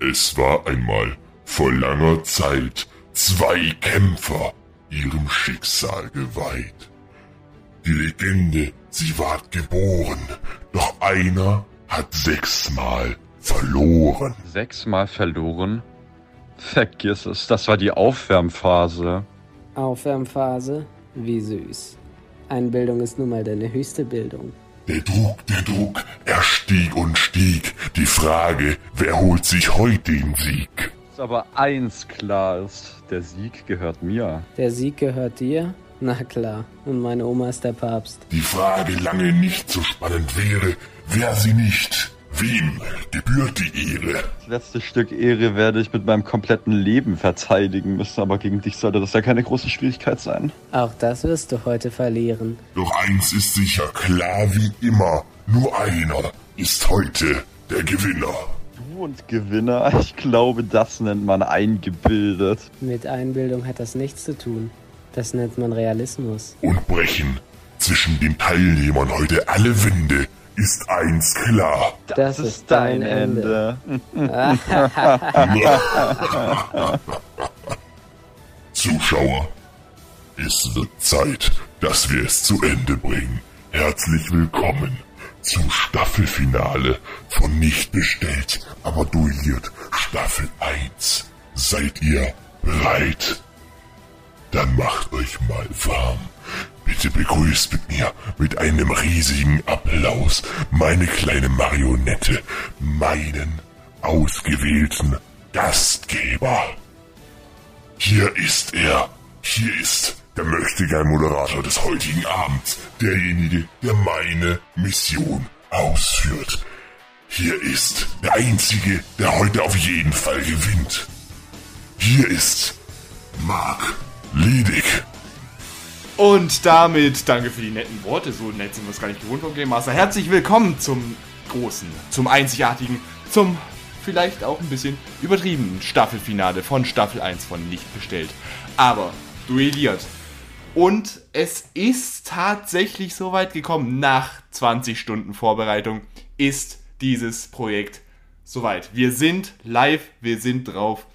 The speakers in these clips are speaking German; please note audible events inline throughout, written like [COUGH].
Es war einmal vor langer Zeit zwei Kämpfer ihrem Schicksal geweiht. Die Legende, sie ward geboren, doch einer hat sechsmal verloren. Sechsmal verloren? Vergiss es, das war die Aufwärmphase. Aufwärmphase? Wie süß. Einbildung ist nun mal deine höchste Bildung. Der Druck, der Druck, er stieg und stieg. Die Frage, wer holt sich heute den Sieg? Ist aber eins klar ist, der Sieg gehört mir. Der Sieg gehört dir? Na klar. Und meine Oma ist der Papst. Die Frage lange nicht so spannend wäre, wer sie nicht. Wem gebührt die Ehre? Das letzte Stück Ehre werde ich mit meinem kompletten Leben verteidigen müssen, aber gegen dich sollte das ja keine große Schwierigkeit sein. Auch das wirst du heute verlieren. Doch eins ist sicher, klar wie immer, nur einer ist heute der Gewinner. Du und Gewinner, ich glaube, das nennt man eingebildet. Mit Einbildung hat das nichts zu tun. Das nennt man Realismus. Und brechen zwischen den Teilnehmern heute alle Winde, ist eins klar. Das, ist dein Ende. [LAUGHS] Zuschauer, es wird Zeit, dass wir es zu Ende bringen. Herzlich willkommen zum Staffelfinale von Nicht bestellt, aber duelliert Staffel 1. Seid ihr bereit? Dann macht euch mal warm. Bitte begrüßt mit mir mit einem riesigen Applaus meine kleine Marionette, meinen ausgewählten Gastgeber. Hier ist er. Hier ist der möchtegern Moderator des heutigen Abends. Derjenige, der meine Mission ausführt. Hier ist der Einzige, der heute auf jeden Fall gewinnt. Hier ist Marc Liedig. Und damit danke für die netten Worte. So nett sind wir es gar nicht gewohnt vom Game Master. Herzlich willkommen zum großen, zum einzigartigen, zum vielleicht auch ein bisschen übertriebenen Staffelfinale von Staffel 1 von Nicht bestellt. Aber duelliert. Und es ist tatsächlich so weit gekommen. Nach 20 Stunden Vorbereitung ist dieses Projekt soweit. Wir sind live, wir sind drauf.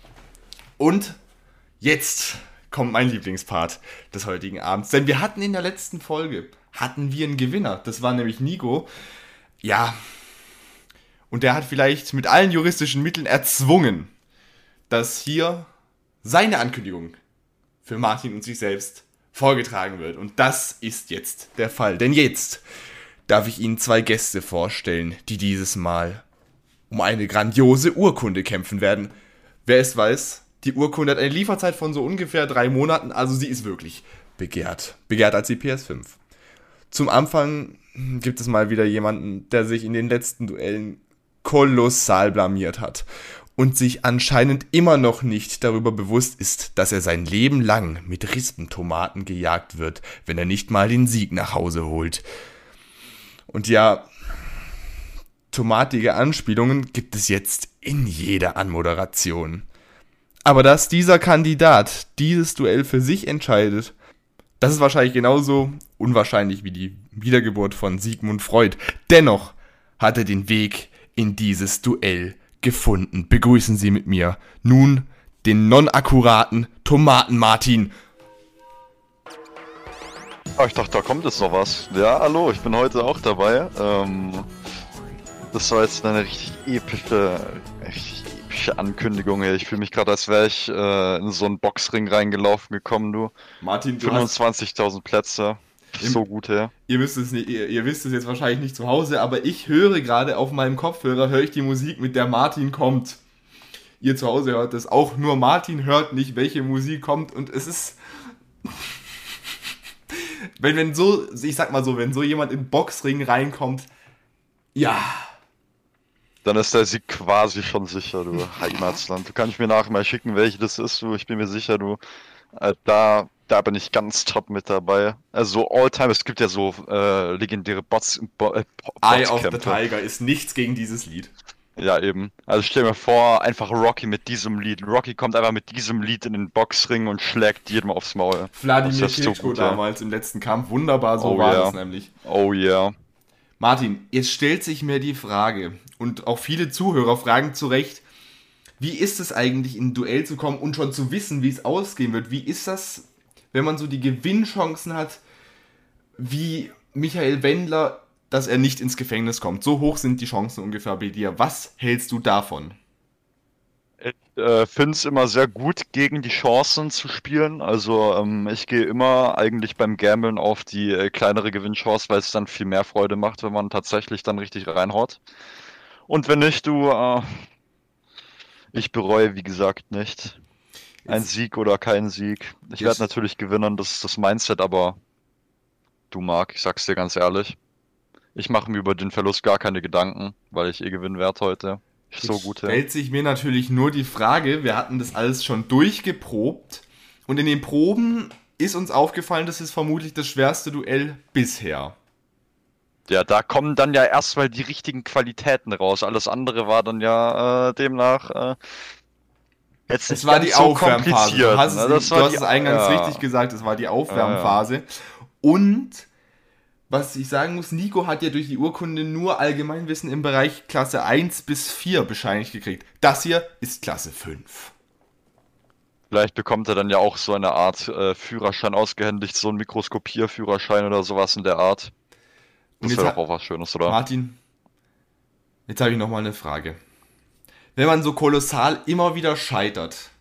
Und jetzt kommt mein Lieblingspart des heutigen Abends. Denn wir hatten in der letzten Folge, hatten wir einen Gewinner. Das war nämlich Nico. Ja. Und der hat vielleicht mit allen juristischen Mitteln erzwungen, dass hier seine Ankündigung für Martin und sich selbst vorgetragen wird. Und das ist jetzt der Fall. Denn jetzt darf ich Ihnen zwei Gäste vorstellen, die dieses Mal um eine grandiose Urkunde kämpfen werden. Wer es weiß, die Urkunde hat eine Lieferzeit von so ungefähr drei Monaten, also sie ist wirklich begehrt. Begehrt als die PS5. Zum Anfang gibt es mal wieder jemanden, der sich in den letzten Duellen kolossal blamiert hat und sich anscheinend immer noch nicht darüber bewusst ist, dass er sein Leben lang mit Rispentomaten gejagt wird, wenn er nicht mal den Sieg nach Hause holt. Und ja, tomatige Anspielungen gibt es jetzt in jeder Anmoderation. Aber dass dieser Kandidat dieses Duell für sich entscheidet, das ist wahrscheinlich genauso unwahrscheinlich wie die Wiedergeburt von Sigmund Freud. Dennoch hat er den Weg in dieses Duell gefunden. Begrüßen Sie mit mir nun den non-akkuraten Tomaten Martin. Oh, ich dachte, da kommt jetzt noch was. Ja, hallo, ich bin heute auch dabei. Ähm, das war jetzt eine richtig epische, richtig epische Ankündigung. Ey. Ich fühle mich gerade, als wäre ich äh, in so einen Boxring reingelaufen gekommen, du. Martin, du 25.000 Plätze. Im- So gut, ja. Ihr wisst es nicht, ihr, ihr wisst es jetzt wahrscheinlich nicht zu Hause, aber ich höre gerade auf meinem Kopfhörer, höre ich die Musik, mit der Martin kommt. Ihr zu Hause hört es auch, nur Martin hört nicht, welche Musik kommt und es ist... [LAUGHS] wenn, wenn so, ich sag mal so, wenn so jemand in Boxring reinkommt, ja, Dann ist der Sieg quasi schon sicher, du Heimatsland. Du kannst mir nachher mal schicken, welche das ist, du. Ich bin mir sicher, du. Äh, da, da bin ich ganz top mit dabei. Also Alltime, es gibt ja so äh, legendäre Bots, Bo, äh, Eye of the. Tiger ist nichts gegen dieses Lied. Ja, eben. Also stell mir vor, einfach Rocky mit diesem Lied. Rocky kommt einfach mit diesem Lied in den Boxring und schlägt jedem aufs Maul. So Klitschko gut, ja. damals im letzten Kampf, wunderbar, so Oh, war ja. das nämlich. Oh yeah. Martin, jetzt stellt sich mir die Frage, und auch viele Zuhörer fragen zu Recht, Wie ist es eigentlich, in ein Duell zu kommen und schon zu wissen, wie es ausgehen wird? Wie ist das, wenn man so die Gewinnchancen hat, wie Michael Wendler, dass er nicht ins Gefängnis kommt? So hoch sind die Chancen ungefähr bei dir. Was hältst du davon? Ich äh, finde es immer sehr gut, gegen die Chancen zu spielen. Also ähm, ich gehe immer eigentlich beim Gamblen auf die äh, kleinere Gewinnchance, weil es dann viel mehr Freude macht, wenn man tatsächlich dann richtig reinhaut. Und wenn nicht, du, äh, ich bereue, wie gesagt, nicht. Ein Sieg oder kein Sieg. Ich werde natürlich gewinnen, das ist das Mindset, aber du Marc, ich sag's dir ganz ehrlich. Ich mache mir über den Verlust gar keine Gedanken, weil ich eh gewinnen werde heute. So gut stellt sich mir natürlich nur die Frage, wir hatten das alles schon durchgeprobt und in den Proben ist uns aufgefallen, das ist vermutlich das schwerste Duell bisher. Ja, da kommen dann ja erstmal die richtigen Qualitäten raus. Alles andere war dann ja äh, demnach äh, jetzt Es war die so Aufwärmphase. Du hast, ne? es, du hast die- es eingangs ja. richtig gesagt, es war die Aufwärmphase. Und was ich sagen muss, Nico hat ja durch die Urkunde nur Allgemeinwissen im Bereich Klasse 1 bis 4 bescheinigt gekriegt. Das hier ist Klasse 5. Vielleicht bekommt er dann ja auch so eine Art äh, Führerschein ausgehändigt, so ein Mikroskopierführerschein oder sowas in der Art. Das wäre doch auch was Schönes, oder? Martin, jetzt habe ich noch mal eine Frage. Wenn man so kolossal immer wieder scheitert,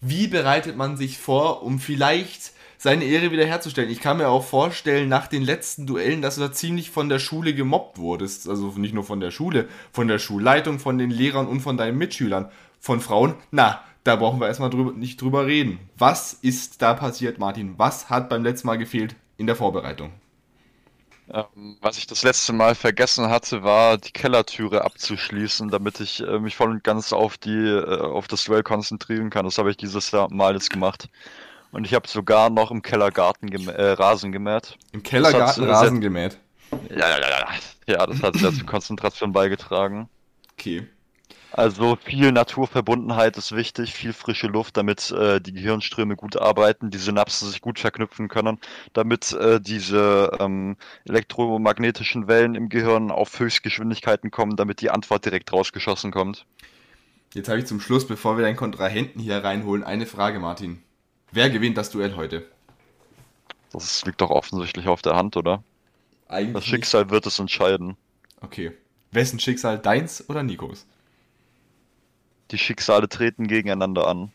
wie bereitet man sich vor, um vielleicht seine Ehre wiederherzustellen? Ich kann mir auch vorstellen, nach den letzten Duellen, dass du da ziemlich von der Schule gemobbt wurdest. Also nicht nur von der Schule, von der Schulleitung, von den Lehrern und von deinen Mitschülern. Von Frauen, na, da brauchen wir erstmal drüber, nicht drüber reden. Was ist da passiert, Martin? Was hat beim letzten Mal gefehlt in der Vorbereitung? Ähm, was ich das letzte Mal vergessen hatte, war die Kellertüre abzuschließen, damit ich äh, mich voll und ganz auf die äh, auf das Duell konzentrieren kann. Das habe ich dieses Jahr mal jetzt gemacht. Und ich habe sogar noch im Kellergarten gemä äh, Rasen gemäht. Im Kellergarten hat- Rasen gemäht. Ja, ja, ja, ja. Ja, das hat sehr zur Konzentration beigetragen. Okay. Also viel Naturverbundenheit ist wichtig, viel frische Luft, damit äh, die Gehirnströme gut arbeiten, die Synapsen sich gut verknüpfen können, damit äh, diese ähm, elektromagnetischen Wellen im Gehirn auf Höchstgeschwindigkeiten kommen, damit die Antwort direkt rausgeschossen kommt. Jetzt habe ich zum Schluss, bevor wir deinen Kontrahenten hier reinholen, eine Frage, Martin. Wer gewinnt das Duell heute? Das liegt doch offensichtlich auf der Hand, oder? Eigentlich. Das Schicksal wird es entscheiden. Nicht. Okay. Wessen Schicksal? Deins oder Nikos? Die Schicksale treten gegeneinander an.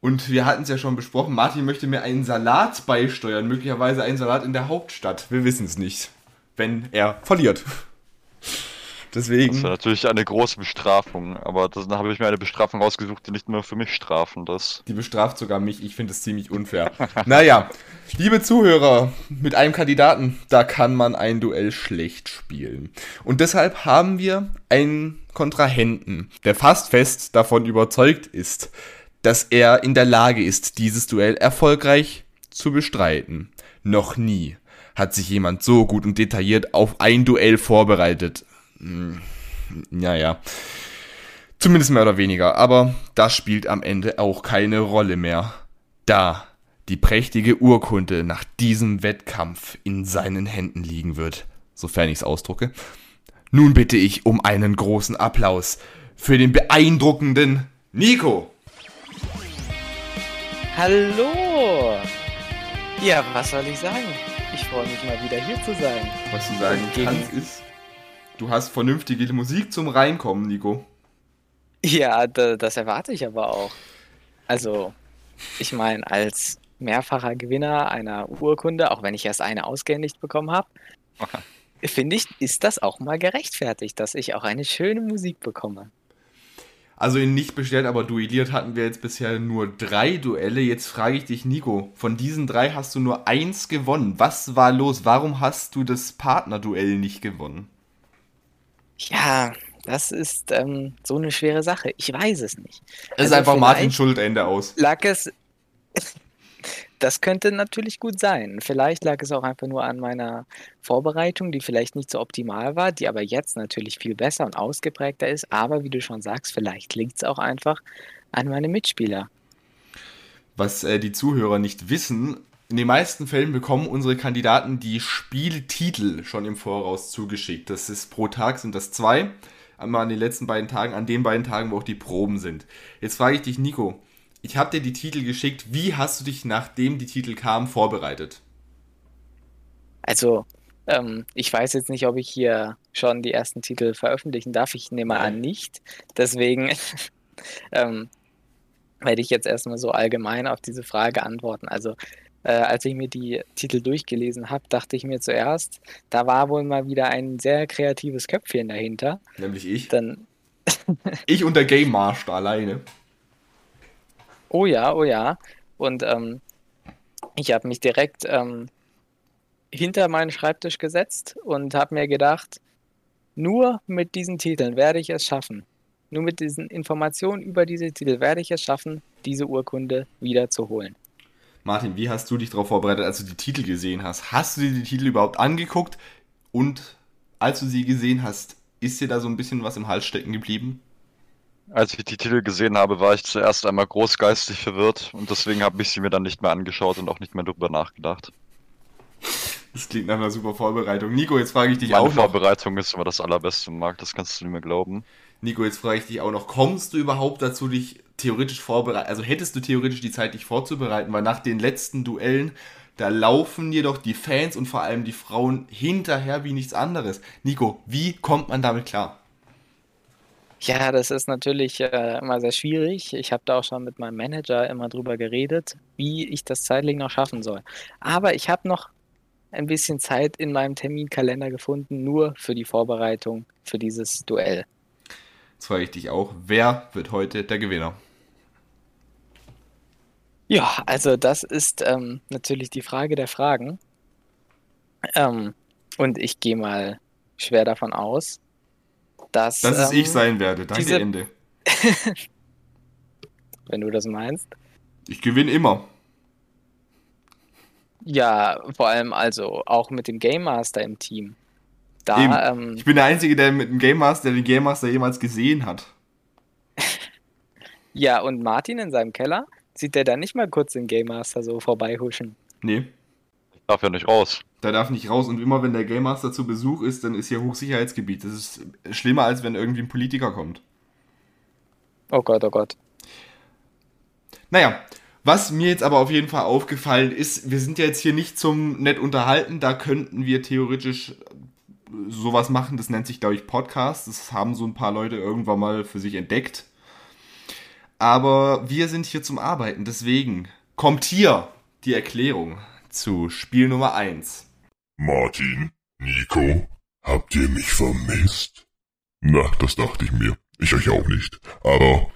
Und wir hatten es ja schon besprochen, Martin möchte mir einen Salat beisteuern, möglicherweise einen Salat in der Hauptstadt. Wir wissen es nicht. Wenn er verliert. Das Deswegen. wäre natürlich eine große Bestrafung, aber das- dann habe ich mir eine Bestrafung rausgesucht, die nicht nur für mich strafend ist. Die bestraft sogar mich. Ich finde es ziemlich unfair. [LAUGHS] naja, liebe Zuhörer, mit einem Kandidaten, da kann man ein Duell schlecht spielen. Und deshalb haben wir einen Kontrahenten, der fast fest davon überzeugt ist, dass er in der Lage ist, dieses Duell erfolgreich zu bestreiten. Noch nie hat sich jemand so gut und detailliert auf ein Duell vorbereitet. Hm, Naja. Zumindest mehr oder weniger, aber das spielt am Ende auch keine Rolle mehr. Da die prächtige Urkunde nach diesem Wettkampf in seinen Händen liegen wird, sofern ich es ausdrucke. Nun bitte ich um einen großen Applaus für den beeindruckenden Nico. Hallo! Ja, was soll ich sagen? Ich freue mich mal wieder hier zu sein. Was du sagen kannst ist, du hast vernünftige Musik zum Reinkommen, Nico. Ja, da, das erwarte ich aber auch. Also, ich meine, als mehrfacher Gewinner einer Urkunde, auch wenn ich erst eine ausgehändigt bekommen habe, finde ich, ist das auch mal gerechtfertigt, dass ich auch eine schöne Musik bekomme. Also in nicht bestellt, aber duelliert hatten wir jetzt bisher nur drei Duelle. Jetzt frage ich dich, Nico, von diesen drei hast du nur eins gewonnen. Was war los? Warum hast du das Partnerduell nicht gewonnen? Ja, das ist ähm, so eine schwere Sache. Ich weiß es nicht. Es ist Also einfach Martin vielleicht- Schuld, Ende aus. lag es. [LAUGHS] Das könnte natürlich gut sein. Vielleicht lag es auch einfach nur an meiner Vorbereitung, die vielleicht nicht so optimal war, die aber jetzt natürlich viel besser und ausgeprägter ist. Aber wie du schon sagst, vielleicht liegt es auch einfach an meine Mitspieler. Was äh, die Zuhörer nicht wissen, in den meisten Fällen bekommen unsere Kandidaten die Spieltitel schon im Voraus zugeschickt. Das ist pro Tag sind das zwei. einmal an den letzten beiden Tagen, an den beiden Tagen, wo auch die Proben sind. Jetzt frage ich dich, Nico, ich habe dir die Titel geschickt. Wie hast du dich, nachdem die Titel kamen, vorbereitet? Also, ähm, ich weiß jetzt nicht, ob ich hier schon die ersten Titel veröffentlichen darf. Ich nehme an, nicht. Deswegen [LAUGHS] ähm, werde ich jetzt erstmal so allgemein auf diese Frage antworten. Also, äh, als ich mir die Titel durchgelesen habe, dachte ich mir zuerst, da war wohl mal wieder ein sehr kreatives Köpfchen dahinter. Nämlich ich. Dann, [LAUGHS] ich und der Game Master alleine. oh ja, oh ja. Und ähm, ich habe mich direkt ähm, hinter meinen Schreibtisch gesetzt und habe mir gedacht, nur mit diesen Titeln werde ich es schaffen. Nur mit diesen Informationen über diese Titel werde ich es schaffen, diese Urkunde wieder zu holen. Martin, wie hast du dich darauf vorbereitet, als du die Titel gesehen hast? Hast du dir die Titel überhaupt angeguckt? Und als du sie gesehen hast, ist dir da so ein bisschen was im Hals stecken geblieben? Als ich die Titel gesehen habe, war ich zuerst einmal großgeistig verwirrt und deswegen habe ich sie mir dann nicht mehr angeschaut und auch nicht mehr drüber nachgedacht. Das klingt nach einer super Vorbereitung. Nico, jetzt frage ich dich Meine auch noch. Vorbereitung ist immer das allerbeste Markt, das kannst du mir glauben. Nico, jetzt frage ich dich auch noch, kommst du überhaupt dazu, dich theoretisch vorbereiten, also hättest du theoretisch die Zeit, dich vorzubereiten, weil nach den letzten Duellen, da laufen jedoch die Fans und vor allem die Frauen hinterher wie nichts anderes. Nico, wie kommt man damit klar? Ja, das ist natürlich äh, immer sehr schwierig. Ich habe da auch schon mit meinem Manager immer drüber geredet, wie ich das zeitlich noch schaffen soll. Aber ich habe noch ein bisschen Zeit in meinem Terminkalender gefunden, nur für die Vorbereitung für dieses Duell. Jetzt frage ich dich auch, wer wird heute der Gewinner? Ja, also das ist ähm, natürlich die Frage der Fragen. Ähm, und ich gehe mal schwer davon aus, dass. Dass es ähm, ich sein werde. Danke, diese- Ende. [LAUGHS] Wenn du das meinst. Ich gewinne immer. Ja, vor allem also auch mit dem Game Master im Team. Da, ähm, Ich bin der Einzige, der mit dem Game Master, der den Game Master jemals gesehen hat. [LAUGHS] ja, und Martin in seinem Keller, sieht der da nicht mal kurz den Game Master so vorbeihuschen? Nee, Ich darf ja nicht raus. der darf nicht raus. Und immer wenn der Game Master zu Besuch ist, dann ist hier Hochsicherheitsgebiet. Das ist schlimmer, als wenn irgendwie ein Politiker kommt. Oh Gott, oh Gott. Naja, was mir jetzt aber auf jeden Fall aufgefallen ist, wir sind ja jetzt hier nicht zum nett unterhalten, da könnten wir theoretisch sowas machen, das nennt sich, glaube ich, Podcast. Das haben so ein paar Leute irgendwann mal für sich entdeckt. Aber wir sind hier zum Arbeiten, deswegen kommt hier die Erklärung zu Spiel Nummer 1. Martin, Nico, habt ihr mich vermisst? Na, das dachte ich mir. Ich euch auch nicht. Aber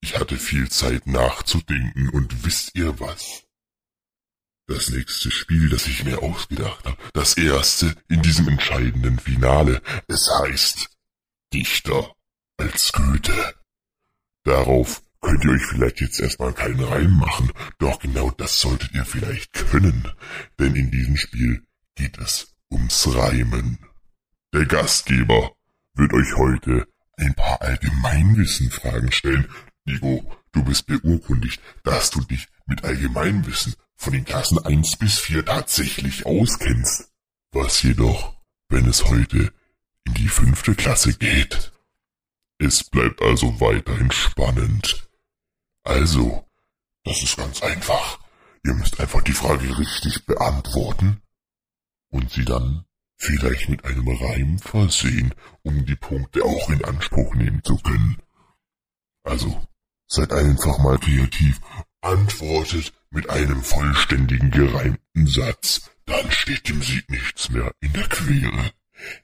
ich hatte viel Zeit nachzudenken und wisst ihr was? Das nächste Spiel, das ich mir ausgedacht habe, das erste in diesem entscheidenden Finale, es heißt Dichter als Goethe. Darauf könnt ihr euch vielleicht jetzt erstmal keinen Reim machen, doch genau das solltet ihr vielleicht können, denn in diesem Spiel geht es ums Reimen. Der Gastgeber wird euch heute ein paar Allgemeinwissenfragen stellen. Nico, du bist beurkundigt, dass du dich mit Allgemeinwissen von den Klassen 1 bis 4 tatsächlich auskennst. Was jedoch, wenn es heute in die fünfte Klasse geht? Es bleibt also weiterhin spannend. Also, das ist ganz einfach. Ihr müsst einfach die Frage richtig beantworten und sie dann vielleicht mit einem Reim versehen, um die Punkte auch in Anspruch nehmen zu können. Also, seid einfach mal kreativ, antwortet mit einem vollständigen gereimten Satz, dann steht dem Sieg nichts mehr in der Quere.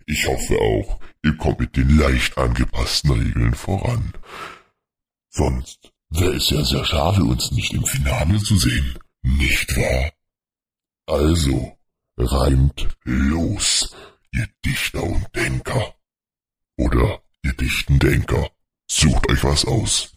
Ich hoffe auch, ihr kommt mit den leicht angepassten Regeln voran. Sonst wäre es ja sehr schade, uns nicht im Finale zu sehen, nicht wahr? Also, reimt los, ihr Dichter und Denker. Oder ihr dichten Denker. Sucht euch was aus.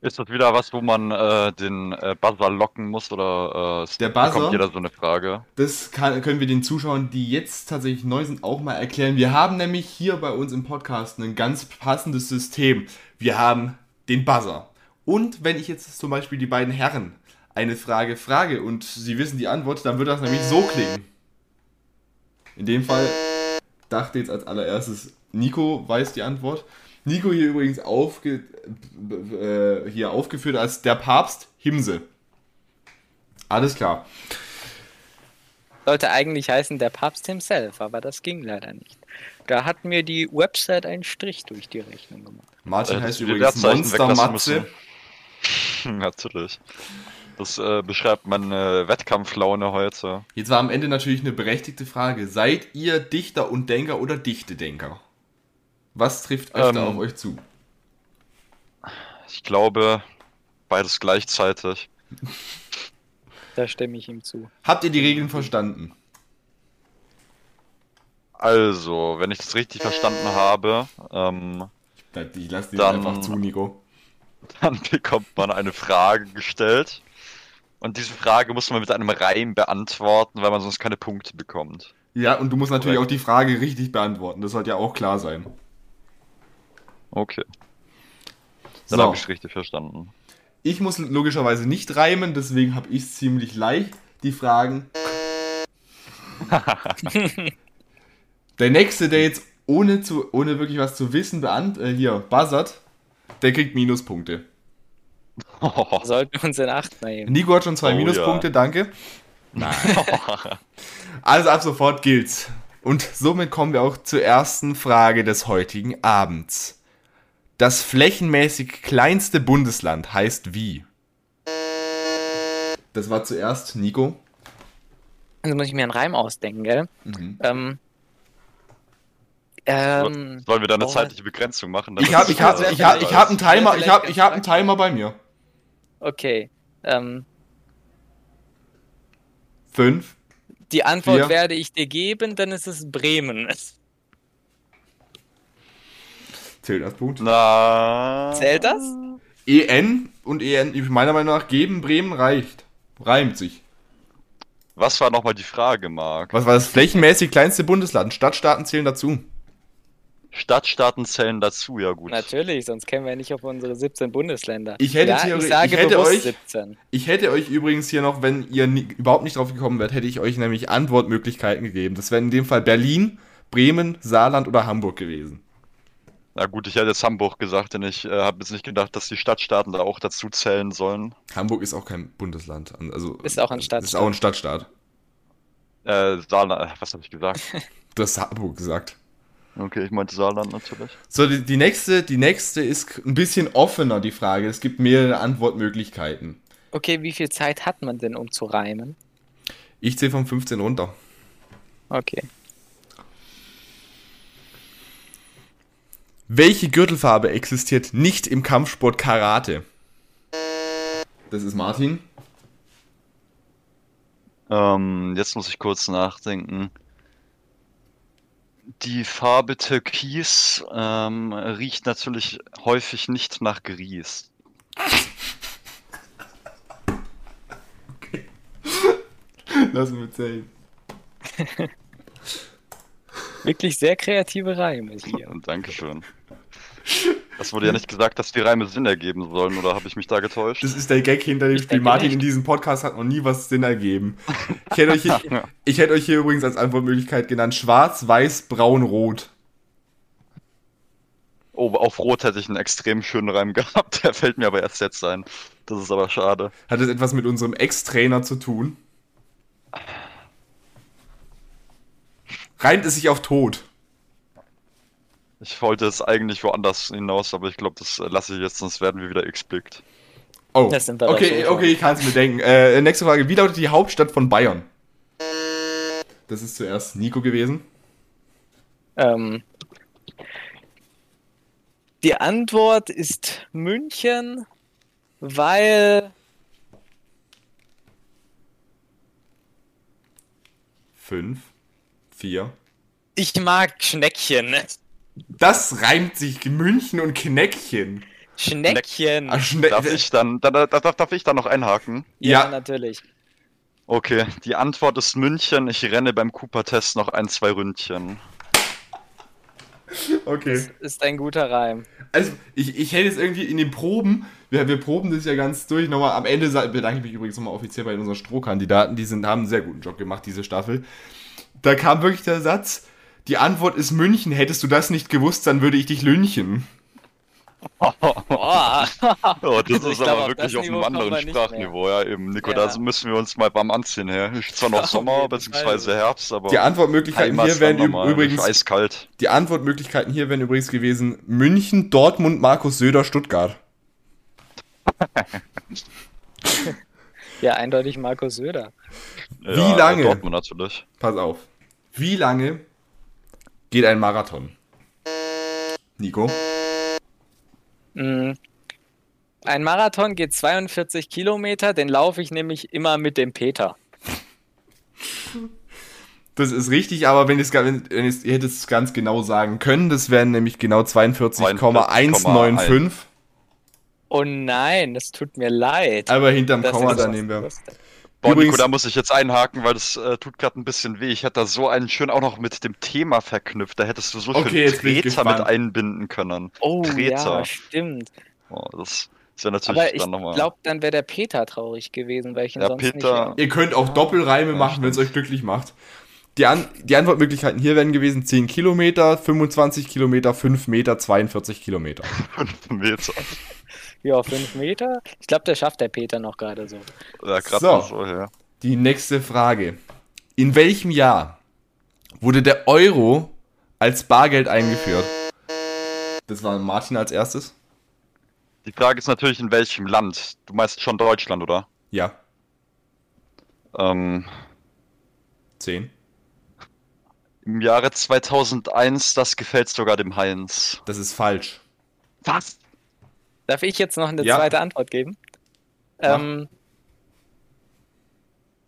Ist das wieder was, wo man äh, den äh, Buzzer locken muss oder äh, Der Buzzer? bekommt jeder so eine Frage? Das kann, können wir den Zuschauern, die jetzt tatsächlich neu sind, auch mal erklären. Wir haben nämlich hier bei uns im Podcast ein ganz passendes System. Wir haben den Buzzer. Und wenn ich jetzt zum Beispiel die beiden Herren eine Frage frage und sie wissen die Antwort, dann wird das nämlich so klingen. In dem Fall dachte jetzt als allererstes, Nico weiß die Antwort. Nico hier übrigens aufge, äh, hier aufgeführt als der Papst Himse. Alles klar. Sollte eigentlich heißen der Papst himself, aber das ging leider nicht. Da hat mir die Website einen Strich durch die Rechnung gemacht. Martin Äh, heißt die übrigens Leerzeichen Monster weglassen Matze. müssen. [LAUGHS] Natürlich. Das äh, beschreibt meine Wettkampflaune heute. Jetzt war am Ende natürlich eine berechtigte Frage. Seid ihr Dichter und Denker oder Dichtedenker? Was trifft euch da Ähm. auf euch zu? Ich glaube, beides gleichzeitig. [LAUGHS] Da stimme ich ihm zu. Habt ihr die Regeln verstanden? Also, wenn ich das richtig verstanden habe, ähm, Ich lasse dir Dann- einfach zu, Nico. [LAUGHS] dann bekommt man eine Frage gestellt. Und diese Frage muss man mit einem Reim beantworten, weil man sonst keine Punkte bekommt. Ja, und du musst natürlich Korrekt. auch die Frage richtig beantworten. Das sollte ja auch klar sein. Okay. Dann So. habe ich richtig verstanden. Ich muss logischerweise nicht reimen, deswegen habe ich es ziemlich leicht. Die Fragen. [LAUGHS] der nächste, der jetzt ohne, zu, ohne wirklich was zu wissen beant äh, hier buzzert, der kriegt Minuspunkte. [LAUGHS] Sollten wir uns in Acht nehmen. Nico hat schon zwei Oh, Minuspunkte, ja. danke. [LAUGHS] Also ab sofort gilt's. Und somit kommen wir auch zur ersten Frage des heutigen Abends. Das flächenmäßig kleinste Bundesland heißt wie? Das war zuerst Nico. Also muss ich mir einen Reim ausdenken, gell? Mhm. Ähm, ähm, Sollen wir da eine oh. zeitliche Begrenzung machen? Ich habe ich hab, ich hab, ich hab einen Timer, ich hab, ich hab einen Timer bei mir. okay. Ähm, Fünf. die Antwort Vier. werde ich dir geben, dann ist es Bremen. [LAUGHS] Zählt als Punkt. Na. Zählt das? EN und EN, meiner Meinung nach, geben Bremen reicht. Reimt sich. Was war nochmal die Frage, Marc? Was war das flächenmäßig kleinste Bundesland? Stadtstaaten zählen dazu. Stadtstaaten zählen dazu, ja gut. Natürlich, sonst kämen wir nicht auf unsere 17 Bundesländer. Ich hätte ja, Theorie- ich sage ich hätte euch- 17. Ich hätte euch übrigens hier noch, wenn ihr nie, überhaupt nicht drauf gekommen wärt, hätte ich euch nämlich Antwortmöglichkeiten gegeben. Das wären in dem Fall Berlin, Bremen, Saarland oder Hamburg gewesen. Na gut, ich hätte jetzt Hamburg gesagt, denn ich äh, habe jetzt nicht gedacht, dass die Stadtstaaten da auch dazu zählen sollen. Hamburg ist auch kein Bundesland. Also, Ist auch ein Ist Stadtstaat. auch ein Stadtstaat. Äh, Saarland, äh, was habe ich gesagt? [LAUGHS] Du hast Hamburg gesagt. Okay, ich meinte Saarland natürlich. So, die, die, nächste, die nächste ist ein bisschen offener, die Frage. Es gibt mehrere Antwortmöglichkeiten. Okay, wie viel Zeit hat man denn, um zu reimen? Ich zähle von 15 runter. Okay. Welche Gürtelfarbe existiert nicht im Kampfsport Karate? Das ist Martin. Ähm, jetzt muss ich kurz nachdenken. Die Farbe Türkis ähm, riecht natürlich häufig nicht nach Grieß. [LAUGHS] Lass mich zählen. Wirklich sehr kreative Reime hier. Und Dankeschön. Es wurde ja nicht gesagt, dass die Reime Sinn ergeben sollen, oder habe ich mich da getäuscht? Das ist der Gag hinter dem Ich Spiel. Martin nicht. in diesem Podcast hat noch nie was Sinn ergeben. Ich hätte, euch hier, [LAUGHS] ich hätte euch hier übrigens als Antwortmöglichkeit genannt: Schwarz, Weiß, Braun, Rot. Oh, auf Rot hätte ich einen extrem schönen Reim [LAUGHS] gehabt, der fällt mir aber erst jetzt ein. Das ist aber schade. Hat es etwas mit unserem Ex-Trainer zu tun? Reimt es sich auf Tod? Ich wollte es eigentlich woanders hinaus, aber ich glaube, das äh, lasse ich jetzt, sonst werden wir wieder x-blickt. Oh, Das sind wir doch okay, okay, ich kann es mir denken. Äh, nächste Frage: Wie lautet die Hauptstadt von Bayern? Das ist zuerst Nico gewesen. Ähm, die Antwort ist München, weil Fünf, vier. ich mag Schneckchen. Das reimt sich München und Kneckchen. Schneckchen. Ah, Schne Darf ich dann, da, da, darf, darf ich dann noch einhaken? ja, ja. natürlich. Okay, die Antwort ist München. Ich renne beim Cooper-Test noch ein, zwei Ründchen. Okay. Ist ein guter Reim. Also, ich, ich hätte jetzt irgendwie in den Proben, wir, wir proben das ja ganz durch. Nochmal am Ende bedanke ich mich übrigens nochmal offiziell bei unseren Strohkandidaten. Die sind, haben einen sehr guten Job gemacht, diese Staffel. Da kam wirklich der Satz, Die Antwort ist München. Hättest du das nicht gewusst, dann würde ich dich lynchen. Boah. Oh, das Also ist glaub, aber wirklich auf einem anderen Sprachniveau, ja eben. Nico, Ja. da müssen wir uns mal warm anziehen, ja. Ist [LAUGHS] zwar noch Sommer, Fall. Herbst, aber Die Antwortmöglichkeiten hier wären übrigens eiskalt. die Antwortmöglichkeiten hier wären übrigens gewesen München, Dortmund, Markus Söder, Stuttgart. [LAUGHS] Ja, eindeutig Markus Söder. Wie lange? Dortmund natürlich. Pass auf. Wie lange geht ein Marathon? Nico? Mm. Ein Marathon geht 42 Kilometer, den laufe ich nämlich immer mit dem Peter. Das ist richtig, aber wenn, ihr hättet es ganz genau sagen können, das wären nämlich genau 42,195. Oh nein, das tut mir leid. Aber hinterm Das Komma, ist- da nehmen wir. Boah, Übrigens- Nico, da muss ich jetzt einhaken, weil das äh, tut gerade ein bisschen weh. Ich hätte da so einen schön auch noch mit dem Thema verknüpft. Da hättest du so Okay, ich Treter mit einbinden können. Oh Treter. ja, stimmt. Oh, das ist ja natürlich Aber ich dann nochmal. glaube, dann wäre der Peter traurig gewesen, weil ich ihn Ja, sonst Peter- nicht... Ihr könnt auch Doppelreime machen, wenn es euch glücklich macht. Die, An die Antwortmöglichkeiten hier wären gewesen 10 Kilometer, 25 Kilometer, 5 Meter, 42 Kilometer. fünf Meter. [LAUGHS] Ja, fünf Meter. Ich glaube, der schafft der Peter noch gerade so. Ja, gerade So. so, ja. Die nächste Frage. In welchem Jahr wurde der Euro als Bargeld eingeführt? Das war Martin als erstes? Die Frage ist natürlich, in welchem Land? Du meinst schon Deutschland, oder? Ja, Ähm, 10. Im Jahre 2001, das gefällt sogar dem Heinz. Das ist falsch. Was? Darf ich jetzt noch eine Ja. zweite Antwort geben? Ähm,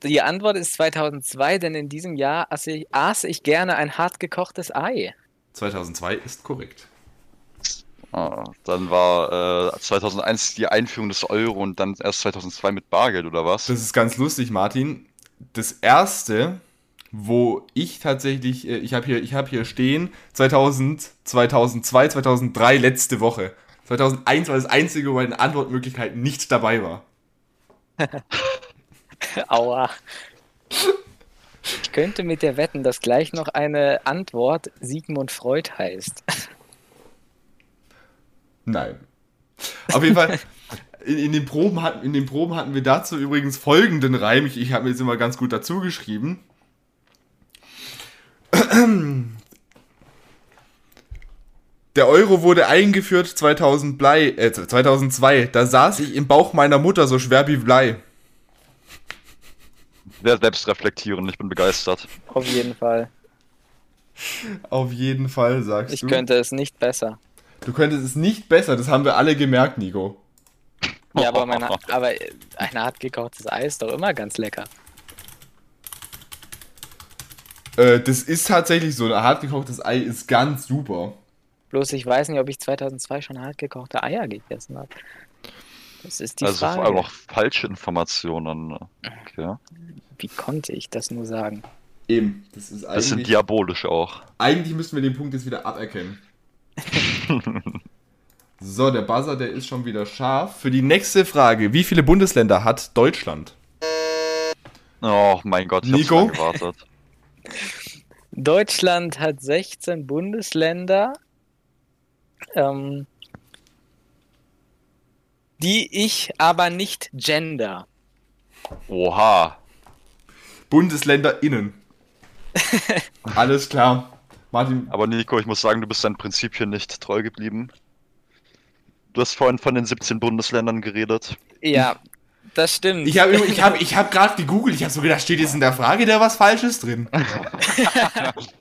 die Antwort ist 2002, denn in diesem Jahr aß ich, aß ich gerne ein hart gekochtes Ei. 2002 ist korrekt. Ah, dann war äh, 2001 die Einführung des Euro und dann erst 2002 mit Bargeld, oder was? Das ist ganz lustig, Martin. Das erste, wo ich tatsächlich, äh, ich habe hier, ich habe hier stehen, 2000, 2002, 2003, letzte Woche. 2001 war das einzige, wo bei den Antwortmöglichkeiten nicht dabei war. [LAUGHS] Aua. Ich könnte mit dir wetten, dass gleich noch eine Antwort Sigmund Freud heißt. Nein. Auf jeden Fall, in, in, den Proben hatten, in den Proben hatten wir dazu übrigens folgenden Reim. Ich, ich habe mir jetzt immer ganz gut dazu geschrieben. Der Euro wurde eingeführt 2000 Blei, äh, 2002. Da saß ich im Bauch meiner Mutter so schwer wie Blei. Sehr selbstreflektierend, ich bin begeistert. Auf jeden Fall. Auf jeden Fall, sagst Ich du. könnte es nicht besser. Du könntest es nicht besser, das haben wir alle gemerkt, Nico. Ja, aber, meine, aber ein hart gekochtes Ei ist doch immer ganz lecker. Äh, das ist tatsächlich so. Ein hart gekochtes Ei ist ganz super. Bloß ich weiß nicht, ob ich 2002 schon hart gekochte Eier gegessen habe. Das ist die also vor Frage. allem noch falsche Informationen. Okay. Wie konnte ich das nur sagen? Eben. Das ist Das sind eigentlich. diabolisch auch. Eigentlich müssten wir den Punkt jetzt wieder aberkennen. [LAUGHS] so, der Buzzer, der ist schon wieder scharf. Für die nächste Frage: Wie viele Bundesländer hat Deutschland? Oh mein Gott, ich Nico? hab so lange gewartet. [LAUGHS] Deutschland hat 16 Bundesländer, ähm, die ich aber nicht gender. Oha. Bundesländer innen. [LAUGHS] Alles klar. Martin, Aber Nico, ich muss sagen, du bist deinen Prinzipien nicht treu geblieben. Du hast vorhin von den 17 Bundesländern geredet. Ja, das stimmt. ich habe ich [LAUGHS] hab, ich hab gerade gegoogelt. Ich habe so gedacht, steht jetzt in der Frage da was Falsches drin? [LAUGHS]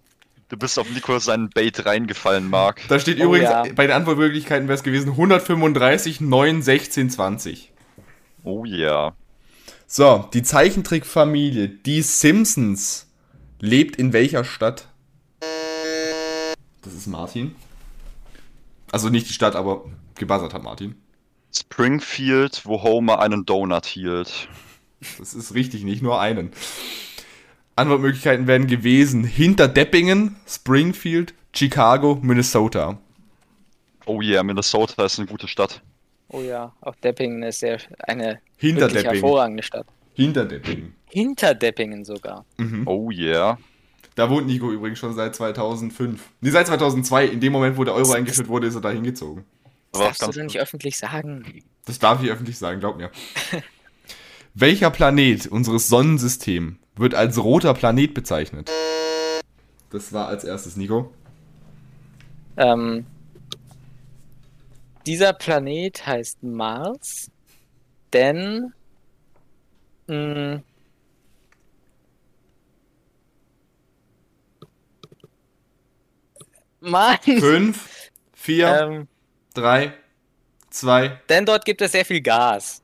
Du bist auf Nico seinen Bait reingefallen, Marc. Da steht Oh übrigens, ja. bei den Antwortmöglichkeiten wäre es gewesen 135, 9, 16, 20. Oh yeah. So, die Zeichentrickfamilie, die Simpsons, lebt in welcher Stadt? Das ist Martin. Also nicht die Stadt, aber gebuzzert hat Martin. Springfield, wo Homer einen Donut hielt. Das ist richtig, nicht nur einen. Antwortmöglichkeiten wären gewesen hinter Deppingen, Springfield, Chicago, Minnesota. Oh yeah, Minnesota ist eine gute Stadt. oh ja, auch Deppingen ist sehr eine Hinter wirklich Deppingen. hervorragende Stadt. Hinter Deppingen. Hinter Deppingen sogar. Mhm. Oh yeah. Da wohnt Nico übrigens schon seit 2005. Nee, seit 2002. In dem Moment, wo der Euro eingeführt wurde, ist er da hingezogen. Das Aber darfst du doch nicht öffentlich sagen. Das darf ich öffentlich sagen, glaub mir. [LAUGHS] Welcher Planet unseres Sonnensystems wird als roter Planet bezeichnet? Das war als erstes Nico. Ähm, dieser Planet heißt Mars, denn mh, Mann, Fünf, vier, ähm, drei, zwei. denn dort gibt es sehr viel Gas.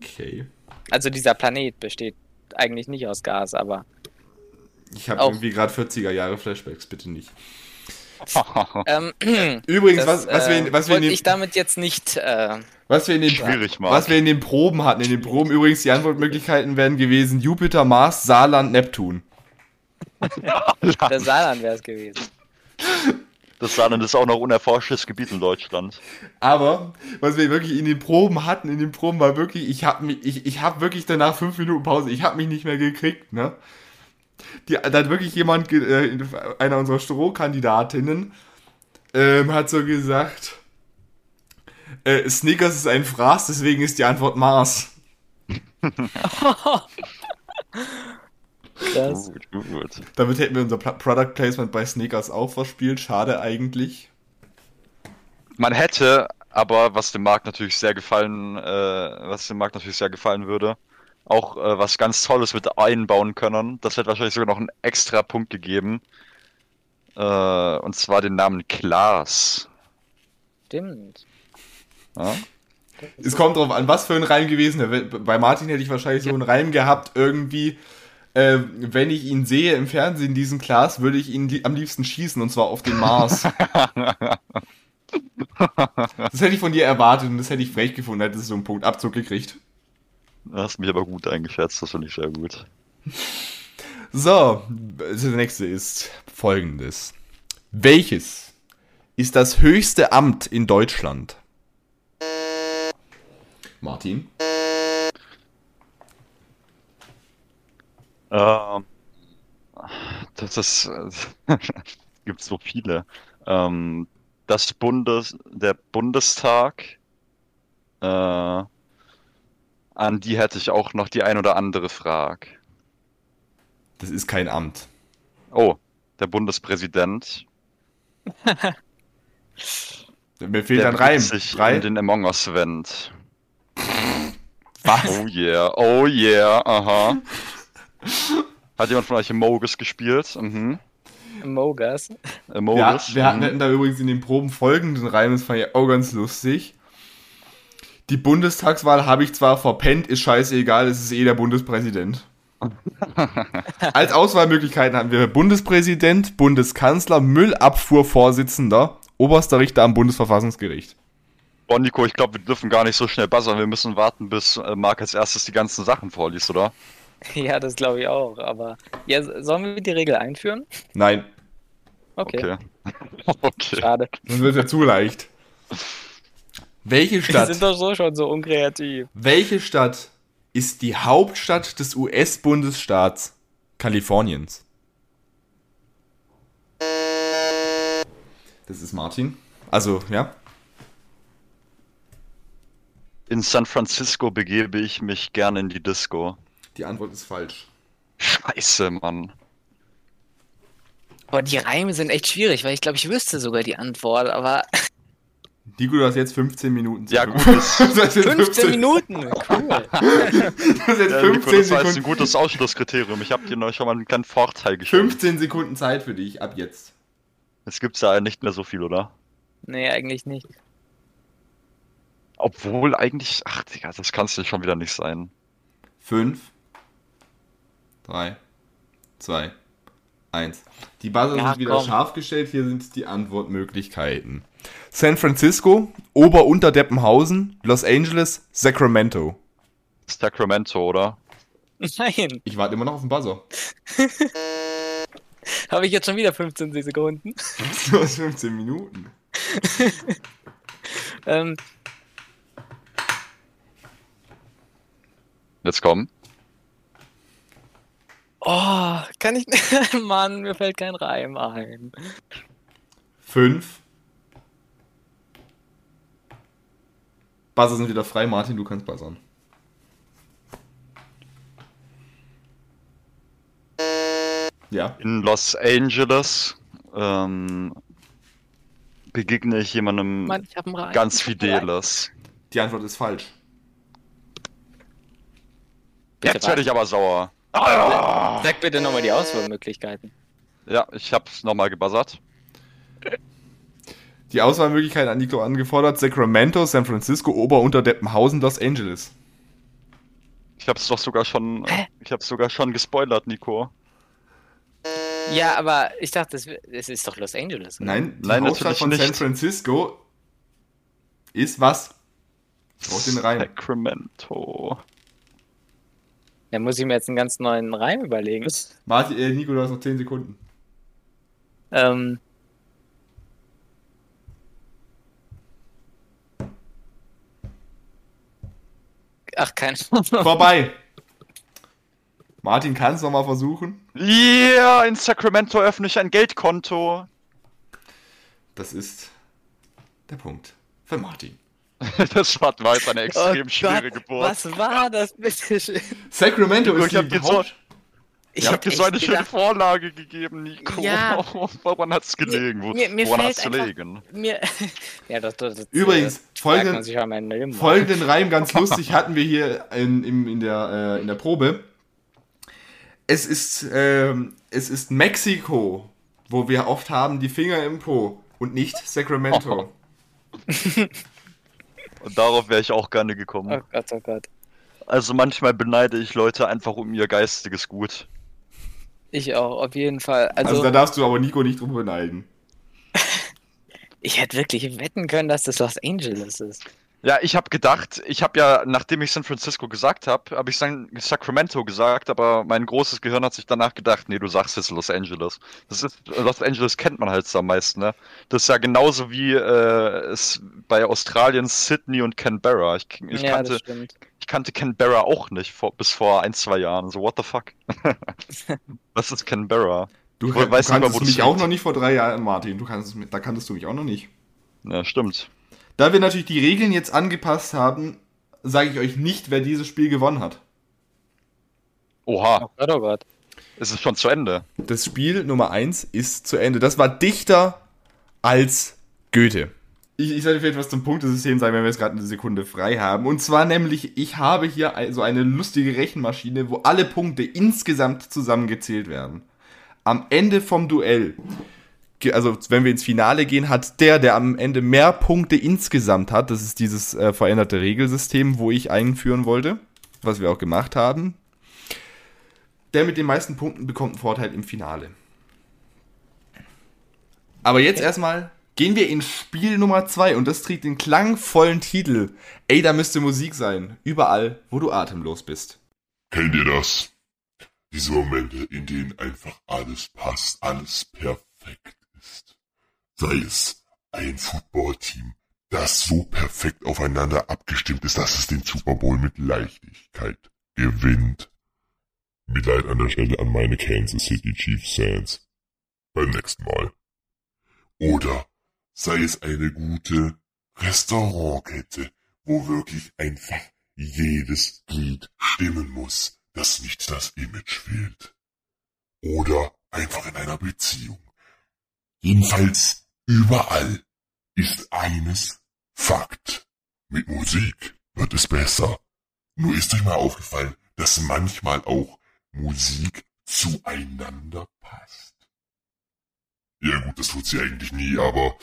Okay. Also dieser Planet besteht eigentlich nicht aus Gas, aber Ich habe irgendwie gerade 40er Jahre Flashbacks, bitte nicht. [LAUGHS] ähm, [CLEARS THROAT] Übrigens, das, was, was, wir, äh, in- was, wir in den, ich damit jetzt nicht. Äh, was, wir in den, Schwierig, Marc. was wir in den Proben hatten, in den Proben übrigens, die Antwortmöglichkeiten wären gewesen Jupiter, Mars, Saarland, Neptun. der Saarland wäre es gewesen. [LAUGHS] Das Saarland ist auch noch unerforschtes Gebiet in Deutschland. Aber was wir wirklich in den Proben hatten, in den Proben war wirklich, ich habe mich, ich, ich habe wirklich danach fünf Minuten Pause, ich habe mich nicht mehr gekriegt, ne? Die, da hat wirklich jemand, äh, einer unserer Strohkandidatinnen, ähm, hat so gesagt, äh, Snickers ist ein Fraß, deswegen ist die Antwort Mars. [LAUGHS] [LAUGHS] Das, Gut, gut, gut. Damit hätten wir unser Product Placement bei Snickers auch verspielt, schade eigentlich. Man hätte, aber was dem Markt natürlich sehr gefallen, äh, was dem Markt natürlich sehr gefallen würde, auch äh, was ganz Tolles mit einbauen können. Das hätte wahrscheinlich sogar noch einen extra Punkt gegeben. Äh, und zwar den Namen Klaas. stimmt. Ja? Es kommt drauf an, was für ein Reim gewesen wäre. Bei Martin hätte ich wahrscheinlich so einen Reim gehabt, irgendwie, äh, wenn ich ihn sehe im Fernsehen, diesen Glas, würde ich ihn li am liebsten schießen, und zwar auf den Mars. das hätte ich von dir erwartet und das hätte ich frech gefunden, hättest du so einen Punkt Abzug gekriegt. Du hast mich aber gut eingeschätzt, das finde ich sehr gut. So, das nächste ist folgendes. Welches ist das höchste Amt in Deutschland? Martin? Ähm, das ist, [LAUGHS] gibt so viele. Ähm, das Bundes, der Bundestag, äh, an die hätte ich auch noch die ein oder andere Frage. Das ist kein Amt. Oh, der Bundespräsident. [LAUGHS] Mir fehlt der ein Reim. sich Drei? in den Among Us wendet. Was? Oh yeah, oh yeah, aha. [LAUGHS] [LAUGHS] Hat jemand von euch Amogus gespielt? Mhm. Mogas. Ja, Amogus? wir hatten, mhm. hatten da übrigens in den Proben folgenden Reim, das fand ich auch ganz lustig. Die Bundestagswahl habe ich zwar verpennt, ist scheißegal, es ist eh der Bundespräsident. [LAUGHS] Als Auswahlmöglichkeiten hatten wir Bundespräsident, Bundeskanzler, Müllabfuhrvorsitzender, oberster Richter am Bundesverfassungsgericht. Boah, Nico, ich glaube, wir dürfen gar nicht so schnell buzzern. Wir müssen warten, bis äh, Marc als erstes die ganzen Sachen vorliest, oder? [LAUGHS] Ja, das glaube ich auch. Aber ja, sollen wir die Regel einführen? Nein, Okay. Okay. [LAUGHS] okay. Schade. das wird ja zu leicht. Welche Wir Stadt, sind doch so schon so unkreativ. welche Stadt ist die Hauptstadt des US-Bundesstaats Kaliforniens? Das ist Martin. Also, ja. In San Francisco begebe ich mich gerne in die Disco. Die Antwort ist falsch. Scheiße, Mann. Boah, die Reime sind echt schwierig, weil ich glaube, ich wüsste sogar die Antwort, aber [LAUGHS] Digo, du hast jetzt 15 Minuten. Ja, gut, [LAUGHS] das- Du hast jetzt 15 Minuten. [LAUGHS] Cool. Du hast jetzt Ja, Nico, 15 das war jetzt ein Sekunden, gutes Ausschlusskriterium. Ich habe dir noch schon mal einen kleinen Vorteil geschrieben. 15 Sekunden Zeit für dich, ab jetzt. Jetzt gibt's ja nicht mehr so viel, oder? Nee, eigentlich nicht. Obwohl eigentlich, ach Digga, das kann's ja schon wieder nicht sein. 5, 3, 2, 1. Die Buzzer Ja, sind wieder komm. scharf gestellt. Hier sind die Antwortmöglichkeiten. San Francisco, Ober-Unter-Deppenhausen, Los Angeles, Sacramento. Sacramento, oder? Nein, Ich warte immer noch auf den Buzzer. [LAUGHS] habe ich jetzt schon wieder 15 Sekunden. [LAUGHS] Du hast 15 Minuten. [LAUGHS] Ähm, Jetzt komm. Oh, kann ich. [LAUGHS] Mann, mir fällt kein Reim ein. Fünf. Buzzer sind wieder frei. Martin, du kannst buzzern. Ja. In Los Angeles ähm, begegne ich jemandem Mann, ich hab einen Reim. ganz. [LAUGHS] Fideles. Die Antwort ist falsch. Jetzt werde ich aber sauer. Ah! Sag bitte nochmal die Auswahlmöglichkeiten. Ja, ich hab's nochmal gebuzzert. Die Auswahlmöglichkeiten an Nico angefordert: Sacramento, San Francisco, Ober- und Deppenhausen, Los Angeles. Ich hab's doch sogar schon, Hä? ich hab's sogar schon gespoilert, Nico. Ja, aber ich dachte, es ist doch Los Angeles. oder? Nein, die Nein, Hauptstadt von nicht. San Francisco ist was? Ich brauch den Reim. Sacramento. Dann muss ich mir jetzt einen ganz neuen Reim überlegen. Martin, äh, Nico, du hast noch 10 Sekunden. Ähm. Ach, keine Ahnung. Vorbei. Martin, kannst du noch mal versuchen? Yeah, in Sacramento öffne ich ein Geldkonto. Das ist der Punkt für Martin. [LAUGHS] Das war, war jetzt eine extrem Oh schwere Gott, Geburt. Was war das bitte schön? Sacramento Nico, ist ich die so, Haupt- ich hab dir so eine schöne Vorlage gegeben, Nico. Ja. [LAUGHS] Woran hat's gelegen? Wo, mir- mir woran einfach- gelegen? Mir, [LAUGHS] ja, das, das, das Übrigens, äh, folgenden- Leben. Folgenden Reim, ganz lustig, hatten wir hier in, im, in, der, äh, in der Probe. Es ist, ähm, es ist Mexiko, wo wir oft haben die Finger im Po und nicht Sacramento. Und darauf wäre ich auch gerne gekommen. Oh Gott, oh Gott. Also manchmal beneide ich Leute einfach um ihr geistiges Gut. Ich auch, auf jeden Fall. Also, Also, da darfst du aber Nico nicht drüber beneiden. [LAUGHS] ich hätte wirklich wetten können, dass das Los Angeles ist. Ja, ich habe gedacht, ich habe ja, nachdem ich San Francisco gesagt habe, habe ich San Sacramento gesagt, aber mein großes Gehirn hat sich danach gedacht, nee, du sagst jetzt Los Angeles. Das ist, Los Angeles kennt man halt so am meisten, ne? Das ist ja genauso wie äh, es bei Australien Sydney und Canberra. Ich, ich, ja, kannte, das stimmt. ich kannte Canberra auch nicht vor, bis vor ein, zwei Jahren. So, what the fuck? [LAUGHS] Was ist Canberra? Du, du weiß nicht mal, kanntest wo das mich auch noch nicht vor drei Jahren, Martin. Du kannst, es mit- da kanntest du mich auch noch nicht. Ja, stimmt. Da wir natürlich die Regeln jetzt angepasst haben, sage ich euch nicht, wer dieses Spiel gewonnen hat. Oha, Oh Gott, oh Gott. es ist schon zu Ende. Das Spiel Nummer 1 ist zu Ende. Das war dichter als Goethe. Ich, ich sollte vielleicht was zum Punktesystem sagen, wenn wir jetzt gerade eine Sekunde frei haben. Und zwar nämlich, ich habe hier so eine lustige Rechenmaschine, wo alle Punkte insgesamt zusammengezählt werden. Am Ende vom Duell, also wenn wir ins Finale gehen, hat der, der am Ende mehr Punkte insgesamt hat, das ist dieses äh, veränderte Regelsystem, wo ich einführen wollte, was wir auch gemacht haben, der mit den meisten Punkten bekommt einen Vorteil im Finale. Aber jetzt erstmal gehen wir in Spiel Nummer 2 und das trägt den klangvollen Titel. Ey, da müsste Musik sein. Überall, wo du atemlos bist. Kennt ihr das? Diese Momente, in denen einfach alles passt, alles perfekt. Sei es ein Footballteam, das so perfekt aufeinander abgestimmt ist, dass es den Super Bowl mit Leichtigkeit gewinnt. Mitleid an der Stelle an meine Kansas City Chiefs Fans. Beim nächsten Mal. Oder sei es eine gute Restaurantkette, wo wirklich einfach jedes Glied stimmen muss, dass nicht das Image fehlt. Oder einfach in einer Beziehung. Jedenfalls überall ist eines Fakt. Mit Musik wird es besser. Nur ist euch mal aufgefallen, dass manchmal auch Musik zueinander passt. Ja gut, das tut sie eigentlich nie, aber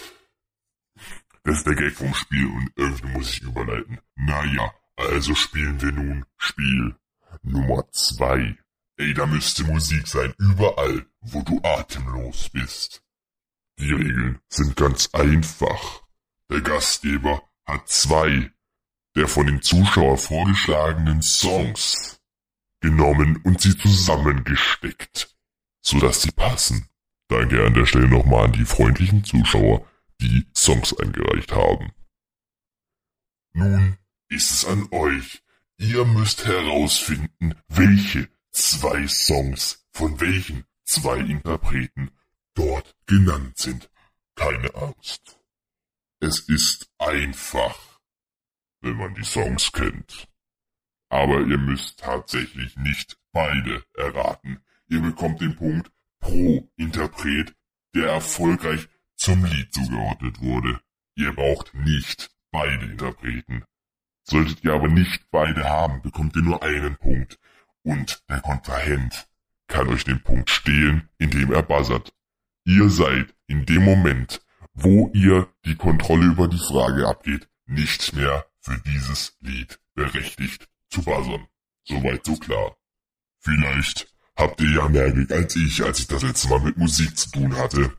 das ist der Gag vom Spiel und irgendwie muss ich überleiten. Naja, also spielen wir nun Spiel Nummer zwei. Ey, da müsste Musik sein, überall, wo du atemlos bist. Die Regeln sind ganz einfach. Der Gastgeber hat zwei der von den Zuschauern vorgeschlagenen Songs genommen und sie zusammengesteckt, sodass sie passen. Danke an der Stelle nochmal an die freundlichen Zuschauer, die Songs eingereicht haben. Nun ist es an euch. Ihr müsst herausfinden, welche zwei Songs, von welchen zwei Interpreten dort genannt sind. Keine Angst. Es ist einfach, wenn man die Songs kennt. Aber ihr müsst tatsächlich nicht beide erraten. Ihr bekommt den Punkt pro Interpret, der erfolgreich zum Lied zugeordnet wurde. Ihr braucht nicht beide Interpreten. Solltet ihr aber nicht beide haben, bekommt ihr nur einen Punkt. Und der Kontrahent kann euch den Punkt stehlen, indem er buzzert. Ihr seid in dem Moment, wo ihr die Kontrolle über die Frage abgeht, nicht mehr für dieses Lied berechtigt zu buzzern. Soweit so klar. Vielleicht habt ihr ja mehr Glück als ich, als ich das letzte Mal mit Musik zu tun hatte.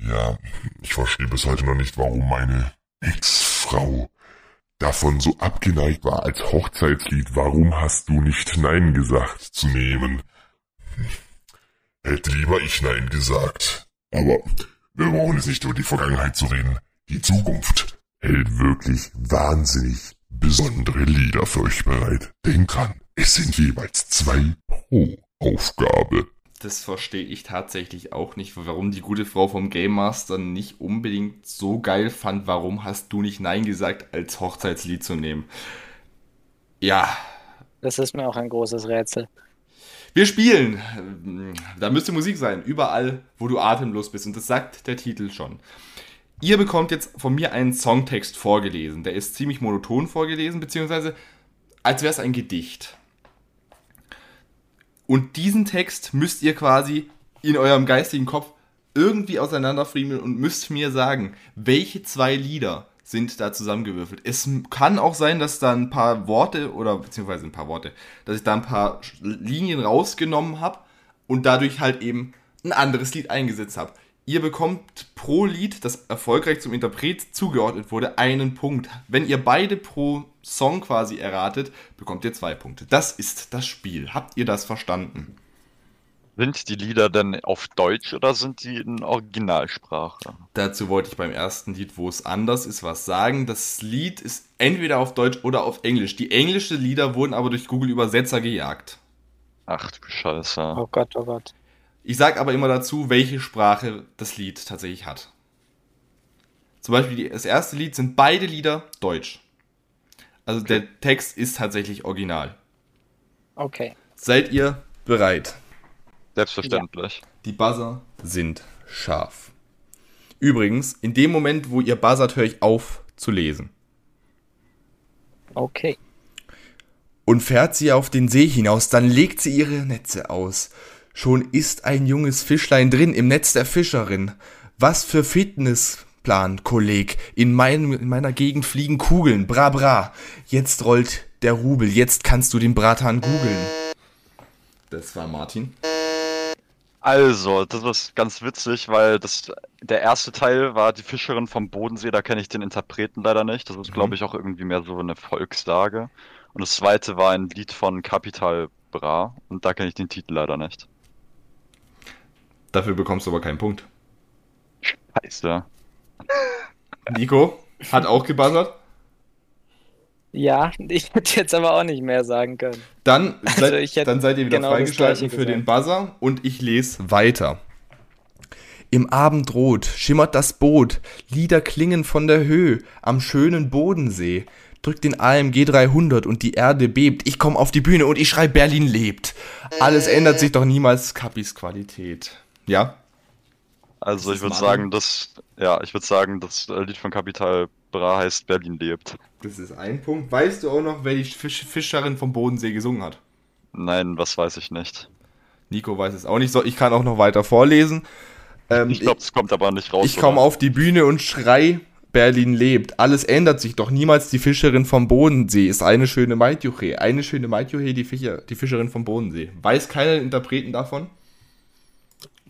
Ja, ich verstehe bis heute noch nicht, warum meine Ex-Frau davon so abgeneigt war als Hochzeitslied Warum hast du nicht Nein gesagt zu nehmen. Hätte lieber ich Nein gesagt. Aber wir brauchen jetzt nicht über die Vergangenheit zu reden. Die Zukunft hält wirklich wahnsinnig besondere Lieder für euch bereit. Denkt dran, es sind jeweils zwei pro Aufgabe. Das verstehe ich tatsächlich auch nicht, warum die gute Frau vom Game Master nicht unbedingt so geil fand, warum hast du nicht Nein gesagt, als Hochzeitslied zu nehmen. Ja. Das ist mir auch ein großes Rätsel. Wir spielen. Da müsste Musik sein. Überall, wo du atemlos bist. Und das sagt der Titel schon. Ihr bekommt jetzt von mir einen Songtext vorgelesen. Der ist ziemlich monoton vorgelesen, beziehungsweise als wäre es ein Gedicht. Und diesen Text müsst ihr quasi in eurem geistigen Kopf irgendwie auseinanderfriemeln und müsst mir sagen, welche zwei Lieder sind da zusammengewürfelt. Es kann auch sein, dass da ein paar Worte oder beziehungsweise ein paar Worte, dass ich da ein paar Linien rausgenommen habe und dadurch halt eben ein anderes Lied eingesetzt habe. Ihr bekommt pro Lied, das erfolgreich zum Interpret zugeordnet wurde, einen Punkt. Wenn ihr beide pro Song quasi erratet, bekommt ihr zwei Punkte. Das ist das Spiel. Habt ihr das verstanden? Sind die Lieder denn auf Deutsch oder sind die in Originalsprache? Dazu wollte ich beim ersten Lied, wo es anders ist, was sagen. Das Lied ist entweder auf Deutsch oder auf Englisch. Die englischen Lieder wurden aber durch Google Übersetzer gejagt. Ach du Scheiße. Oh Gott, oh Gott. Ich sage aber immer dazu, welche Sprache das Lied tatsächlich hat. Zum Beispiel das erste Lied sind beide Lieder deutsch. Also okay. der Text ist tatsächlich original. Okay. Seid ihr bereit? Selbstverständlich. Ja. Die Buzzer sind scharf. Übrigens, in dem Moment, wo ihr buzzert, höre ich auf zu lesen. Okay. Und fährt sie auf den See hinaus, dann legt sie ihre Netze aus. Schon ist ein junges Fischlein drin im Netz der Fischerin. Was für Fitnessplan, Kolleg. In, mein, in meiner Gegend fliegen Kugeln. Bra bra. Jetzt rollt der Rubel. Jetzt kannst du den Bratan googeln. Das war Martin. Also, das ist ganz witzig, weil das der erste Teil war die Fischerin vom Bodensee, da kenne ich den Interpreten leider nicht. Das ist, mhm. glaube ich, auch irgendwie mehr so eine Volkssage. Und das zweite war ein Lied von Capital Bra und da kenne ich den Titel leider nicht. Dafür bekommst du aber keinen Punkt. Scheiße. Nico hat auch gebuzzert. Ja, [LAUGHS] ich hätte jetzt aber auch nicht mehr sagen können. Dann, [LAUGHS] also seid, dann seid ihr wieder genau freigeschaltet für den Buzzer und ich lese weiter. Im Abendrot schimmert das Boot, Lieder klingen von der Höhe am schönen Bodensee. Drückt den AMG 300 und die Erde bebt. Ich komme auf die Bühne und ich schrei Berlin lebt. Alles ändert sich doch niemals Kappis Qualität. Ja. Also ich würde sagen, das ja, ich würde sagen, das Lied von Capital Bra heißt Berlin lebt. Das ist ein Punkt. Weißt du auch noch, wer die Fisch Fischerin vom Bodensee gesungen hat? Nein, was weiß ich nicht. Nico weiß es auch nicht. So, ich kann auch noch weiter vorlesen. Ähm, ich glaube, es kommt aber nicht raus. Ich komme auf die Bühne und schrei, Berlin lebt. Alles ändert sich doch. Niemals die Fischerin vom Bodensee ist eine schöne Maitjuche. Eine schöne Maitjuche, die, Fischer, die Fischerin vom Bodensee. Weiß keiner Interpreten davon?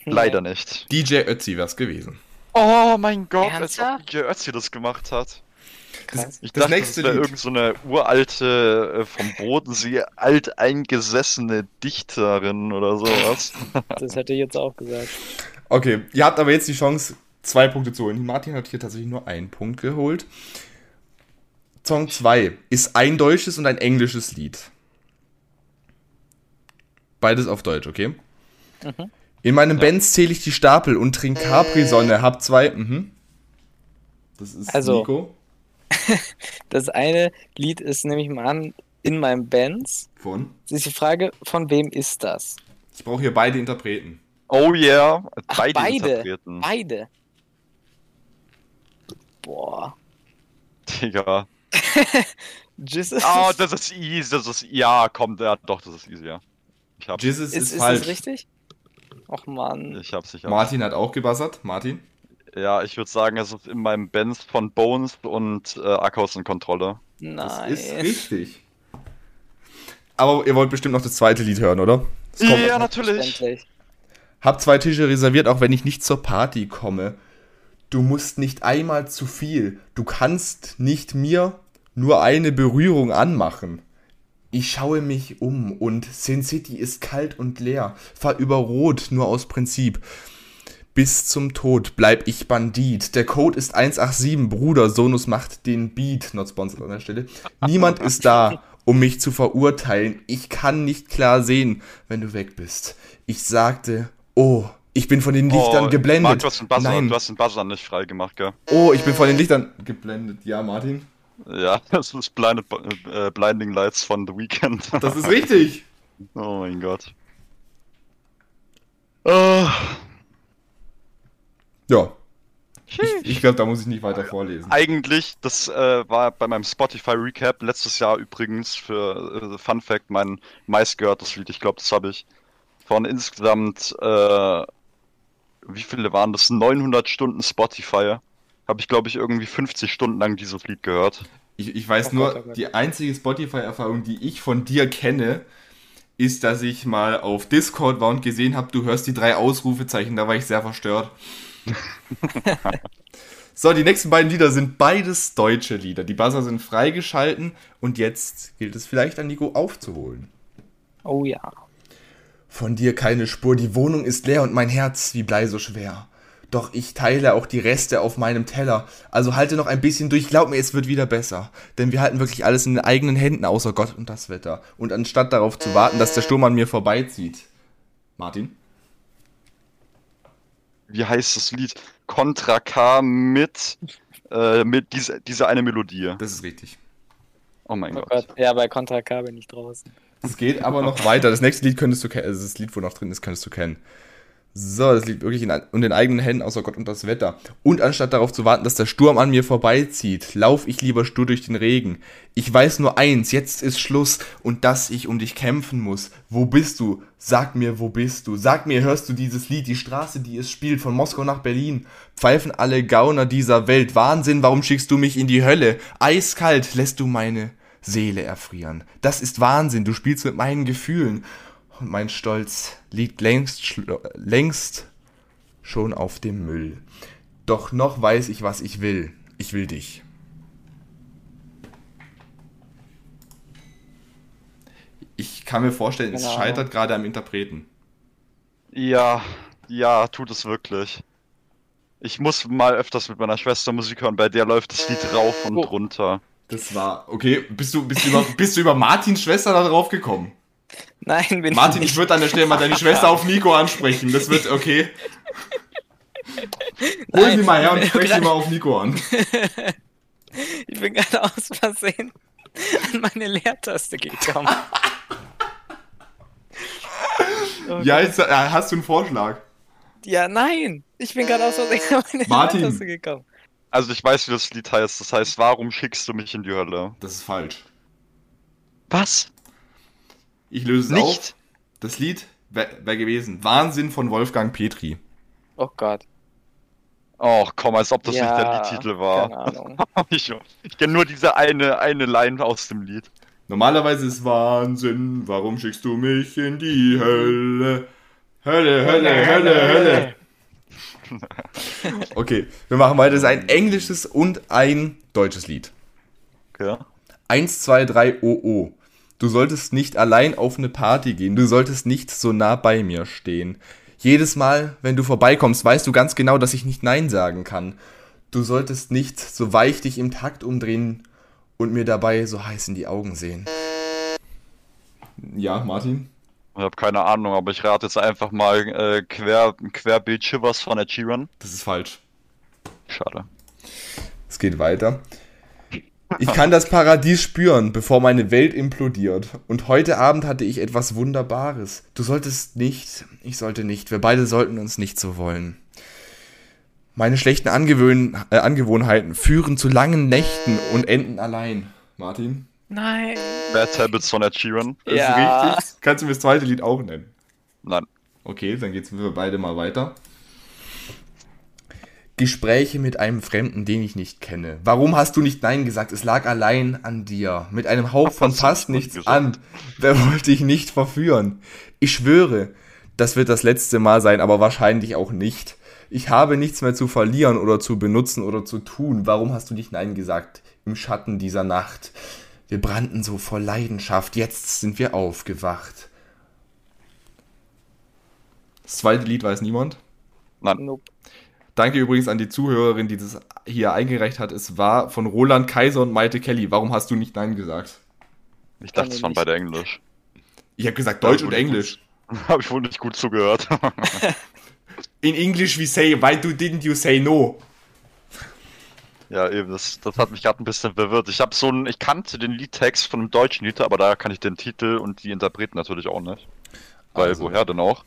Leider nicht. DJ Ötzi wär's gewesen. Oh mein Gott, als ob DJ Ötzi das gemacht hat. Das, ich das dachte, nächste das wäre irgend so eine uralte, äh, vom Bodensee alteingesessene Dichterin oder sowas. [LAUGHS] das hätte ich jetzt auch gesagt. Okay, ihr habt aber jetzt die Chance, zwei Punkte zu holen. Martin hat hier tatsächlich nur einen Punkt geholt. Song 2 ist ein deutsches und ein englisches Lied. beides auf Deutsch, okay? In meinem Benz zähle ich die Stapel und trink Capri-Sonne, hab zwei. Mhm. Das ist Also. Nico [LAUGHS] Das eine Lied ist, nehme ich mal an, in meinem Bands. von. Das ist die Frage, von wem ist das? Ich brauche hier beide Interpreten. Oh yeah, Ach, beide, beide. Interpreten. Beide. Boah. Digga. [LAUGHS] Jesus. Oh, das ist easy, das ist, ja, komm, ja, doch, das ist easy, ja. Ich hab's, Jesus ist, ist, ist falsch. das richtig? Och Mann. ich hab's, ich hab's. Martin hat auch gebassert. Martin? Ja, ich würde sagen, es ist in meinem Bands von Bones und äh, Akkus in Kontrolle. Das Nein. ist richtig. Aber ihr wollt bestimmt noch das zweite Lied hören, oder? Ja, natürlich. Hab zwei Tische reserviert, auch wenn ich nicht zur Party komme. Du musst nicht einmal zu viel. Du kannst nicht mir nur eine Berührung anmachen. Ich schaue mich um und Sin City ist kalt und leer. Fahr über Rot nur aus Prinzip. Bis zum Tod bleib ich Bandit. Der Code ist 187, Bruder. Sonus macht den Beat. Not sponsored an der Stelle. Niemand ist da, um mich zu verurteilen. Ich kann nicht klar sehen, wenn du weg bist. Ich sagte, oh, ich bin von den Lichtern Oh, geblendet. Marc, du hast den Buzzer, Nein, du hast den Buzzer nicht freigemacht, gell? oh, ich bin von den Lichtern geblendet. Ja, Martin. Ja, [LAUGHS] das ist Blinded, äh, Blinding Lights von The Weeknd. Das ist richtig. [LAUGHS] oh mein Gott. Äh, Ja. Ich, ich glaube, da muss ich nicht weiter vorlesen. eigentlich, das äh, war bei meinem Spotify Recap letztes Jahr übrigens für äh, Fun Fact mein meistgehörtes Lied. Ich glaube, das habe ich von insgesamt, äh, wie viele waren das? 900 Stunden Spotify. Habe ich, glaube ich, irgendwie 50 Stunden lang dieses Lied gehört. Ich, ich weiß Oh nur, Gott, oh Gott. die einzige Spotify-Erfahrung, die ich von dir kenne, ist, dass ich mal auf Discord war und gesehen habe, du hörst die drei Ausrufezeichen. Da war ich sehr verstört. [LAUGHS] so, die nächsten beiden Lieder sind beides deutsche Lieder. Die Buzzer sind freigeschalten und jetzt gilt es vielleicht an Nico aufzuholen. Oh ja. Von dir keine Spur, die Wohnung ist leer und mein Herz wie Blei so schwer. Doch ich teile auch die Reste auf meinem Teller. Also halte noch ein bisschen durch, glaub mir, es wird wieder besser. Denn wir halten wirklich alles in den eigenen Händen, außer Gott und das Wetter. Und anstatt darauf zu warten, dass der Sturm an mir vorbeizieht. Martin? Wie heißt das Lied? Contra K mit, äh, mit diese, diese eine Melodie. Das ist richtig. Oh mein Oh Gott. Gott. Ja, bei Contra K bin ich draußen. Es geht aber noch weiter. Das nächste Lied könntest du kennen. Also das Lied, wo noch drin ist, könntest du kennen. So, das liegt wirklich in, in den eigenen Händen, außer Gott und das Wetter. Und anstatt darauf zu warten, dass der Sturm an mir vorbeizieht, lauf ich lieber stur durch den Regen. Ich weiß nur eins, jetzt ist Schluss und dass ich um dich kämpfen muss. Wo bist du? Sag mir, wo bist du? Sag mir, hörst du dieses Lied, die Straße, die es spielt, von Moskau nach Berlin? Pfeifen alle Gauner dieser Welt. Wahnsinn, warum schickst du mich in die Hölle? Eiskalt lässt du meine Seele erfrieren. Das ist Wahnsinn, du spielst mit meinen Gefühlen. Und mein Stolz liegt längst, längst schon auf dem Müll. Doch noch weiß ich, was ich will. Ich will dich. Ich kann mir vorstellen, es Genau. scheitert gerade am Interpreten. Ja, ja, tut es wirklich. Ich muss mal öfters mit meiner Schwester Musik hören, bei der läuft das Lied rauf und Oh. runter. Das war, okay, bist du, bist du, über, bist du über Martins Schwester da drauf gekommen? Nein, bin Martin, ich ich würde an der Stelle mal deine Schwester auf Nico ansprechen. Das wird, okay. [LAUGHS] Hol sie mal her und sprech sie mal auf Nico an. [LAUGHS] Ich bin gerade aus Versehen an meine Leertaste gekommen. [LAUGHS] Oh Ja, jetzt äh, hast du einen Vorschlag. ja, nein. Ich bin gerade aus Versehen an meine Martin. Leertaste gekommen. Also ich weiß, wie das Lied heißt. Das heißt, warum schickst du mich in die Hölle? Das ist falsch. Was? Ich löse es Nicht? auf. Das Lied wäre wär gewesen. Wahnsinn von Wolfgang Petri. Oh Gott. Och, komm, als ob das ja, nicht der Liedtitel war. Keine Ahnung. [LAUGHS] ich ich kenne nur diese eine, eine Line aus dem Lied. Normalerweise ist Wahnsinn, warum schickst du mich in die Hölle? Hölle, Hölle, Hölle, Hölle. [LAUGHS] Okay, wir machen weiter. Das ist ein englisches und ein deutsches Lied. Okay. 1, 2, 3, oh, oh. Du solltest nicht allein auf eine Party gehen. Du solltest nicht so nah bei mir stehen. Jedes Mal, wenn du vorbeikommst, weißt du ganz genau, dass ich nicht Nein sagen kann. Du solltest nicht so weich dich im Takt umdrehen und mir dabei so heiß in die Augen sehen. Ja, Martin? Ich habe keine Ahnung, aber ich rate jetzt einfach mal äh, quer, Querbeet Shivers von Ed Sheeran. Das ist falsch. Schade. Es geht weiter. Ich kann das Paradies spüren, bevor meine Welt implodiert. Und heute Abend hatte ich etwas Wunderbares. Du solltest nicht, ich sollte nicht, wir beide sollten uns nicht so wollen. Meine schlechten Angewöhn äh, Angewohnheiten führen zu langen Nächten und enden allein. Martin? Nein. Bad Habits von Ed Sheeran. Ist Ja. richtig. Kannst du mir das zweite Lied auch nennen? Nein. Okay, dann geht's für beide mal weiter. Gespräche mit einem Fremden, den ich nicht kenne. Warum hast du nicht Nein gesagt? Es lag allein an dir. Mit einem Hauch von fast nicht nichts gesagt? an. Wer [LAUGHS] wollte dich nicht verführen? Ich schwöre, das wird das letzte Mal sein, aber wahrscheinlich auch nicht. Ich habe nichts mehr zu verlieren oder zu benutzen oder zu tun. Warum hast du nicht Nein gesagt? Im Schatten dieser Nacht. Wir brannten so vor Leidenschaft. Jetzt sind wir aufgewacht. Das zweite Lied weiß niemand. Nein. Nope. Danke übrigens an die Zuhörerin, die das hier eingereicht hat. Es war von Roland Kaiser und Maite Kelly. Warum hast du nicht Nein gesagt? Ich dachte, es waren beide Englisch. Ich habe gesagt Deutsch Ja, und Englisch. [LAUGHS] Habe ich wohl nicht gut zugehört. [LAUGHS] In English we say, why do, didn't you say no? ja, eben, das, das hat mich gerade ein bisschen verwirrt. Ich habe so ein, ich kannte den Liedtext von einem deutschen Lied, aber da kann ich den Titel und die Interpreten natürlich auch nicht. Weil Also. woher denn auch?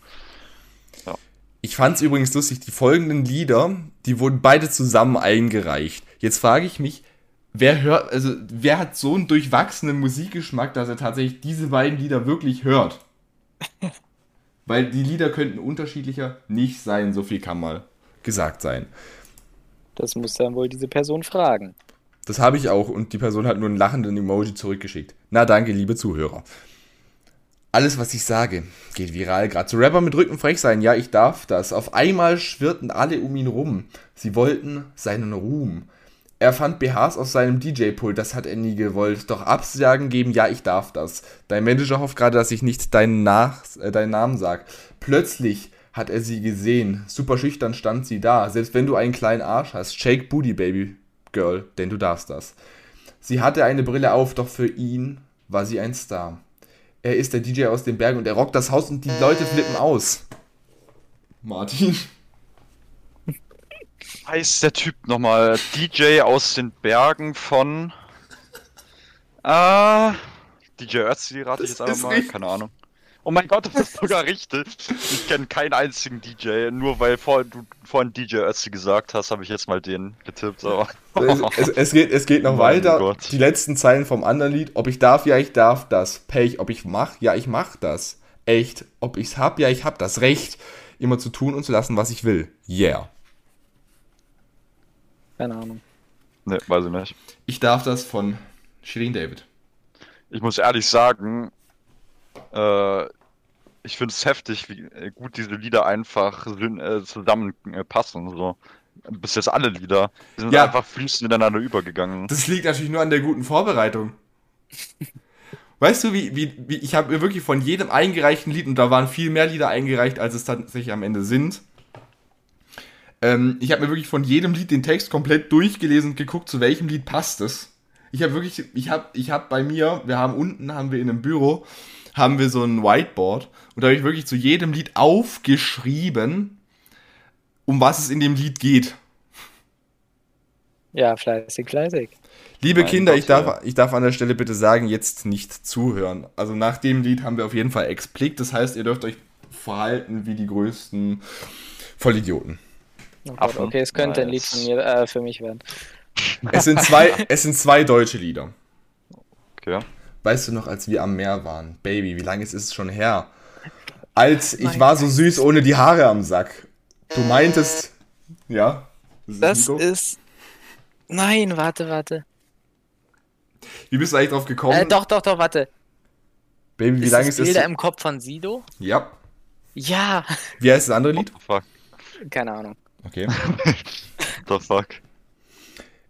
Ich fand's übrigens lustig, die folgenden Lieder, die wurden beide zusammen eingereicht. Jetzt frage ich mich, wer hört, also wer hat so einen durchwachsenen Musikgeschmack, dass er tatsächlich diese beiden Lieder wirklich hört? [LAUGHS] Weil die Lieder könnten unterschiedlicher nicht sein, so viel kann mal gesagt sein. Das muss dann wohl diese Person fragen. Das habe ich auch und die Person hat nur einen lachenden Emoji zurückgeschickt. Na danke, liebe Zuhörer. Alles, was ich sage, geht viral. Gerade zu Rapper mit Rücken frech sein. Ja, ich darf das. Auf einmal schwirrten alle um ihn rum. Sie wollten seinen Ruhm. Er fand BHs auf seinem DJ-Pult, das hat er nie gewollt. Doch Absagen geben, ja, ich darf das. Dein Manager hofft gerade, dass ich nicht deinen, Nach äh, deinen Namen sag. Plötzlich hat er sie gesehen. Super schüchtern stand sie da. Selbst wenn du einen kleinen Arsch hast, shake Booty, Baby Girl, denn du darfst das. Sie hatte eine Brille auf, doch für ihn war sie ein Star. Er ist der DJ aus den Bergen und er rockt das Haus und die Leute flippen aus. Martin? Heißt der Typ nochmal DJ aus den Bergen von. Ah. DJ Ötzi rate ich jetzt einfach mal. richtig. Keine Ahnung. Oh mein Gott, das ist sogar richtig. Ich kenne keinen einzigen DJ. Nur weil vor, du vorhin DJ Ötzi gesagt hast, habe ich jetzt mal den getippt. Aber Es, es, es, geht, es geht noch weiter. Gott. Die letzten Zeilen vom anderen Lied. Ob ich darf, ja, ich darf das. Pech, ob ich mach, ja, ich mach das. Echt, ob ich's hab, ja, ich hab das Recht, immer zu tun und zu lassen, was ich will. Yeah. Keine Ahnung. ne, weiß ich nicht. Ich darf das von Shirin David. Ich muss ehrlich sagen, äh, ich finde es heftig, wie äh, gut diese Lieder einfach äh, zusammenpassen. Äh, so. Bis jetzt alle Lieder. Die sind Ja. einfach fließend ineinander übergegangen. Das liegt natürlich nur an der guten Vorbereitung. [LAUGHS] Weißt du, wie, wie, wie ich habe mir wirklich von jedem eingereichten Lied, und da waren viel mehr Lieder eingereicht, als es tatsächlich am Ende sind. Ähm, ich habe mir wirklich von jedem Lied den Text komplett durchgelesen und geguckt, zu welchem Lied passt es. Ich habe wirklich, ich habe ich hab bei mir, wir haben unten, haben wir in einem Büro, haben wir so ein Whiteboard und da habe ich wirklich zu jedem Lied aufgeschrieben, um was es in dem Lied geht. Ja, fleißig, fleißig. Liebe Mein Kinder, ich, darf, ich darf an der Stelle bitte sagen, jetzt nicht zuhören. Also nach dem Lied haben wir auf jeden Fall Explikt. Das heißt, ihr dürft euch verhalten wie die größten Vollidioten. Oh Gott, okay, es könnte ein Lied von mir äh, für mich werden. Es sind zwei, es sind zwei deutsche Lieder. Okay. Weißt du noch, als wir am Meer waren? Baby, wie lange ist es schon her? Als ich Mein war so süß ohne die Haare am Sack. Du meintest, ja? ist Das Nico? ist. Nein, warte, warte. Wie bist du eigentlich drauf gekommen? Äh, doch, doch, doch, warte. Baby, wie ist lange ist es? Bilder im Kopf von Sido? Ja. Ja. Wie heißt das andere Lied? The fuck. Keine Ahnung. Okay. [LAUGHS] The fuck.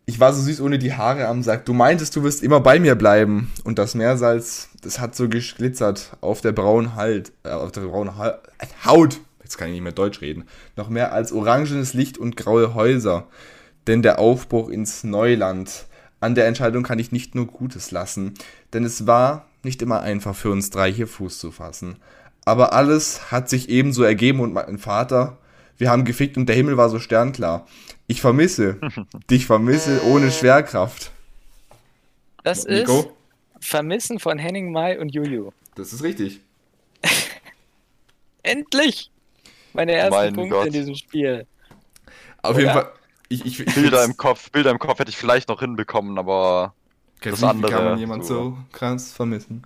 Ich war so süß ohne die Haare am Sack. Du meintest, du wirst immer bei mir bleiben. Und das Meersalz, das hat so geglitzert auf der braunen Halt, äh, auf der braunen Hal Haut. Jetzt kann ich nicht mehr Deutsch reden. Noch mehr als orangenes Licht und graue Häuser. Denn der Aufbruch ins Neuland. An der Entscheidung kann ich nicht nur Gutes lassen. Denn es war nicht immer einfach für uns drei hier Fuß zu fassen. aber alles hat sich ebenso ergeben und mein Vater, wir haben gefickt und der Himmel war so sternklar. Ich vermisse, [LAUGHS] dich vermisse ohne Schwerkraft. Das Nico? ist Vermissen von Henning Mai und Juju. Das ist richtig. [LAUGHS] Endlich! Meine ersten Mein Punkte Gott. in diesem Spiel. Auf Oder? jeden Fall. Ich, ich, ich Bilder im Kopf, Bilder im Kopf hätte ich vielleicht noch hinbekommen, aber Kennst das Wie kann andere, man jemand so, so. krass vermissen?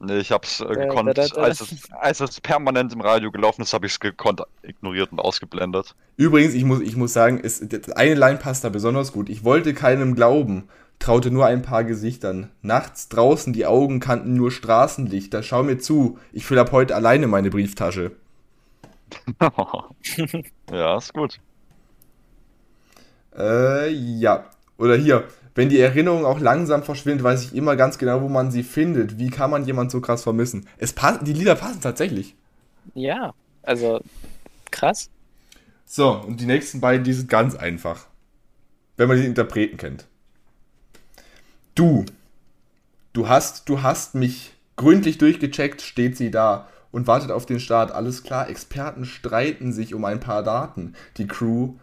Nee, ich hab's äh, da, gekonnt. da, da. Als, es, als es permanent im Radio gelaufen ist, habe ich es gekonnt ignoriert und ausgeblendet. Übrigens, ich muss, ich muss sagen, es, das eine Line passt da besonders gut. Ich wollte keinem glauben, traute nur ein paar Gesichtern. Nachts draußen die Augen kannten nur Straßenlichter. Schau mir zu, ich fülle ab heute alleine meine Brieftasche. [LAUGHS] [LAUGHS] ja, ist gut. Äh, ja. Oder hier, wenn die Erinnerung auch langsam verschwindet, weiß ich immer ganz genau, wo man sie findet. Wie kann man jemand so krass vermissen? Es passt, die Lieder passen tatsächlich. Ja, also krass. So, und die nächsten beiden, die sind ganz einfach. Wenn man die Interpreten kennt. Du. Du hast, du hast mich gründlich durchgecheckt, steht sie da und wartet auf den Start. Alles klar, Experten streiten sich um ein paar Daten. Die Crew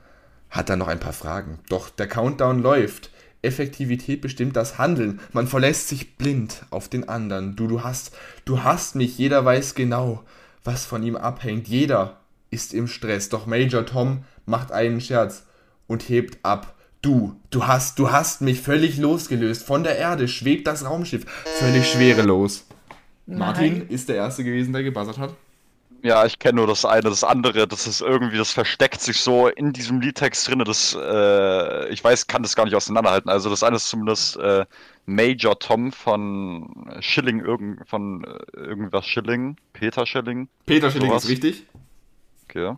hat dann noch ein paar Fragen. Doch der Countdown läuft. Effektivität bestimmt das Handeln. Man verlässt sich blind auf den anderen. Du, du hast, du hast mich. Jeder weiß genau, was von ihm abhängt. Jeder ist im Stress. Doch Major Tom macht einen Scherz und hebt ab. Du, du hast, du hast mich völlig losgelöst. Von der Erde schwebt das Raumschiff völlig schwerelos. Martin ist der Erste gewesen, der gebuzzert hat. Ja, ich kenne nur das eine, das andere, das ist irgendwie, das versteckt sich so in diesem Liedtext drin, das, äh, ich weiß, kann das gar nicht auseinanderhalten. Also das eine ist zumindest äh, Major Tom von Schilling, irgend, von äh, irgendwas Schilling, Peter Schilling, Peter Schilling Sowas. ist richtig. okay.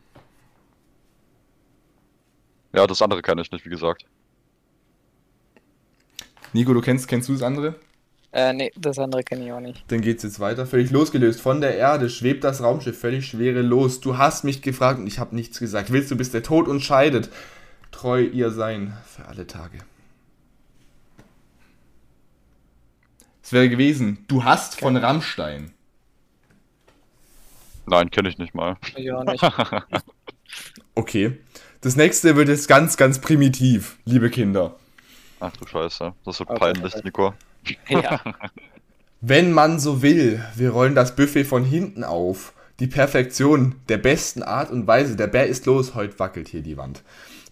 Ja, das andere kenne ich nicht, wie gesagt. Nico, du kennst, kennst du das andere? Äh, nee, das andere kenne ich auch nicht. Dann geht's jetzt weiter. Völlig losgelöst. Von der Erde schwebt das Raumschiff völlig schwerelos. Du hast mich gefragt und ich habe nichts gesagt. Willst du, bis der Tod uns scheidet? Treu ihr sein für alle Tage. Es wäre gewesen, du hast von Rammstein. Nein, kenne ich nicht mal. Auch nicht. [LAUGHS] Okay. Das nächste wird jetzt ganz, ganz primitiv, liebe Kinder. Ach du Scheiße, das wird Okay. peinlich, Nico. [LAUGHS] ja. Wenn man so will, wir rollen das Buffet von hinten auf. Die Perfektion der besten Art und Weise. Der Bär ist los, heute wackelt hier die Wand.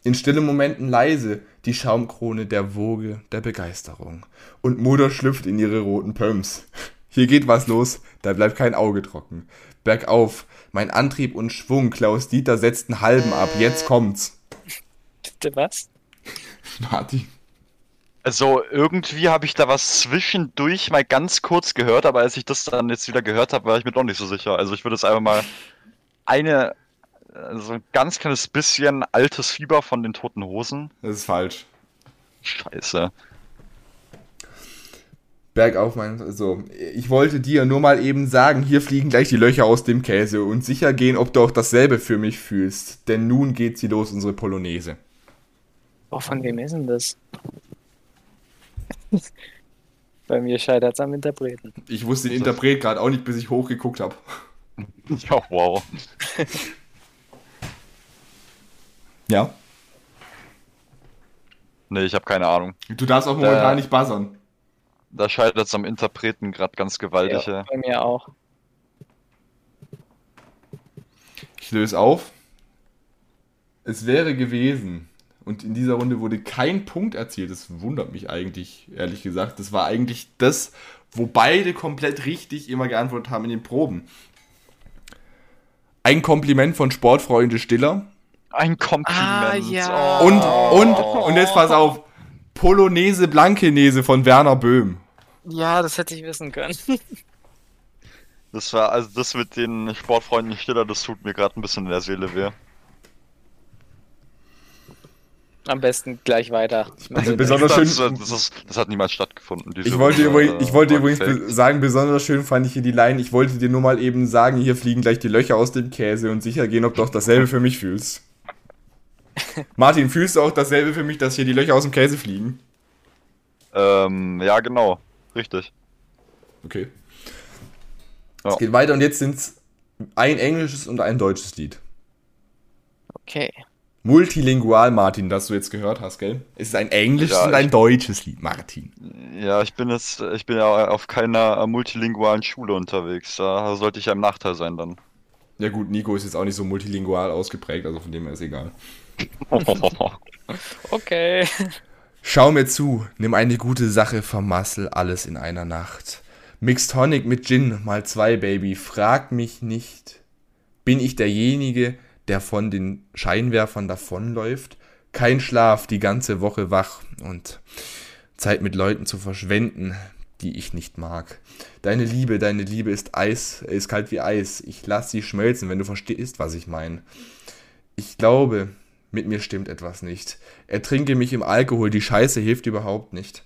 In stillen Momenten leise, die Schaumkrone der Woge der Begeisterung. Und Mutter schlüpft in ihre roten Pumps. Hier geht was los, da bleibt kein Auge trocken. Bergauf, mein Antrieb und Schwung, Klaus Dieter setzt einen halben ab, jetzt kommt's. Bitte [LAUGHS] was? Martin. Also irgendwie habe ich da was zwischendurch mal ganz kurz gehört, aber als ich das dann jetzt wieder gehört habe, war ich mir doch nicht so sicher. Also ich würde jetzt einfach mal eine, so ein ganz kleines bisschen altes Fieber von den Toten Hosen. Das ist falsch. Scheiße. Bergauf, mein, also, ich wollte dir nur mal eben sagen, hier fliegen gleich die Löcher aus dem Käse und sicher gehen, ob du auch dasselbe für mich fühlst. Denn nun geht sie los, unsere Polonaise. Boah, von wem ist denn das? [LAUGHS] Bei mir scheitert es am Interpreten. Ich wusste den Interpret gerade auch nicht, bis ich hochgeguckt habe. [LAUGHS] Ja, wow. Ja. Nee, ich habe keine Ahnung. Du darfst auch momentan Äh. nicht buzzern. Da scheitert es am Interpreten gerade ganz gewaltig. Ja, Ja. bei mir auch. Ich löse auf. Es wäre gewesen. Und in dieser Runde wurde kein Punkt erzielt. Das wundert mich eigentlich, ehrlich gesagt. Das war eigentlich das, wo beide komplett richtig immer geantwortet haben in den Proben. Ein Kompliment von Sportfreunde Stiller. Ein Kompliment. Ah, ja. Oh. Und, und, und jetzt pass auf. Polonaise Blankenese von Werner Böhm. Ja, das hätte ich wissen können. Das war, also das mit den Sportfreunden Stiller, das tut mir gerade ein bisschen in der Seele weh. Am besten gleich weiter. Also besonders das, schön. das, ist, das hat niemals stattgefunden. Ich wollte, äh, ich wollte übrigens be- sagen, besonders schön fand ich hier die Line. Ich wollte dir nur mal eben sagen, hier fliegen gleich die Löcher aus dem Käse und sicher gehen, ob du auch dasselbe für mich fühlst. [LAUGHS] Martin, fühlst du auch dasselbe für mich, dass hier die Löcher aus dem Käse fliegen? Ähm, ja, genau. Richtig. Okay. Ja. Es geht weiter und jetzt sind's Ein englisches und ein deutsches Lied. Okay. Multilingual, Martin, das du jetzt gehört hast, gell? Es ist ein englisches Ja, und ein deutsches Lied, Martin. Ja, ich bin jetzt, ich bin ja auf keiner äh, multilingualen Schule unterwegs. Da sollte ich ja im Nachteil sein dann. Ja gut, Nico ist jetzt auch nicht so multilingual ausgeprägt, also von dem her ist egal. [LAUGHS] Okay. Schau mir zu, nimm eine gute Sache, vermassel alles in einer Nacht. Mix Tonic mit Gin mal zwei, Baby, frag mich nicht. Bin ich derjenige, der von den Scheinwerfern davonläuft? Kein Schlaf, die ganze Woche wach und Zeit mit Leuten zu verschwenden, die ich nicht mag. Deine Liebe, deine Liebe ist Eis, ist kalt wie Eis. Ich lass sie schmelzen, wenn du verstehst, was ich meine. Ich glaube, mit mir stimmt etwas nicht. Ertrinke mich im Alkohol, die Scheiße hilft überhaupt nicht.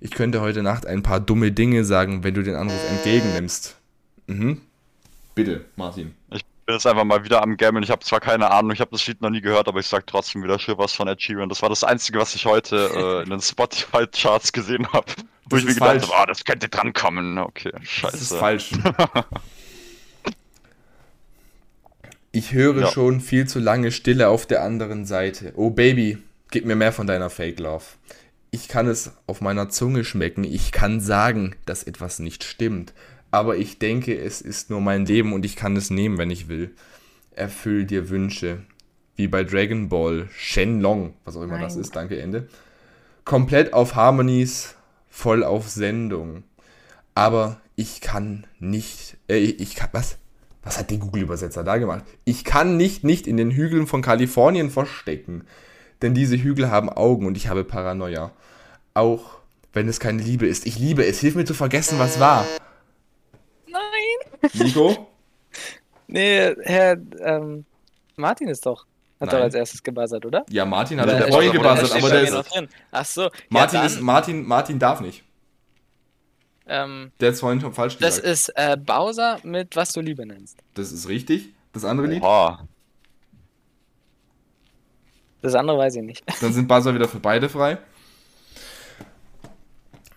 Ich könnte heute Nacht ein paar dumme Dinge sagen, wenn du den Anruf entgegennimmst. Mhm. Bitte, Martin. Ich bin jetzt einfach mal wieder am Gammeln. Ich habe zwar keine Ahnung, ich habe das Lied noch nie gehört, aber ich sag trotzdem wieder Shivers von Ed Sheeran. Das war das Einzige, was ich heute [LAUGHS] äh, in den Spotify-Charts gesehen habe. Wo Das ich mir gedacht habe, ah, das könnte drankommen. Okay, scheiße. Das ist falsch. [LAUGHS] Ich höre Ja. schon viel zu lange Stille auf der anderen Seite. Oh Baby, gib mir mehr von deiner Fake Love. Ich kann es auf meiner Zunge schmecken. Ich kann sagen, dass etwas nicht stimmt. Aber ich denke, es ist nur mein Leben und ich kann es nehmen, wenn ich will. Erfüll dir Wünsche. Wie bei Dragon Ball Shenlong, was auch immer das Nein. ist. Danke, Ende. Komplett auf Harmonies, voll auf Sendung. Aber ich kann nicht, äh, ich kann, was? Was hat der Google-Übersetzer da gemacht? Ich kann nicht nicht in den Hügeln von Kalifornien verstecken. Denn diese Hügel haben Augen und ich habe Paranoia. Auch wenn es keine Liebe ist. Ich liebe es. Hilf mir zu vergessen, was war. Nico? [LAUGHS] Nee, Herr ähm, Martin ist doch. Hat Nein. doch als erstes gebuzzert, oder? Ja, Martin hat Ja, steht- gebuzzert, aber der ist. Ach so. Martin, ja, ist, Martin, Martin darf nicht. ähm, Der hat vorhin schon falsch das gesagt. ist äh, Bowser mit Was du Liebe nennst. Das ist richtig. Das andere Lied. Oha. Das andere weiß ich nicht. Dann sind Buzzer wieder für beide frei.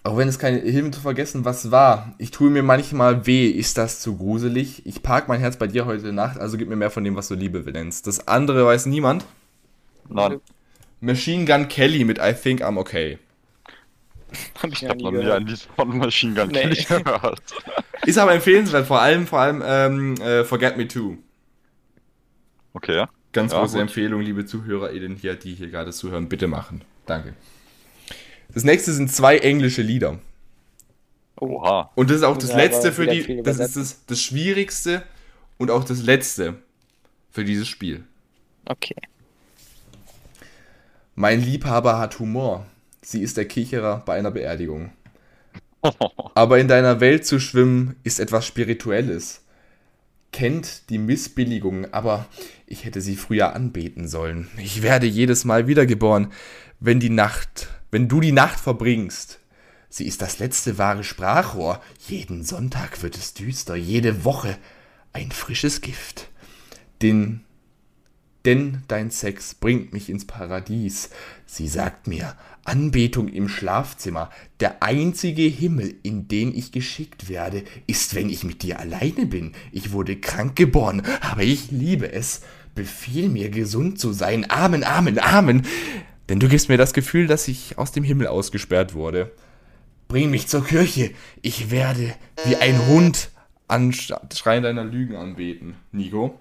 Auch wenn es keine Hilfe zu vergessen, was war. Ich tue mir manchmal weh. Ist das zu gruselig? Ich park mein Herz bei dir heute Nacht, also gib mir mehr von dem, was du Liebe nennst. Das andere weiß niemand. Nein, Machine Gun Kelly mit I Think I'm Okay. Hab ich ich noch habe nie noch nie gehört. ein Lied von Machine Gun Nee. Kelly gehört. [LAUGHS] Ist aber empfehlenswert, vor allem, vor allem ähm, äh, Forget Me Too. Okay. Ganz Ja, große gut. Empfehlung, liebe ZuhörerInnen hier, die hier gerade zuhören, bitte machen. Danke. Das nächste sind zwei englische Lieder. Oha. Und das ist auch das Ja, letzte für die. Das ist das, das Schwierigste und auch das letzte für dieses Spiel. Okay. Mein Liebhaber hat Humor. Sie ist der Kicherer bei einer Beerdigung. [LAUGHS] Aber in deiner Welt zu schwimmen ist etwas Spirituelles. Kennt die Missbilligung, aber ich hätte sie früher anbeten sollen. Ich werde jedes Mal wiedergeboren, wenn die Nacht, wenn du die Nacht verbringst. Sie ist das letzte wahre Sprachrohr. Jeden Sonntag wird es düster, jede Woche ein frisches Gift. Den denn dein Sex bringt mich ins Paradies. Sie sagt mir, Anbetung im Schlafzimmer, der einzige Himmel, in den ich geschickt werde, ist, wenn ich mit dir alleine bin. Ich wurde krank geboren, aber ich liebe es. Befiehl mir, gesund zu sein. Amen, Amen, Amen. Denn du gibst mir das Gefühl, dass ich aus dem Himmel ausgesperrt wurde. Bring mich zur Kirche. Ich werde wie ein Hund an Schreien deiner Lügen anbeten. Nico?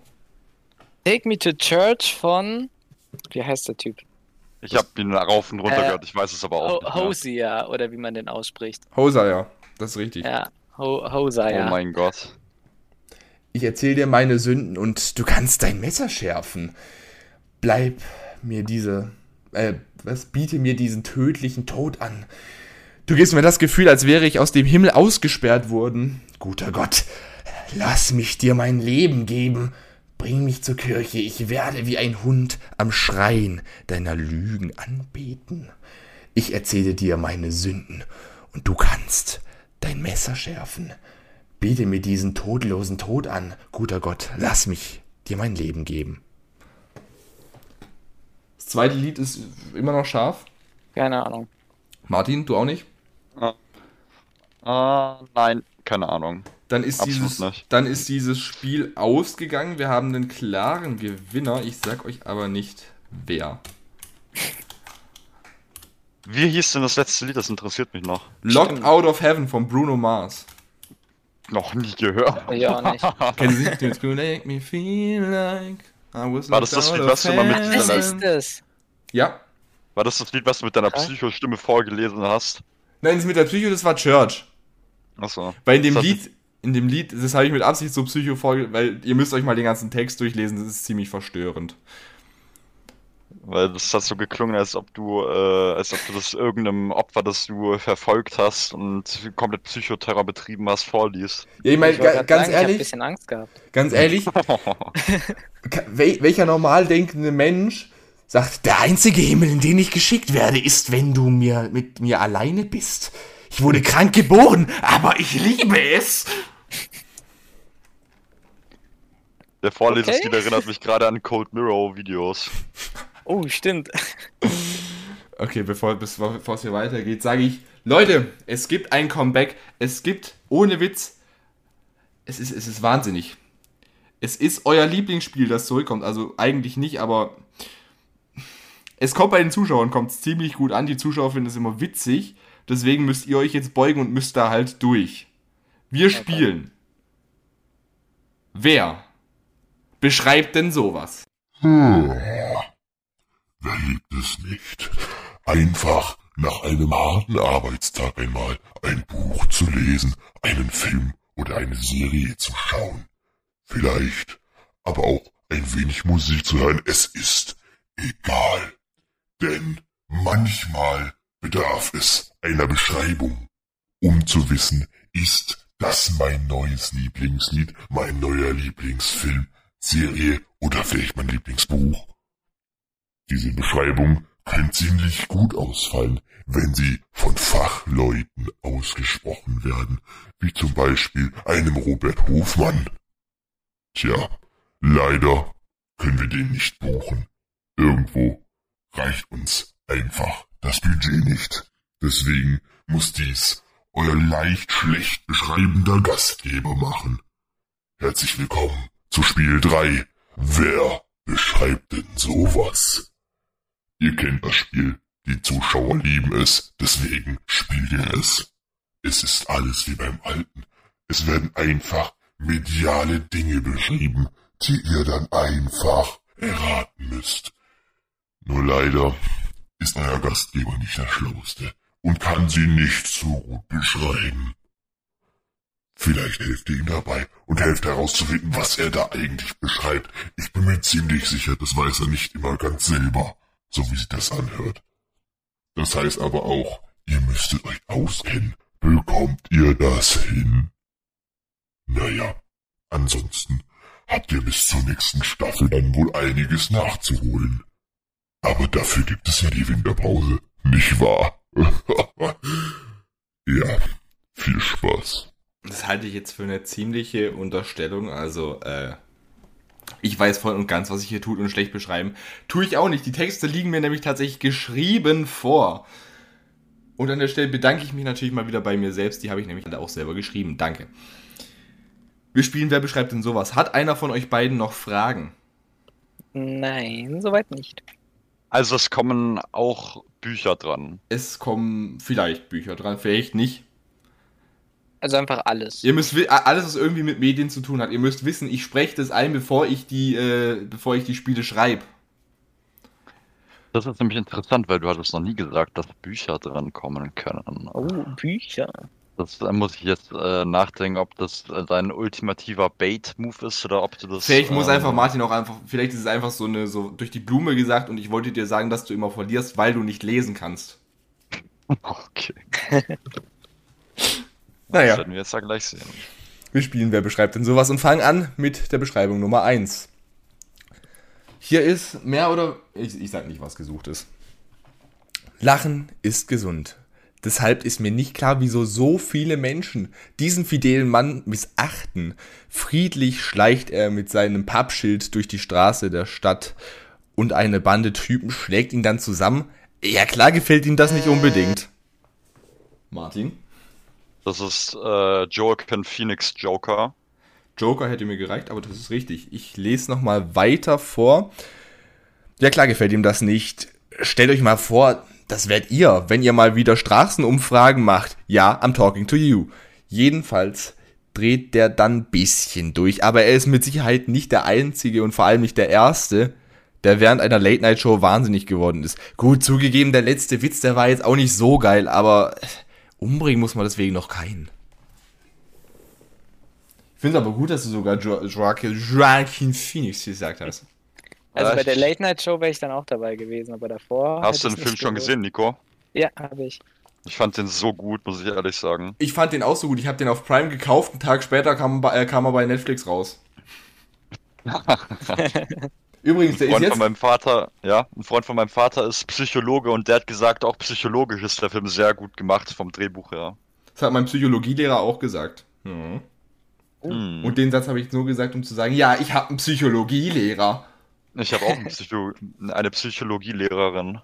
Take Me to Church von. Wie heißt der Typ? Ich habe ihn rauf und runter Äh, gehört, ich weiß es aber auch Ho nicht. mehr. Hosea, oder wie man den ausspricht. Hosea, das ist richtig. Ja, Ho Hosea. Oh mein Gott. Ich erzähl dir meine Sünden und du kannst dein Messer schärfen. Bleib mir diese, äh, was, biete mir diesen tödlichen Tod an. Du gibst mir das Gefühl, als wäre ich aus dem Himmel ausgesperrt worden. Guter Gott, lass mich dir mein Leben geben. Bring mich zur Kirche, ich werde wie ein Hund am Schreien deiner Lügen anbeten. Ich erzähle dir meine Sünden und du kannst dein Messer schärfen. Biete mir diesen todlosen Tod an, guter Gott, lass mich dir mein Leben geben. Das zweite Lied ist immer noch scharf. Keine Ahnung. Martin, du auch nicht? Ah, nein, keine Ahnung. Dann ist, Absolut dieses, nicht. dann ist dieses Spiel ausgegangen. Wir haben einen klaren Gewinner. Ich sag euch aber nicht wer. Wie hieß denn das letzte Lied? Das interessiert mich noch. Locked Stimmt. Out of Heaven von Bruno Mars. Noch nie gehört. Ja, nicht. [LAUGHS] Kennen Sie nicht? You make me feel like War das das Lied, was du immer mit dieser Was ist das? Ja. War das das Lied, was du mit deiner? Psychostimme vorgelesen hast? Nein, das mit der Psycho, das war Church. Achso. Weil in dem Das Lied, in dem Lied, das habe ich mit Absicht so Psycho vorgelesen, weil ihr müsst euch mal den ganzen Text durchlesen, das ist ziemlich verstörend. Weil das hat so geklungen, als ob du, äh, als ob du das irgendeinem Opfer, das du verfolgt hast und komplett Psychoterror betrieben hast, vorliest. Ja, ich meine, Ich ganz sagen, Ich habe ein ehrlich, bisschen Angst gehabt. ganz ehrlich, [LAUGHS] welcher normal denkende Mensch sagt, der einzige Himmel, in den ich geschickt werde, ist, wenn du mir mit mir alleine bist. Ich wurde krank geboren, aber ich liebe [LAUGHS] es. Der Vorlesestil Okay. erinnert mich gerade an Cold Mirror Videos. [LAUGHS] Oh, stimmt. Okay, bevor, bevor es hier weitergeht, sage ich, Leute, es gibt ein Comeback. Es gibt, ohne Witz, es ist, es ist wahnsinnig. Es ist euer Lieblingsspiel, das zurückkommt. Also eigentlich nicht, aber es kommt bei den Zuschauern kommt ziemlich gut an. Die Zuschauer finden es immer witzig. Deswegen müsst ihr euch jetzt beugen und müsst da halt durch. Wir spielen. Wer beschreibt denn sowas? Wer liebt es nicht, einfach nach einem harten Arbeitstag einmal ein Buch zu lesen, einen Film oder eine Serie zu schauen? Vielleicht aber auch ein wenig Musik zu hören. Es ist egal. Denn manchmal bedarf es einer Beschreibung, um zu wissen, ist das mein neues Lieblingslied, mein neuer Lieblingsfilm, Serie oder vielleicht mein Lieblingsbuch? Diese Beschreibung kann ziemlich gut ausfallen, wenn sie von Fachleuten ausgesprochen werden, wie zum Beispiel einem Robert Hofmann. Tja, leider können wir den nicht buchen. Irgendwo reicht uns einfach das Budget nicht. Deswegen muss dies euer leicht schlecht beschreibender Gastgeber machen. Herzlich willkommen zu Spiel 3. Wer beschreibt denn sowas? Ihr kennt das Spiel, die Zuschauer lieben es, deswegen spielt ihr es. Es ist alles wie beim Alten. Es werden einfach mediale Dinge beschrieben, die ihr dann einfach erraten müsst. Nur leider ist euer Gastgeber nicht der Schlauste und kann sie nicht so gut beschreiben. Vielleicht helft ihr ihm dabei und helft herauszufinden, was er da eigentlich beschreibt. Ich bin mir ziemlich sicher, das weiß er nicht immer ganz selber, so wie sich das anhört. Das heißt aber auch, ihr müsstet euch auskennen. Bekommt ihr das hin? Naja, ansonsten habt ihr bis zur nächsten Staffel dann wohl einiges nachzuholen. Aber dafür gibt es ja die Winterpause, nicht wahr? [LAUGHS] ja, viel Spaß. Das halte ich jetzt für eine ziemliche Unterstellung. Also, äh, ich weiß voll und ganz, was ich hier tut und schlecht beschreiben. Tue ich auch nicht. Die Texte liegen mir nämlich tatsächlich geschrieben vor. Und an der Stelle bedanke ich mich natürlich mal wieder bei mir selbst. Die habe ich nämlich alle auch selber geschrieben. Danke. Wir spielen Wer beschreibt denn sowas? Hat einer von euch beiden noch Fragen? Nein, soweit nicht. Also es kommen auch Bücher dran. Es kommen vielleicht Bücher dran, vielleicht nicht. Also einfach alles. Ihr müsst alles, was irgendwie mit Medien zu tun hat. Ihr müsst wissen, ich spreche das ein, bevor ich die, äh, bevor ich die Spiele schreibe. Das ist nämlich interessant, weil du hattest noch nie gesagt, dass Bücher dran kommen können. Oh, Bücher. Das äh, muss ich jetzt äh, nachdenken, ob das äh, dein ultimativer Bait-Move ist oder ob du das. Vielleicht muss ähm, einfach Martin auch einfach, vielleicht ist es einfach so eine, so durch die Blume gesagt und ich wollte dir sagen, dass du immer verlierst, weil du nicht lesen kannst. [LAUGHS] Okay. [LAUGHS] Naja. Das werden wir jetzt ja gleich sehen. Wir spielen Wer beschreibt denn sowas und fangen an mit der Beschreibung Nummer 1. Hier ist mehr oder. Ich, ich sag nicht, was gesucht ist. Lachen ist gesund. Deshalb ist mir nicht klar, wieso so viele Menschen diesen fidelen Mann missachten. Friedlich schleicht er mit seinem Pappschild durch die Straße der Stadt und eine Bande Typen schlägt ihn dann zusammen. Ja klar gefällt ihm das nicht unbedingt. Martin? Das ist äh, Joaquin Phoenix Joker. Joker hätte mir gereicht, aber das ist richtig. Ich lese nochmal weiter vor. Ja klar gefällt ihm das nicht. Stellt euch mal vor, das werdet ihr, wenn ihr mal wieder Straßenumfragen macht. Ja, I'm talking to you. Jedenfalls dreht der dann bisschen durch, aber er ist mit Sicherheit nicht der Einzige und vor allem nicht der Erste, der während einer Late-Night-Show wahnsinnig geworden ist. Gut, zugegeben, der letzte Witz, der war jetzt auch nicht so geil, aber umbringen muss man deswegen noch keinen. Ich finde es aber gut, dass du sogar jo Joaquin, Joaquin Phoenix gesagt hast. Also bei der Late Night Show wäre ich dann auch dabei gewesen, aber davor. Hast du den Film schon gesehen, Nico? Ja, habe ich. Ich fand den so gut, muss ich ehrlich sagen. Ich fand den auch so gut. Ich habe den auf Prime gekauft. Einen Tag später kam, äh, kam er bei Netflix raus. [LAUGHS] [LAUGHS] Übrigens, der Ein ist Freund jetzt. von meinem Vater, ja, ein Freund von meinem Vater ist Psychologe und der hat gesagt, auch psychologisch ist der Film sehr gut gemacht vom Drehbuch her. Das hat mein Psychologielehrer auch gesagt. Mhm. Hm. Und den Satz habe ich nur gesagt, um zu sagen, ja, ich habe einen Psychologielehrer. Ich habe auch einen [LAUGHS] Psycho eine Psychologielehrerin.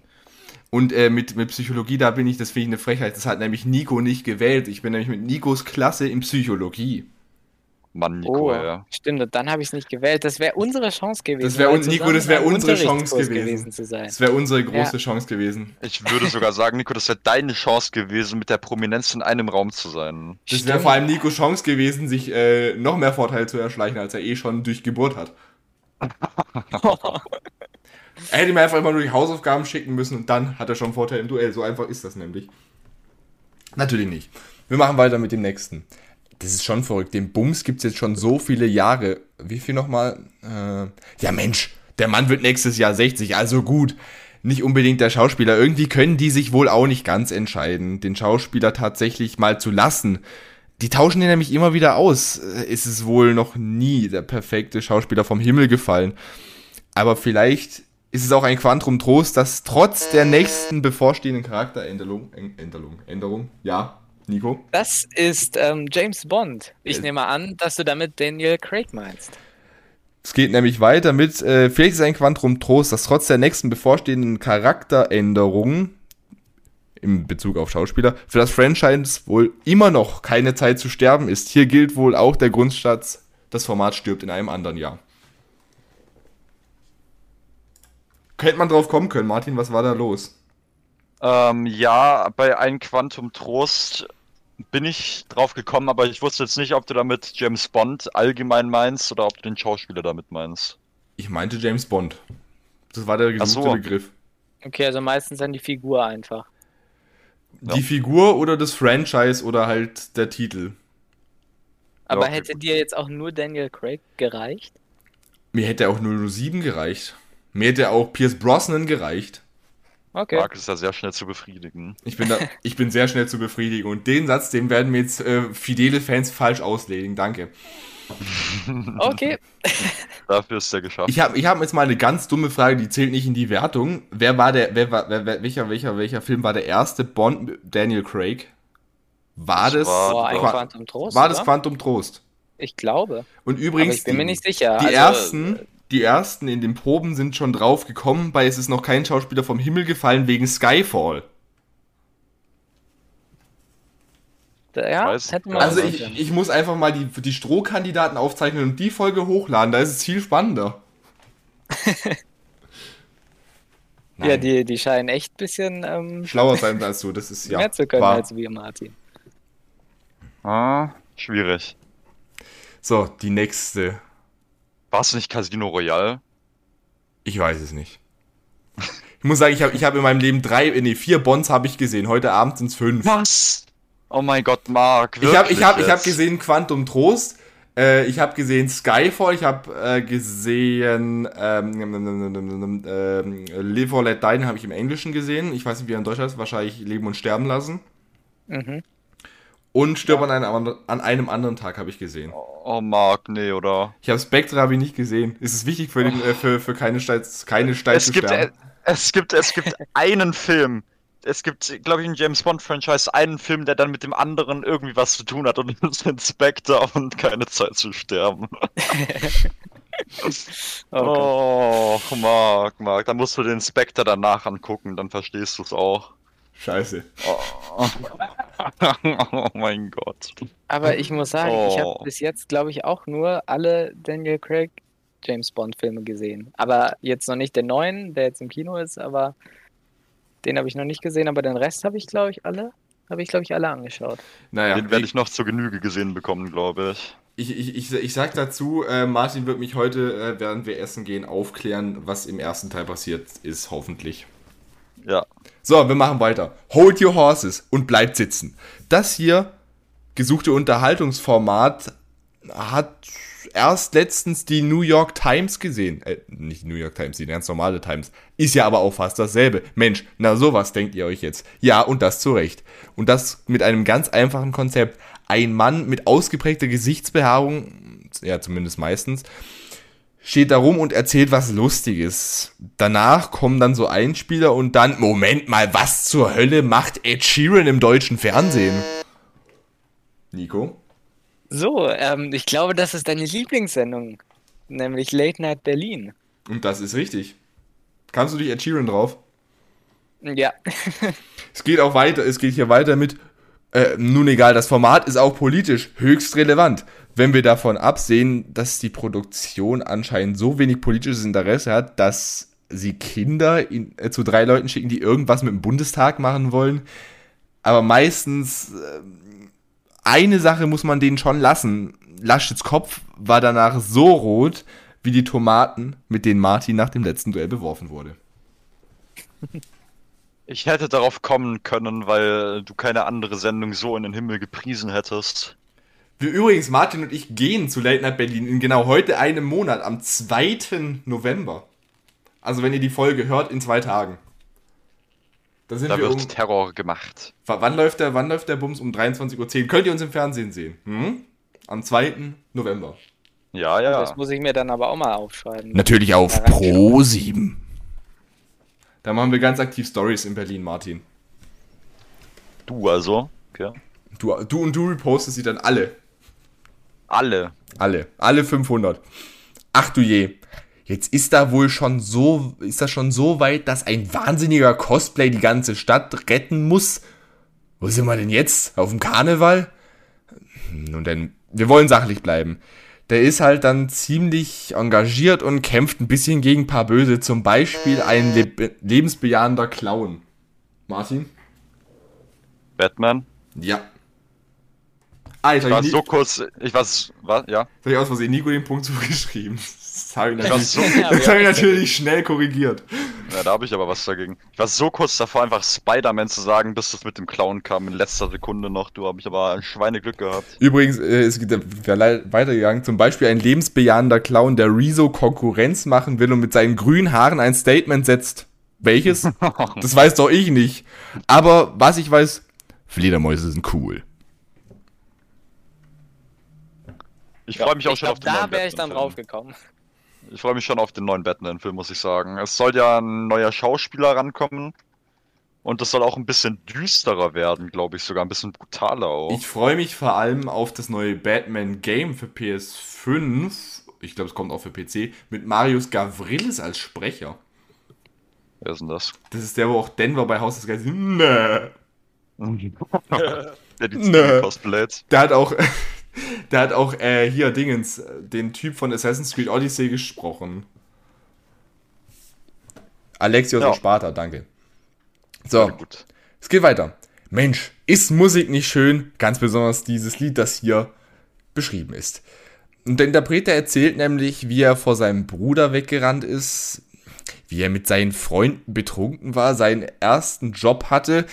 Und äh, mit, mit Psychologie, da bin ich, das finde ich eine Frechheit. Das hat nämlich Nico nicht gewählt. Ich bin nämlich mit Nikos Klasse in Psychologie. Mann, Nico, Oh, ja. stimmt, und dann habe ich es nicht gewählt. Das wäre unsere Chance gewesen. Das wär mal un- Nico, das wär in einem unsere Chance gewesen. zu sein. Das wäre unsere große Ja. Chance gewesen. Ich würde sogar sagen, Nico, das wäre deine Chance gewesen, mit der Prominenz in einem Raum zu sein. Das wäre vor allem Nikos Chance gewesen, sich äh, noch mehr Vorteile zu erschleichen, als er eh schon durch Geburt hat. [LAUGHS] Er hätte mir einfach immer nur die Hausaufgaben schicken müssen und dann hat er schon Vorteil im Duell. So einfach ist das nämlich. Natürlich nicht. Wir machen weiter mit dem nächsten. Das ist schon verrückt. Den Bums gibt es jetzt schon so viele Jahre. Wie viel nochmal? Äh, ja Mensch, der Mann wird nächstes Jahr 60, also gut. Nicht unbedingt der Schauspieler. Irgendwie können die sich wohl auch nicht ganz entscheiden, den Schauspieler tatsächlich mal zu lassen. Die tauschen den nämlich immer wieder aus. Äh, Ist es wohl noch nie der perfekte Schauspieler vom Himmel gefallen. Aber vielleicht ist es auch ein Quantum Trost, dass trotz der nächsten bevorstehenden Charakteränderung, Än- Änderung, Änderung, ja, Nico, Das ist ähm, James Bond. Ich Äh. nehme an, dass du damit Daniel Craig meinst. es geht nämlich weiter mit, äh, vielleicht ist ein Quantum Trost, dass trotz der nächsten bevorstehenden Charakteränderung im Bezug auf Schauspieler für das Franchise wohl immer noch keine Zeit zu sterben ist. Hier gilt wohl auch der Grundsatz, das Format stirbt in einem anderen Jahr. Hätte man drauf kommen können, Martin, was war da los? Ähm, ja, bei Ein Quantum Trost bin ich drauf gekommen, aber ich wusste jetzt nicht, ob du damit James Bond allgemein meinst oder ob du den Schauspieler damit meinst. Ich meinte James Bond. Das war der gesuchte so. Begriff. Okay, also meistens dann die Figur einfach. Ja. Die Figur oder das Franchise oder halt der Titel. Aber okay, hätte dir jetzt auch nur Daniel Craig gereicht? Mir hätte auch 007 gereicht. Mir hätte auch Pierce Brosnan gereicht. Okay. Mark ist ja sehr schnell zu befriedigen. Ich bin, da, [LAUGHS] ich bin sehr schnell zu befriedigen. Und den Satz, den werden mir jetzt äh, fidele Fans falsch auslegen. Danke. [LAUGHS] Okay. [LAUGHS] Dafür ist er geschafft. Ich habe ich hab jetzt mal eine ganz dumme Frage, die zählt nicht in die Wertung. Wer war der, wer war, wer, wer, welcher, welcher, welcher Film war der erste Bond mit Daniel Craig? War Das das, war- Qua- Quantum Trost. war das oder? Quantum Trost? Ich glaube. Und Aber übrigens, ich bin mir die- nicht sicher. Die Also, ersten, die ersten in den Proben sind schon drauf gekommen, bei es ist noch kein Schauspieler vom Himmel gefallen wegen Skyfall. Ja, Also ich, ich muss einfach mal die, die Strohkandidaten aufzeichnen und die Folge hochladen, da ist es viel spannender. [LAUGHS] Ja, die, die scheinen echt ein bisschen ähm, Schlauer sein als du, das ist [LAUGHS] ja mehr zu können wahr. als wir, Martin. Ah, schwierig. So, die nächste. War es nicht Casino Royale? Ich weiß es nicht. Ich muss sagen, ich habe ich hab in meinem Leben drei, nee, vier Bonds habe ich gesehen. Heute Abend sind es fünf. Was? Oh mein Gott, Mark. Ich habe ich hab, ich hab gesehen Quantum Trost. Äh, ich habe gesehen Skyfall. Ich habe äh, gesehen ähm, ähm, Live or Let Die. Den habe ich im Englischen gesehen. Ich weiß nicht, wie er in Deutschland ist. Wahrscheinlich Leben und Sterben lassen. Mhm. Und Stirb an, einem, an einem anderen Tag habe ich gesehen. Oh, Mark, nee, oder? Ich habe Spectre habe ich nicht gesehen. Ist es wichtig für, den, äh, für, für keine Stein, keine Stein Es zu gibt, sterben? äh, es gibt, es gibt einen Film. Es gibt, glaube ich, in James Bond Franchise einen Film, der dann mit dem anderen irgendwie was zu tun hat und [LAUGHS] das ist Inspector und keine Zeit zu sterben. [LAUGHS] Okay. Oh, Mark, Mark, da musst du den Inspector danach angucken, dann verstehst du es auch. Scheiße. Oh. [LAUGHS] oh mein Gott. Aber ich muss sagen, ich Oh. habe bis jetzt, glaube ich, auch nur alle Daniel Craig James Bond Filme gesehen. Aber jetzt noch nicht den neuen, der jetzt im Kino ist, aber den habe ich noch nicht gesehen. Aber den Rest habe ich, glaube ich, alle, habe ich, glaube ich, alle angeschaut. Naja, Den werde ich noch zur Genüge gesehen bekommen, glaube ich. Ich, ich, ich, ich sag dazu, äh, Martin wird mich heute, äh, während wir essen gehen, aufklären, was im ersten Teil passiert ist, hoffentlich. Ja. So, wir machen weiter. Hold your horses und bleibt sitzen. Das hier, gesuchte Unterhaltungsformat, hat erst letztens die New York Times gesehen. Äh, nicht New York Times, die ganz normale Times. Ist ja aber auch fast dasselbe. Mensch, na sowas denkt ihr euch jetzt. Ja, und das zu Recht. Und das mit einem ganz einfachen Konzept. Ein Mann mit ausgeprägter Gesichtsbehaarung, ja zumindest meistens, steht da rum und erzählt was Lustiges. Danach kommen dann so Einspieler und dann, Moment mal, was zur Hölle macht Ed Sheeran im deutschen Fernsehen? Nico? So, ähm, ich glaube, das ist deine Lieblingssendung, nämlich Late Night Berlin. Und das ist richtig. Kannst du dich Ed Sheeran drauf? Ja, [LAUGHS] Es geht auch weiter, es geht hier weiter mit, äh, nun egal, das Format ist auch politisch höchst relevant. Wenn wir davon absehen, dass die Produktion anscheinend so wenig politisches Interesse hat, dass sie Kinder in, äh, zu drei Leuten schicken, die irgendwas mit dem Bundestag machen wollen. Aber meistens, äh, eine Sache muss man denen schon lassen. Laschets Kopf war danach so rot wie die Tomaten, mit denen Martin nach dem letzten Duell beworfen wurde. Ich hätte darauf kommen können, weil du keine andere Sendung so in den Himmel gepriesen hättest. Wir übrigens, Martin und ich gehen zu Late Night Berlin in genau heute einem Monat, am 2. November. Also wenn ihr die Folge hört, in zwei Tagen. Da sind Da wir um. wird Terror gemacht. W- Wann läuft, der, wann läuft der Bums? Um 23.10 Uhr. Könnt ihr uns im Fernsehen sehen. Hm? Am 2. November. Ja, ja. das muss ich mir dann aber auch mal aufschreiben. Natürlich auf. Pro 7. Da machen wir ganz aktiv Stories in Berlin, Martin. Du also. Okay. Du, du und du repostest sie dann alle. Alle. Alle. Alle 500. Ach du je. Jetzt ist da wohl schon so, ist das schon so weit, dass ein wahnsinniger Cosplay die ganze Stadt retten muss. Wo sind wir denn jetzt? Auf dem Karneval? Nun denn, wir wollen sachlich bleiben. Der ist halt dann ziemlich engagiert und kämpft ein bisschen gegen ein paar Böse. Zum Beispiel ein leb lebensbejahender Clown. Martin? Batman. Ja. Alter, Ich war ich, so kurz. Ich war. Was? Ja. Hab ich aus Versehen Nico den Punkt [LAUGHS] zugeschrieben. Das habe ich Ich war natürlich, so. Ja, [LAUGHS] das hab ich natürlich schnell korrigiert. Ja, da habe ich aber was dagegen. Ich war so kurz davor, einfach Spider-Man zu sagen, bis das mit dem Clown kam. In letzter Sekunde noch. Du habe ich aber ein Schweineglück gehabt. Übrigens, äh, es gibt ja le- weitergegangen, zum Beispiel ein lebensbejahender Clown, der Rezo Konkurrenz machen will und mit seinen grünen Haaren ein Statement setzt. Welches? [LAUGHS] das weiß doch ich nicht. Aber was ich weiß, Fledermäuse sind cool. Ich freue mich auch ich schon glaub, auf den da neuen wäre ich dann Batman-Film. draufgekommen. Ich freue mich schon auf den neuen Batman-Film, muss ich sagen. Es soll ja ein neuer Schauspieler rankommen. Und das soll auch ein bisschen düsterer werden, glaube ich, sogar ein bisschen brutaler auch. Ich freue mich vor allem auf das neue Batman Game für PS5. Ich glaube, es kommt auch für PC. Mit Marius Gavrilis als Sprecher. Wer ist denn das? Das ist der, wo auch Denver bei Haus des Geistes. Nee. [LAUGHS] Der die Nö. Der hat auch, der hat auch äh, hier Dingens, den Typ von Assassin's Creed Odyssey gesprochen. Alexios Ja. Sparta, danke. So, Gut. es geht weiter. Mensch, ist Musik nicht schön? Ganz besonders dieses Lied, das hier beschrieben ist. Und der Interpret der erzählt nämlich, wie er vor seinem Bruder weggerannt ist, wie er mit seinen Freunden betrunken war, seinen ersten Job hatte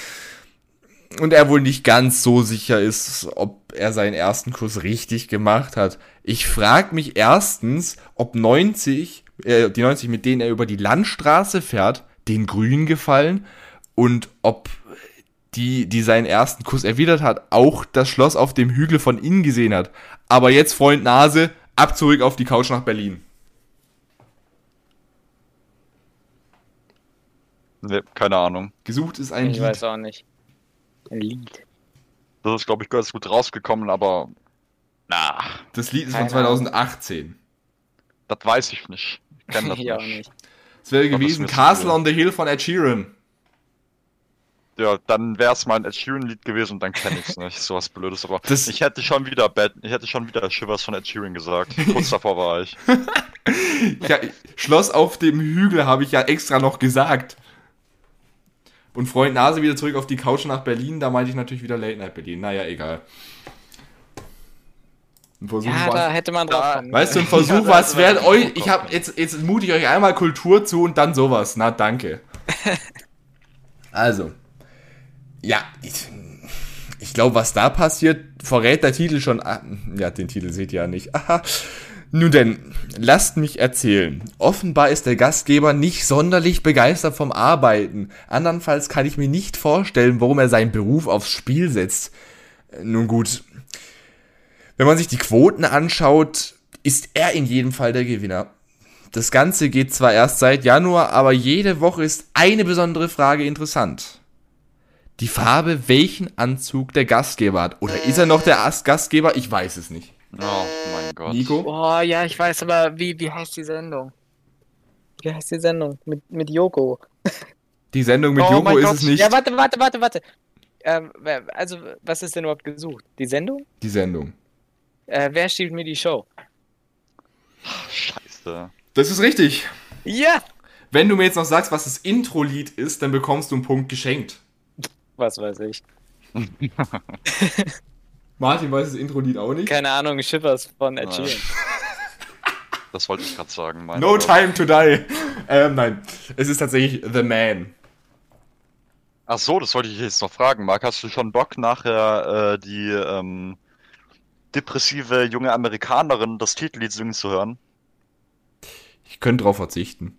und er wohl nicht ganz so sicher ist, ob er seinen ersten Kurs richtig gemacht hat. Ich frage mich erstens, ob 90, äh, die 90, mit denen er über die Landstraße fährt, den Grünen gefallen und ob die, die seinen ersten Kuss erwidert hat, auch das Schloss auf dem Hügel von innen gesehen hat. Aber jetzt, Freund Nase, ab zurück auf die Couch nach Berlin. Nee, keine Ahnung. Gesucht ist ein Ich Lied. weiß auch nicht. Ein Lied. Das ist, glaube ich, ganz gut rausgekommen, aber. Na, Das Lied ist von Keine Ahnung. 2018. das weiß ich nicht. Ich kenne [LAUGHS] das Ich auch nicht. Es wäre gewesen Castle on the Hill von Ed Sheeran. ja, dann wäre es mal ein Ed Sheeran-Lied gewesen und dann kenne ich es nicht. [LAUGHS] So was Blödes, aber Das- ich hätte schon wieder Bad, ich hätte schon wieder Shivers von Ed Sheeran gesagt. [LAUGHS] Kurz davor war ich. Ja, Schloss auf dem Hügel habe ich ja extra noch gesagt. Und Freund Nase wieder zurück auf die Couch nach Berlin, da meinte ich natürlich wieder Late Night Berlin. Naja, egal. Ein Versuch Ja, da hätte man drauf kommen. Weißt du, ein Ja, Versuch, man wäre drauf euch. Ich hab jetzt, jetzt mute ich euch einmal Kultur zu und dann sowas. Na, danke. Also. Ja, ich, ich glaube, was da passiert, verrät der Titel schon. Ah, ja, den Titel seht ihr ja nicht. Aha. [LAUGHS] Nun denn, lasst mich erzählen. Offenbar ist der Gastgeber nicht sonderlich begeistert vom Arbeiten. Andernfalls kann ich mir nicht vorstellen, warum er seinen Beruf aufs Spiel setzt. Äh, Nun gut, wenn man sich die Quoten anschaut, ist er in jedem Fall der Gewinner. Das Ganze geht zwar erst seit Januar, aber jede Woche ist eine besondere Frage interessant. Die Farbe, welchen Anzug der Gastgeber hat. Oder ist er noch der As- Gastgeber? Ich weiß es nicht. Oh mein Gott. Nico? Boah, ja, ich weiß, aber wie, wie heißt die Sendung? Wie heißt die Sendung? Mit, mit Joko. Die Sendung mit Oh Joko mein ist Gott. es nicht. Ja, warte, warte, warte, warte. Ähm, also, was ist denn überhaupt gesucht? Die Sendung? Die Sendung. Äh, wer stiehlt mir die Show? Scheiße. Das ist richtig. Ja! Wenn du mir jetzt noch sagst, was das Intro-Lied ist, dann bekommst du einen Punkt geschenkt. Was weiß ich. [LAUGHS] Martin weiß das Intro-Lied auch nicht. Keine Ahnung, Schiffers von Ed. Sheeran. [LAUGHS] Das wollte ich gerade sagen. No Gott. time to die. Ähm, nein. Es ist tatsächlich The Man. Ach so, das wollte ich jetzt noch fragen. Marc, hast du schon Bock nachher äh, die ähm, depressive junge Amerikanerin das Titellied singen zu hören? Ich könnte drauf verzichten.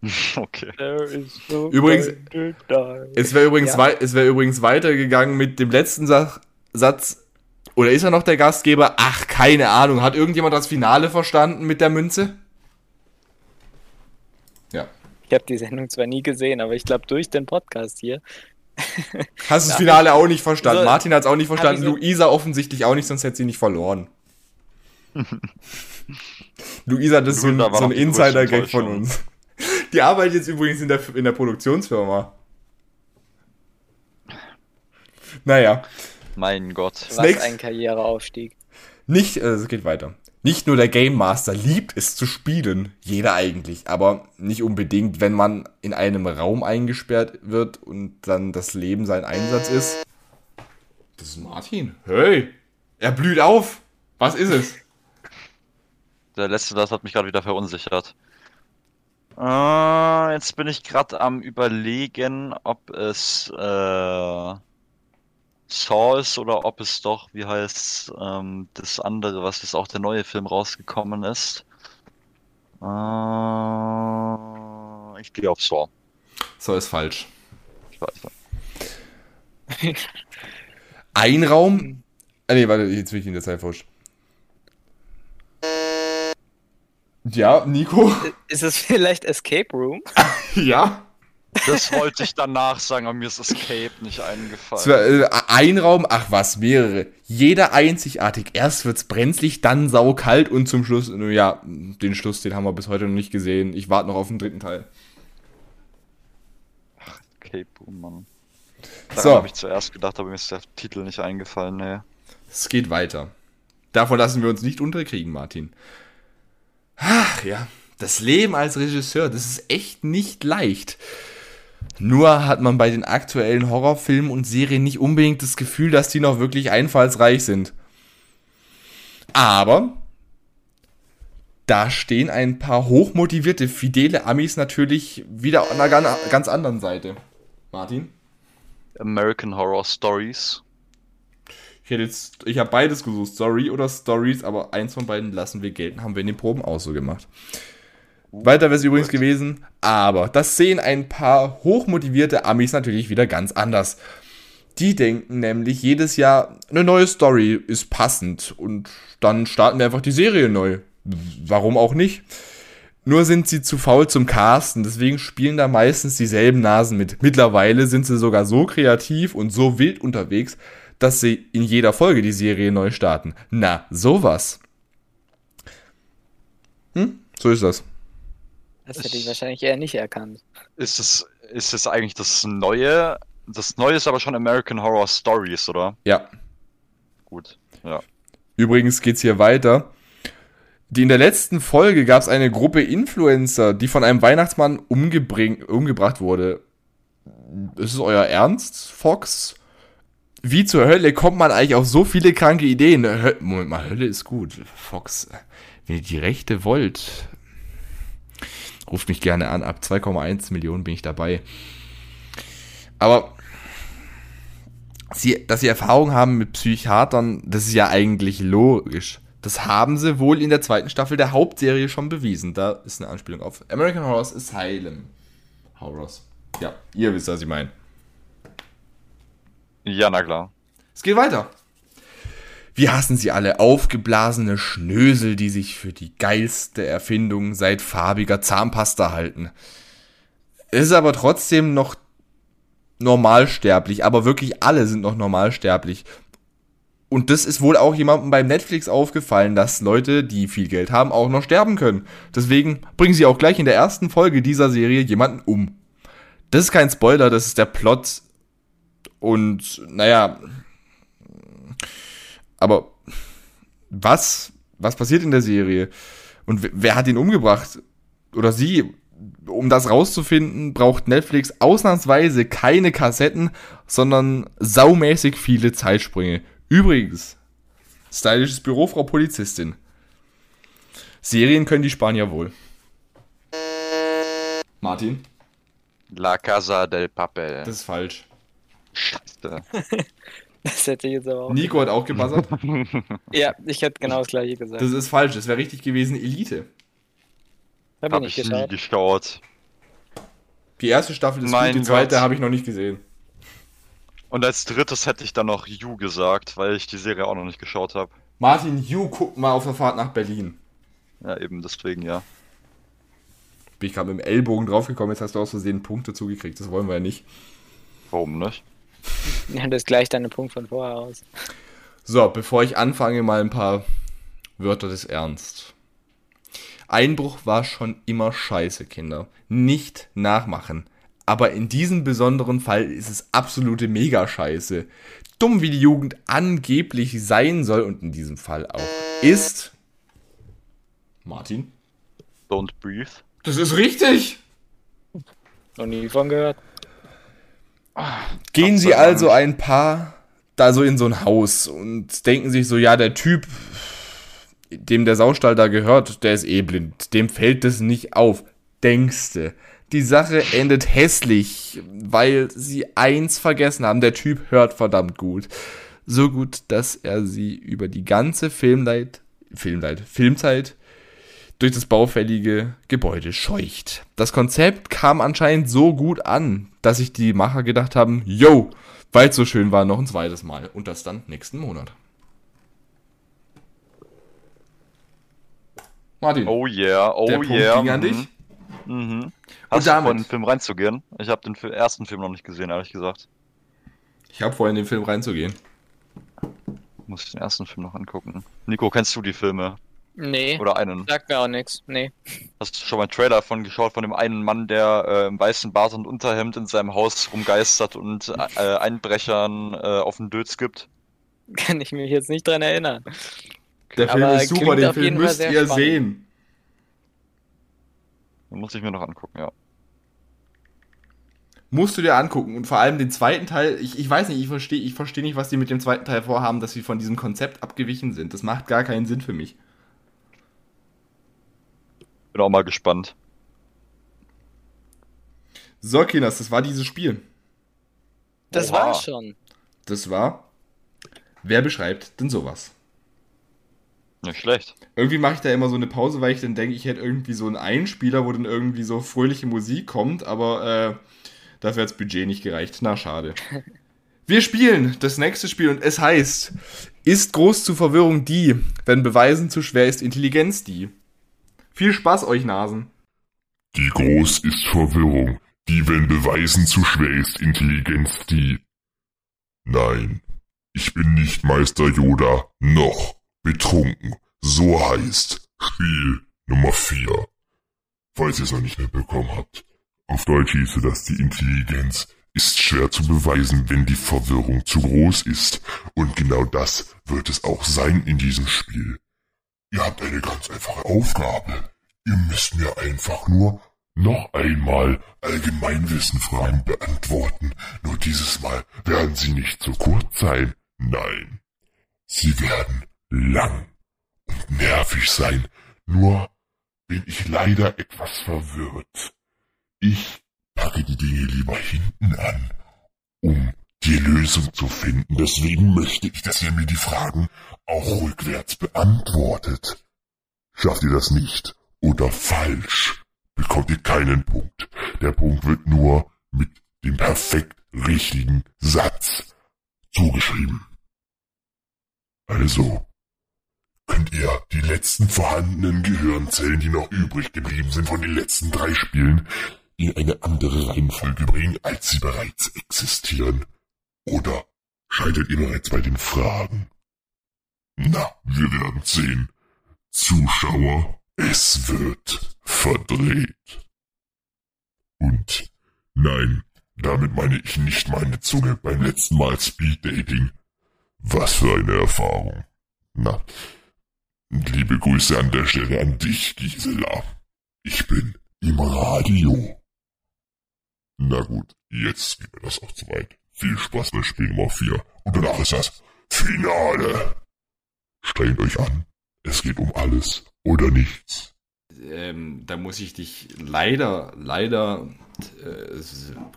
[LAUGHS] Okay. There is no Übrigens- time to die. Es wäre übrigens, Ja. wei es wär übrigens weitergegangen mit dem letzten Sa Satz. Oder ist er noch der Gastgeber? Ach, keine Ahnung. Hat irgendjemand das Finale verstanden mit der Münze? Ja. Ich habe die Sendung zwar nie gesehen, aber ich glaube durch den Podcast hier. [LAUGHS] Hast du das Finale auch nicht verstanden? So- Martin hat es auch nicht verstanden. so- Luisa offensichtlich auch nicht, sonst hätte sie nicht verloren. [LAUGHS] Luisa, das ist so ein, so ein Insider-Gag von uns. [LAUGHS] Die arbeitet jetzt übrigens in der, in der Produktionsfirma. Naja. Mein Gott. Was Snakes? ein Karriereaufstieg. Nicht, äh, es geht weiter. Nicht nur der Game Master liebt es zu spielen, jeder eigentlich, aber nicht unbedingt, wenn man in einem Raum eingesperrt wird und dann das Leben sein Einsatz ist. Das ist Martin. Hey, er blüht auf. Was ist es? Der letzte Satz hat mich gerade wieder verunsichert. Äh, jetzt bin ich gerade am überlegen, ob es äh, Saw ist oder ob es doch, wie heißt ähm, das andere, was jetzt auch der neue Film rausgekommen ist. Äh, ich gehe auf Saw. So ist falsch. Ich weiß nicht. [LAUGHS] Ein Raum. Ah, nee, warte, jetzt bin ich in der Zeit falsch. Ja, Nico? Ist es vielleicht Escape Room? [LAUGHS] ja. Das wollte ich danach sagen, aber mir ist Escape nicht eingefallen. war, äh, ein Raum, ach was, mehrere. Jeder einzigartig. Erst wird's brenzlig, dann saukalt und zum Schluss, ja, den Schluss, den haben wir bis heute noch nicht gesehen. Ich warte noch auf den dritten Teil. Escape Room, Mann. Daran So. habe ich zuerst gedacht, aber mir ist der Titel nicht eingefallen, nee. Es geht weiter. Davon lassen wir uns nicht unterkriegen, Martin. Ach ja, das Leben als Regisseur, das ist echt nicht leicht. Nur hat man bei den aktuellen Horrorfilmen und Serien nicht unbedingt das Gefühl, dass die noch wirklich einfallsreich sind. Aber da stehen ein paar hochmotivierte, fidele Amis natürlich wieder an einer gan- ganz anderen Seite. Martin? American Horror Stories. Ich hätte jetzt, ich habe beides gesucht, Story oder Stories, aber eins von beiden lassen wir gelten, haben wir in den Proben auch so gemacht. Weiter wäre es übrigens gewesen, aber das sehen ein paar hochmotivierte Amis natürlich wieder ganz anders. Die denken nämlich jedes Jahr, eine neue Story ist passend und dann starten wir einfach die Serie neu. Warum auch nicht? Nur sind sie zu faul zum Casten, deswegen spielen da meistens dieselben Nasen mit. Mittlerweile sind sie sogar so kreativ und so wild unterwegs, dass sie in jeder Folge die Serie neu starten. Na, sowas. Hm? So ist das. Das hätte ich wahrscheinlich eher nicht erkannt. Ist es, ist es eigentlich das neue Das neue ist aber schon American Horror Stories, oder? Ja. Gut, ja. Übrigens geht's hier weiter. Die in der letzten Folge gab es eine Gruppe Influencer, die von einem Weihnachtsmann umgebracht wurde. Ist es euer Ernst, Fox? Wie zur Hölle kommt man eigentlich auf so viele kranke Ideen? Hö Moment mal, Hölle ist gut. Fox, wenn ihr die Rechte wollt, ruft mich gerne an. Ab 2,1 Millionen bin ich dabei. Aber sie, dass sie Erfahrung haben mit Psychiatern, das ist ja eigentlich logisch. Das haben sie wohl in der zweiten Staffel der Hauptserie schon bewiesen. Da ist eine Anspielung auf American Horror Asylum. Horrors. Ja, ihr wisst, was ich meine. Ja, na klar. Es geht weiter. Wir hassen sie alle, aufgeblasene Schnösel, die sich für die geilste Erfindung seit farbiger Zahnpasta halten. Ist aber trotzdem noch normalsterblich, aber wirklich alle sind noch normalsterblich. Und das ist wohl auch jemandem beim Netflix aufgefallen, dass Leute, die viel Geld haben, auch noch sterben können. Deswegen bringen sie auch gleich in der ersten Folge dieser Serie jemanden um. Das ist kein Spoiler, das ist der Plot. Und naja. Aber was? Was passiert in der Serie? Und wer hat ihn umgebracht? Oder sie? um das rauszufinden, braucht Netflix ausnahmsweise keine Kassetten, sondern saumäßig viele Zeitsprünge. Übrigens, stylisches Büro, Frau Polizistin. Serien können die Spanier wohl. Martin? La Casa del Papel. Das ist falsch. Scheiße. [LAUGHS] Das hätte ich jetzt aber auch. Nico hat auch gebuzzert. [LAUGHS] Ja, ich hätte genau das gleiche gesagt. Das ist falsch. Das wäre richtig gewesen Elite. Hab Hab ich nicht nie geschaut. geschaut. Die erste Staffel ist Mein gut, die zweite habe ich noch nicht gesehen. Und als drittes hätte ich dann noch You gesagt, weil ich die Serie auch noch nicht geschaut habe. Martin, you guck mal auf der Fahrt nach Berlin. Ja, eben deswegen, ja. Bin ich gerade mit dem Ellbogen draufgekommen, jetzt hast du aus Versehen Punkte zugekriegt. Das wollen wir ja nicht. Warum nicht? [LAUGHS] Ja, das gleicht deinen Punkt von vorher aus. So, bevor ich anfange, mal ein paar Wörter des Ernst. Einbruch war schon immer scheiße, Kinder. Nicht nachmachen. Aber in diesem besonderen Fall ist es absolute Mega-Scheiße. Dumm wie die Jugend angeblich sein soll und in diesem Fall auch ist. Martin? Don't breathe. Das ist richtig! Noch nie von gehört. Gehen sie also ein Paar da so in so ein Haus und denken sich so, ja, der Typ, dem der Saustall da gehört, der ist eh blind. Dem fällt das nicht auf. Denkste. Die Sache endet hässlich, weil sie eins vergessen haben. Der Typ hört verdammt gut. So gut, dass er sie über die ganze Filmleit, Filmleit, Filmzeit durch das baufällige Gebäude scheucht. Das Konzept kam anscheinend so gut an, dass sich die Macher gedacht haben, yo, weil es so schön war, noch ein zweites Mal. Und das dann nächsten Monat. Martin, Oh yeah, oh der Punkt yeah. ging an mhm. dich. Mhm. Hast damit- du vor, in den Film reinzugehen? Ich habe den ersten Film noch nicht gesehen, ehrlich gesagt. Ich habe vorhin in den Film reinzugehen. Muss ich den ersten Film noch angucken. Nico, kennst du die Filme? Nee, Oder einen? sagt mir auch nichts. Nee. Hast du schon mal einen Trailer davon geschaut, von dem einen Mann, der äh, im weißen Bart und Unterhemd in seinem Haus rumgeistert und äh, Einbrechern äh, auf den Dötz gibt? [LAUGHS] Kann ich mich jetzt nicht dran erinnern. Der Film Aber ist super, den Film müsst ihr spannend. sehen. Den muss ich mir noch angucken, ja. Musst du dir angucken. Und vor allem den zweiten Teil, ich, ich weiß nicht, ich verstehe ich versteh nicht, was die mit dem zweiten Teil vorhaben, dass sie von diesem Konzept abgewichen sind. Das macht gar keinen Sinn für mich. Bin auch mal gespannt. So, Kinders, das war dieses Spiel. Das Oha. war's schon. Das war. Wer beschreibt denn sowas? Nicht schlecht. Irgendwie mache ich da immer so eine Pause, weil ich dann denke, ich hätte irgendwie so einen Einspieler, wo dann irgendwie so fröhliche Musik kommt, aber äh, dafür hat das Budget nicht gereicht. Na, schade. [LAUGHS] Wir spielen das nächste Spiel und es heißt, ist groß zu Verwirrung die, wenn Beweisen zu schwer ist Intelligenz die. Viel Spaß euch Nasen. Die groß ist Verwirrung, die, wenn Beweisen zu schwer ist, Intelligenz die. Nein, ich bin nicht Meister Yoda, noch betrunken. So heißt Spiel Nummer 4. Falls ihr es noch nicht mitbekommen habt. Auf Deutsch hieße das die Intelligenz ist schwer zu beweisen, wenn die Verwirrung zu groß ist. Und genau das wird es auch sein in diesem Spiel. Ihr habt eine ganz einfache Aufgabe. Ihr müsst mir einfach nur noch einmal Allgemeinwissenfragen beantworten. Nur dieses Mal werden sie nicht so kurz sein. Nein. Sie werden lang und nervig sein. Nur bin ich leider etwas verwirrt. Ich packe die Dinge lieber hinten an, um die Lösung zu finden. Deswegen möchte ich, dass ihr mir die Fragen auch rückwärts beantwortet. Schafft ihr das nicht oder falsch, bekommt ihr keinen Punkt. Der Punkt wird nur mit dem perfekt richtigen Satz zugeschrieben. Also, könnt ihr die letzten vorhandenen Gehirnzellen, die noch übrig geblieben sind von den letzten drei Spielen, in eine andere Reihenfolge bringen, als sie bereits existieren? Oder scheitert ihr bereits bei den Fragen? Na, wir werden sehen. Zuschauer, es wird verdreht. Und nein, damit meine ich nicht meine Zunge beim letzten Mal Speeddating. Was für eine Erfahrung. Na, liebe Grüße an der Stelle an dich, Gisela. Ich bin im Radio. Na gut, jetzt geht mir das auch zu weit. Viel Spaß bei Spiel Nummer 4. Und danach ist das Finale. Strengt euch an. Es geht um alles oder nichts. Ähm, da muss ich dich leider, leider äh,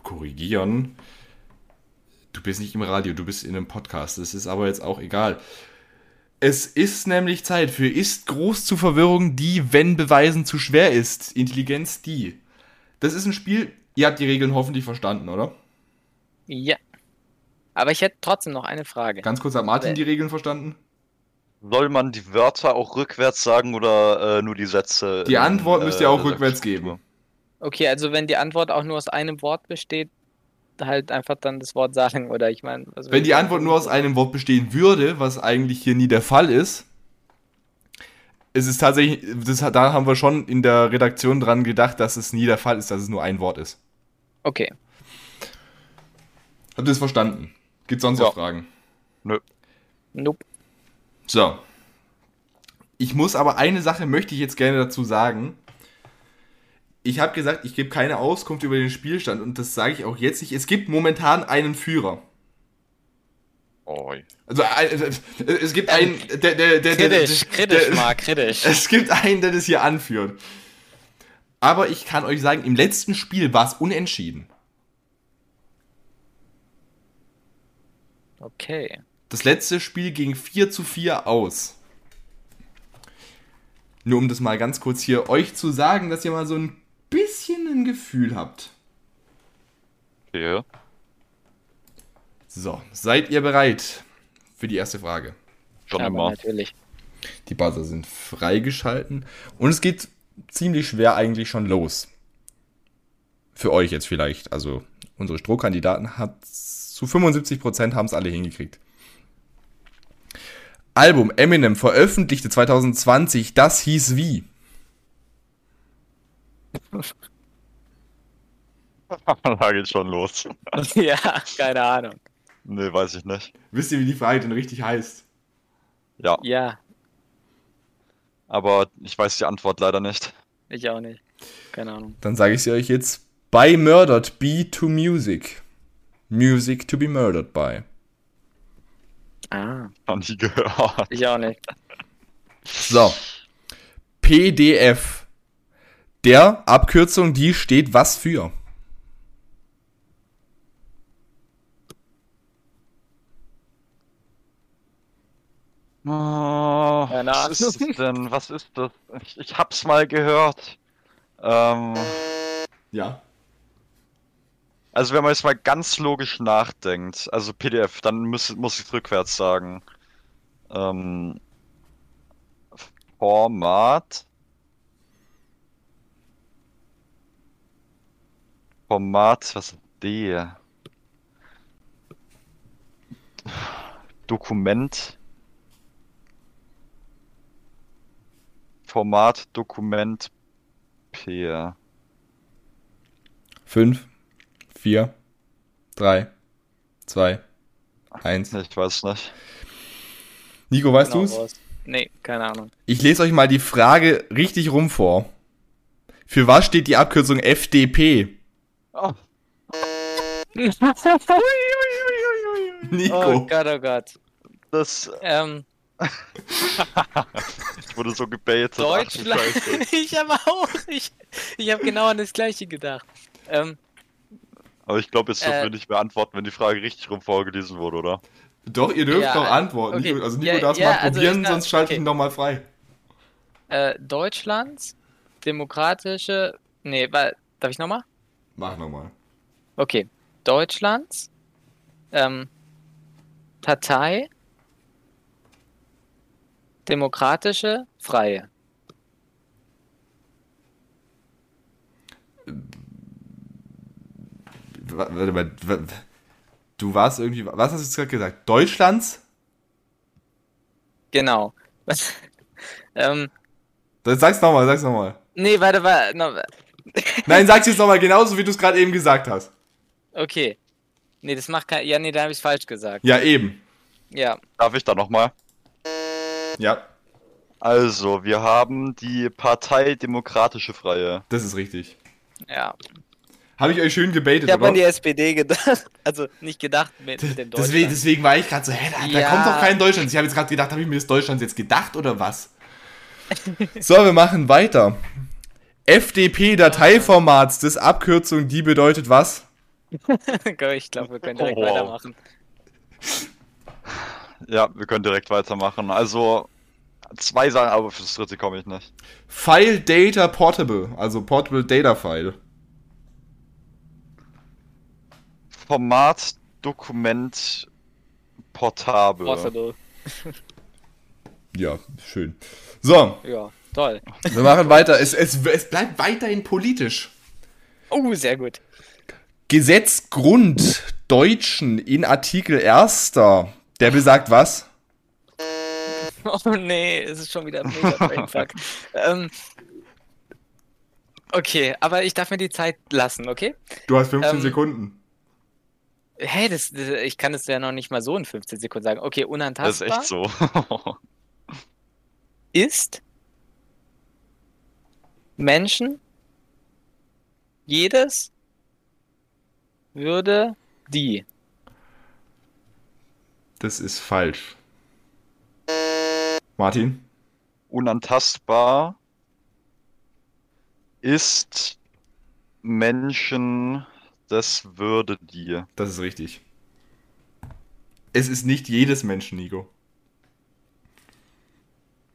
korrigieren. Du bist nicht im Radio, du bist in einem Podcast. Das ist aber jetzt auch egal. Es ist nämlich Zeit für Ist groß zu Verwirrung die, wenn Beweisen zu schwer ist. Intelligenz die. Das ist ein Spiel, ihr habt die Regeln hoffentlich verstanden, oder? Ja. Aber ich hätte trotzdem noch eine Frage. Ganz kurz, hat Martin Äh. die Regeln verstanden? Soll man die Wörter auch rückwärts sagen oder äh, nur die Sätze? Die in, Antwort müsst ihr auch äh, rückwärts Struktur? geben. Okay, also wenn die Antwort auch nur aus einem Wort besteht, halt einfach dann das Wort sagen oder ich meine. Also Wenn die Antwort nur aus einem Wort bestehen würde, was eigentlich hier nie der Fall ist, es ist tatsächlich, das, da haben wir schon in der Redaktion dran gedacht, dass es nie der Fall ist, dass es nur ein Wort ist. Okay. Habt ihr es verstanden? Gibt sonst Ja. noch Fragen? Nope. So. Ich muss aber eine Sache möchte ich jetzt gerne dazu sagen. Ich habe gesagt, ich gebe keine Auskunft über den Spielstand und das sage ich auch jetzt nicht. Es gibt momentan einen Führer. Oi. Also ein- äh, es gibt einen, der, der, der, der, Kritisch, der, kritisch, der, mal kritisch. [LAUGHS] Es gibt einen, der das hier anführt. Aber ich kann euch sagen, im letzten Spiel war es unentschieden. Okay. Das letzte Spiel ging 4 zu 4 aus. Nur um das mal ganz kurz hier euch zu sagen, dass ihr mal so ein bisschen ein Gefühl habt. Okay. So, seid ihr bereit für die erste Frage? Schon Aber immer. natürlich. Die Buzzer sind freigeschalten und es geht ziemlich schwer eigentlich schon los. Für euch jetzt vielleicht. Also unsere Strohkandidaten hat zu 75% haben es alle hingekriegt. Album Eminem veröffentlichte 2020, das hieß wie? [LAUGHS] da geht schon los. [LAUGHS] ja, keine Ahnung. Nee, weiß ich nicht. Wisst ihr, wie die Frage denn richtig heißt? Ja, Ja, aber ich weiß die Antwort leider nicht. ich auch nicht. Keine Ahnung. Dann sage ich sie euch jetzt. By Murdered Be to Music. Music to be murdered by. Ah, Noch nie gehört. ich auch nicht. So. PDF. Der Abkürzung, die steht was für? Oh, Keine was ist das denn? Was ist das? Ich, ich hab's mal gehört. Ähm, Ja. Also wenn man jetzt mal ganz logisch nachdenkt, also PDF, dann muss, muss ich rückwärts sagen. Ähm, Format. Format, was D? Dokument. Format, Dokument, P. 5, 4, 3, 2, 1. Ich weiß nicht. Nico, weißt Genau, du's? raus. Nee, keine Ahnung. Ich lese euch mal die Frage richtig rum vor. Für was steht die Abkürzung FDP? Oh. [LAUGHS] Nico. Oh Gott, oh Gott. Das, Ähm, [LAUGHS] ich wurde so gebaitet. Deutschland. [LAUGHS] Ich habe auch. Ich, ich habe genau an das gleiche gedacht. Ähm, Aber ich glaube, jetzt dürfen Äh. wir nicht mehr antworten, wenn die Frage richtig rum vorgelesen wurde, oder? Doch, ihr dürft Ja, doch antworten. okay. Nico, also Nico Ja, darf ja, mal also probieren, ich- sonst schalte ich okay. ihn nochmal frei. äh, Deutschlands demokratische. Nee, wa- darf ich nochmal? Mach nochmal. Okay. Deutschlands ähm, Partei Demokratische Freie. Warte mal. Du warst irgendwie. Was hast du jetzt gerade gesagt? Deutschlands? Genau. Was? [LAUGHS] ähm, Dann Sag's nochmal, sag's nochmal. nee, warte, warte. No, [LAUGHS] Nein, sag's jetzt nochmal genauso, wie du es gerade eben gesagt hast. okay. Nee, das macht kein. Ja, nee, da habe ich falsch gesagt. Ja, eben. Ja. Darf ich da nochmal? Ja, Also, wir haben die Partei Demokratische Freie. das ist richtig. Ja. Habe ich euch schön gebaitet, Ich habe oder? an die SPD gedacht. [LAUGHS] Also nicht gedacht mit, mit dem deswegen, Deutschland. deswegen war ich gerade so, hä, da, da Ja. kommt doch kein Deutschland. Ich habe jetzt gerade gedacht, habe ich mir das Deutschland jetzt gedacht oder was? so, wir machen weiter. FDP-Dateiformats, das Abkürzung, die bedeutet was? [LAUGHS] ich glaube, wir können direkt Oh. weitermachen. Ja, wir können direkt weitermachen. Also, zwei Sachen, aber fürs dritte komme ich nicht. File Data Portable, also Portable Data File. Format, Dokument, Portabel. Portable. [LAUGHS] Ja, schön. So, Ja, toll. wir machen weiter. Es, es, es bleibt weiterhin politisch. Oh, sehr gut. Gesetzgrund Deutschen in Artikel 1. Der besagt was? [LAUGHS] Oh nee, es ist schon wieder ein mega Brainfuck. [LAUGHS] ähm, okay, aber ich darf mir die Zeit lassen, okay? Du hast 15 Ähm, Sekunden. Hey, das, das, ich kann es ja noch nicht mal so in 15 Sekunden sagen. Okay, Das ist unantastbar echt so. [LAUGHS] ist Menschen jedes würde die. Das ist falsch. Martin? Unantastbar ist Menschen das Würde die. Das ist richtig. Es ist nicht jedes Menschen, Nico.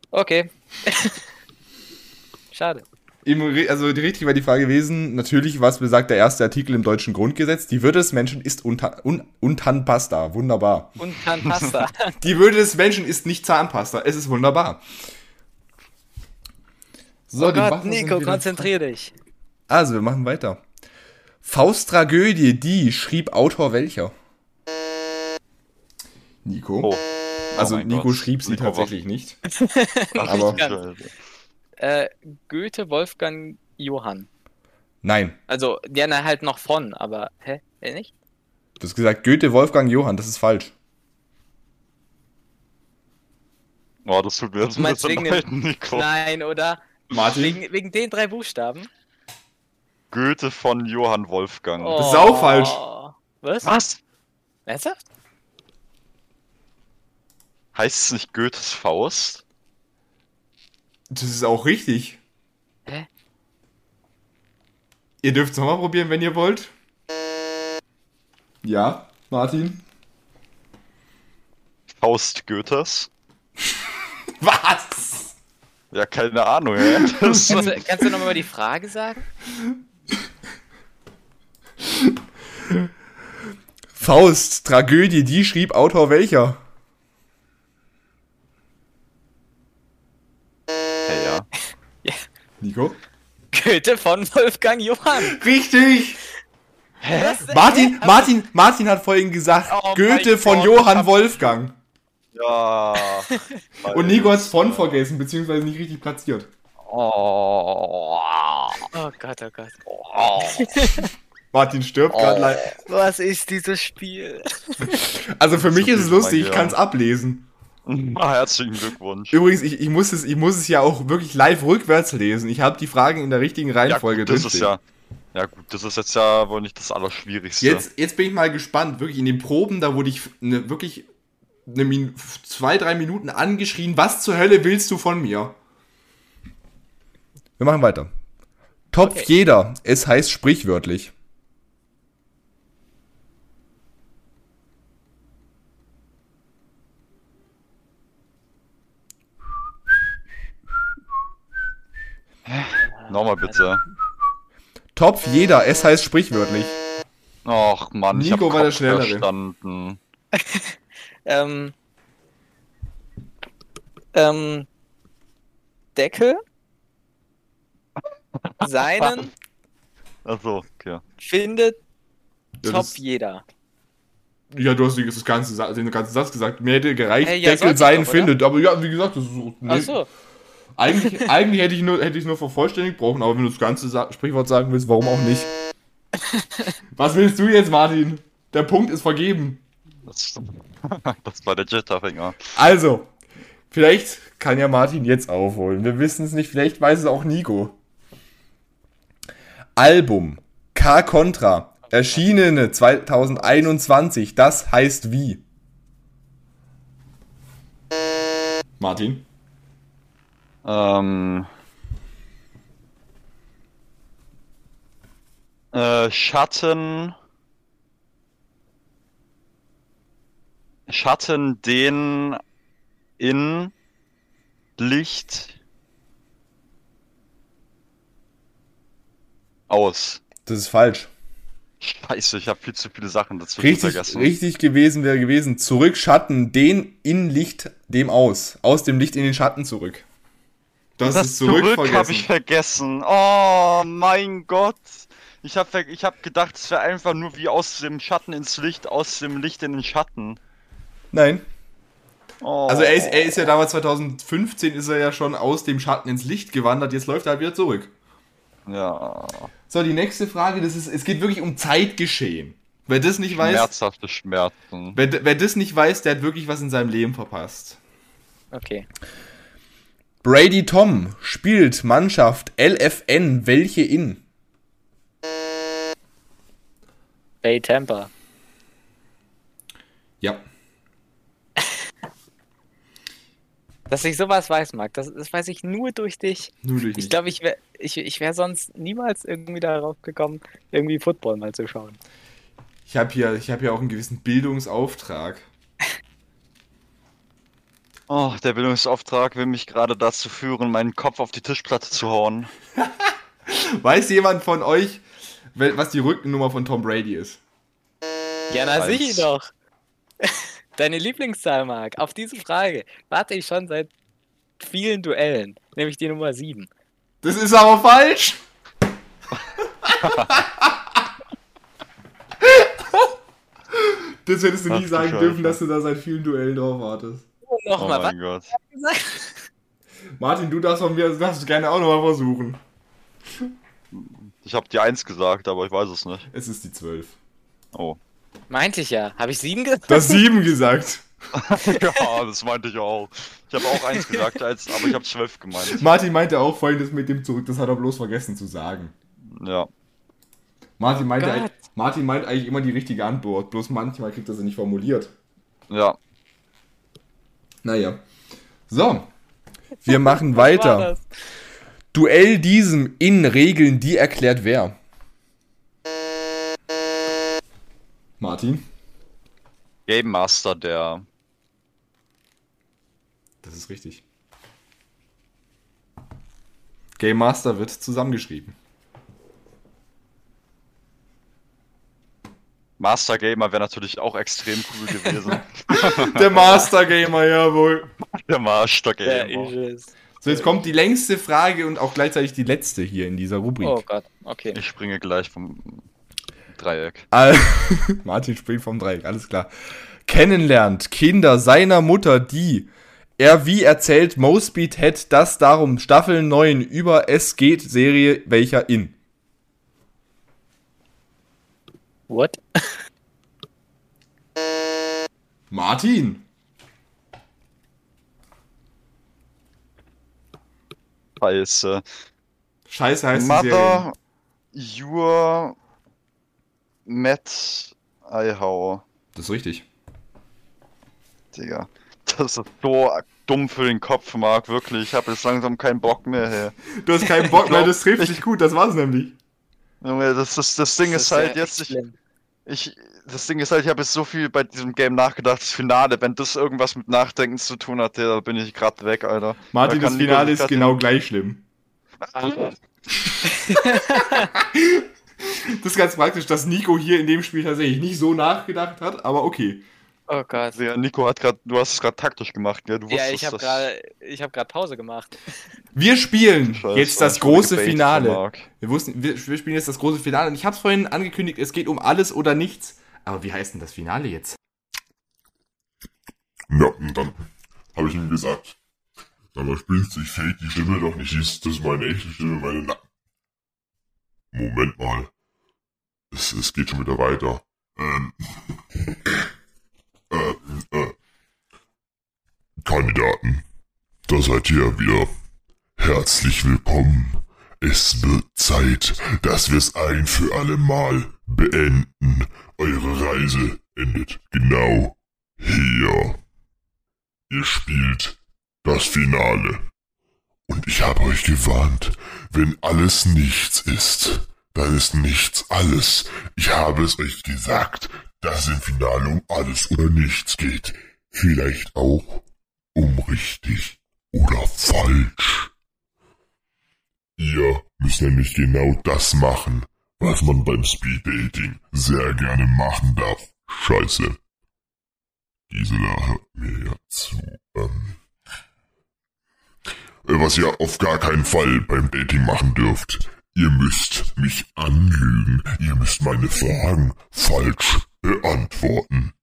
Okay. [LAUGHS] Schade. Im Also die richtig war die Frage gewesen, natürlich, was besagt der erste Artikel im deutschen Grundgesetz? Die Würde des Menschen ist unta un untanpasta. Wunderbar. Und kann Pasta. [LAUGHS] Die Würde des Menschen ist nicht Zahnpasta. Es ist wunderbar. So, Oh Gott, Nico, konzentrier dich. Also, wir machen weiter. Fausttragödie, die schrieb Autor welcher? Nico. Oh. also Oh Nico Gott. schrieb sie Nico, tatsächlich nicht. [LAUGHS] Ach, aber-. Äh, Goethe, Wolfgang, Johann. Nein. Also, ja, na, halt noch von, aber, hä? Äh, nicht? Du hast gesagt Goethe, Wolfgang, Johann. Das ist falsch. Oh, das tut mir jetzt Du ein meinst bisschen wegen leid, dem- Nico. Nein, oder? Martin? Wegen, wegen den drei Buchstaben? Goethe von Johann Wolfgang. Oh. Das ist auch falsch. Was? Was? Ernsthaft? Heißt es nicht Goethes Faust? Das ist auch richtig. Hä? Ihr dürft es nochmal probieren, wenn ihr wollt. Ja, Martin? Faust Goethes? [LAUGHS] Was? Ja, keine Ahnung. Das, Kannst du, kannst du nochmal mal die Frage sagen? Faust, Tragödie, die schrieb Autor welcher? ja, ja. Nico? Goethe von Wolfgang Johann. Richtig! Was? Martin, Martin, Martin hat vorhin gesagt, Oh Goethe von Gott, Johann Wolfgang. Ja. [LAUGHS] Und Nico hat es von vergessen, beziehungsweise nicht richtig platziert. Oh. Oh Gott, oh Gott. [LAUGHS] Martin stirbt gerade Oh, leider. was ist dieses Spiel? [LAUGHS] Also für mich So ist es lustig, ich kann es ablesen. Ah, herzlichen Glückwunsch. Übrigens, ich, ich, muss es, ich muss es ja auch wirklich live rückwärts lesen. Ich habe die Fragen in der richtigen Ja, Reihenfolge gut, das ist drinstehen. ja. Ja, gut, das ist jetzt ja wohl nicht das Allerschwierigste. Jetzt, jetzt bin ich mal gespannt. Wirklich in den Proben, da wurde ich ne, wirklich eine Min zwei, drei Minuten angeschrien. Was zur Hölle willst du von mir? Wir machen weiter. Topf Okay. jeder. Es heißt sprichwörtlich. Nochmal bitte. Topf jeder. Es heißt sprichwörtlich. Och Mann, ich hab Nico war der Schnellere. verstanden. [LAUGHS] Ähm, ähm, Deckel seinen [LAUGHS] Achso, okay. findet Ja, top jeder. Ja, du hast das ganze, den ganzen Satz gesagt. Mir hätte gereicht, Hey, ja, Deckel sollte ich sein doch, findet. Aber ja, wie gesagt, das ist so. nee. Ach so. Eigentlich, [LAUGHS] eigentlich hätte ich nur, hätte ich nur vervollständigt brauchen, aber wenn du das ganze Sa Sprichwort sagen willst, warum auch nicht? [LAUGHS] Was willst du jetzt, Martin? Der Punkt ist vergeben. Das, [LAUGHS] das war der Jitterfinger. Also, vielleicht kann ja Martin jetzt aufholen. Wir wissen es nicht, vielleicht weiß es auch Nico. Album K Contra, erschienene 2021, das heißt wie? Martin? Ähm. Äh, Schatten. Schatten den in Licht aus. Das ist falsch. Scheiße, ich habe viel zu viele Sachen dazwischen Richtig, vergessen. richtig gewesen wäre gewesen, zurück Schatten, den in Licht dem aus. Aus dem Licht in den Schatten zurück. Das, Das ist zurück, habe ich vergessen. Oh mein Gott. Ich habe ich hab gedacht, es wäre einfach nur wie aus dem Schatten ins Licht, aus dem Licht in den Schatten. Nein. Oh. Also er ist, er ist ja damals 2015 ist er ja schon aus dem Schatten ins Licht gewandert, jetzt läuft er halt wieder zurück. Ja. So, die nächste Frage, das ist, es geht wirklich um Zeitgeschehen. Wer das nicht weiß, Schmerzhafte Schmerzen. wer, wer das nicht weiß, der hat wirklich was in seinem Leben verpasst. Okay. Brady Tom spielt Mannschaft LFN welche in? Bay Tampa. Ja. [LAUGHS] Dass ich sowas weiß, Marc, das, das weiß ich nur durch dich. Nur durch Ich mich. glaube, ich wäre ich, ich wär sonst niemals irgendwie darauf gekommen, irgendwie Football mal zu schauen. Ich habe hier, ich hab hier auch einen gewissen Bildungsauftrag. Oh, der Bildungsauftrag will mich gerade dazu führen, meinen Kopf auf die Tischplatte zu hauen. [LAUGHS] Weiß jemand von euch, was die Rückennummer von Tom Brady ist? Ja, na sicher doch. [LAUGHS] Deine Lieblingszahl, Marc, auf diese Frage warte ich schon seit vielen Duellen, nämlich die Nummer 7. Das ist aber falsch. [LAUGHS] das hättest du Ach nie du sagen dürfen, dass du da seit vielen Duellen drauf wartest. Oh Nochmal, was mein Gott. gesagt? [LAUGHS] Martin, du darfst von mir, darfst gerne auch nochmal versuchen. Ich habe die 1 gesagt, aber ich weiß es nicht. Es ist die 12. Oh. Meinte ich ja. Habe ich 7 gesagt? Du hast 7 gesagt. [LAUGHS] ja, das meinte ich auch. Ich habe auch 1 gesagt, als, aber ich habe 12 gemeint. Martin meinte auch vorhin das mit dem zurück, das hat er bloß vergessen zu sagen. Ja. Martin meinte, eigentlich- Martin meint eigentlich immer die richtige Antwort, bloß manchmal kriegt er sie nicht formuliert. Ja. Naja. So. Wir machen [LAUGHS] weiter. Duell diesem in Regeln, die erklärt wer? Martin? Game Master, der. Das ist richtig. Game Master wird zusammengeschrieben. Master Gamer wäre natürlich auch extrem cool gewesen. [LAUGHS] Der Master Gamer, jawohl. der Master Gamer. So, jetzt kommt die längste Frage und auch gleichzeitig die letzte hier in dieser Rubrik. Oh Gott, okay. Ich springe gleich vom Dreieck. [LAUGHS] Martin springt vom Dreieck, alles klar. Kennenlernt Kinder seiner Mutter, die er wie erzählt Mosby Ted das darum Staffel 9 über Es geht Serie welcher in. What? Martin. Scheiße. Scheiße heißt. Mother, your Matt Eihau. Das ist richtig. Digga. Das ist so dumm für den Kopf, Marc, wirklich. Ich habe jetzt langsam keinen Bock mehr, hey. Du hast keinen Bock mehr, das trifft ich- dich gut, das war's nämlich. Junge, das, das, das Ding Das ist halt ja jetzt, ich, schlimm. Ich, das Ding ist halt, ich habe jetzt so viel bei diesem Game nachgedacht, das Finale, wenn das irgendwas mit Nachdenken zu tun hat, da bin ich gerade weg, Alter. Martin, Da das Finale ist genau gleich schlimm. [LAUGHS] Das ist ganz praktisch, dass Nico hier in dem Spiel tatsächlich nicht so nachgedacht hat, aber okay. Oh Gott. Ja, Nico hat gerade, du hast es gerade taktisch gemacht, gell? Du Ja, wusstest ich habe gerade ich habe gerade Pause gemacht. [LAUGHS] Wir spielen Scheiße, jetzt das große Finale. Wir wussten, wir, wir spielen jetzt das große Finale und ich habe es vorhin angekündigt, es geht um alles oder nichts. Aber wie heißt denn das Finale jetzt? Ja, und dann habe ich ihm gesagt, aber spielst du, ich fake die Stimme doch nicht, das ist das meine echte Stimme, meine Na Moment mal. Es, es geht schon wieder weiter. Ähm. [LAUGHS] äh, äh. Kandidaten, da seid ihr wieder. Herzlich willkommen. Es wird Zeit, dass wir es ein für alle Mal beenden. Eure Reise endet genau hier. Ihr spielt das Finale. Und ich habe euch gewarnt, wenn alles nichts ist, dann ist nichts alles. Ich habe es euch gesagt, dass es im Finale um alles oder nichts geht. Vielleicht auch um richtig oder falsch. Ihr müsst nämlich genau das machen, was man beim Speeddating sehr gerne machen darf. Scheiße. Gisela hört mir ja zu. Ähm, äh, was ihr auf gar keinen Fall beim Dating machen dürft. Ihr müsst mich anlügen. Ihr müsst meine Fragen falsch beantworten.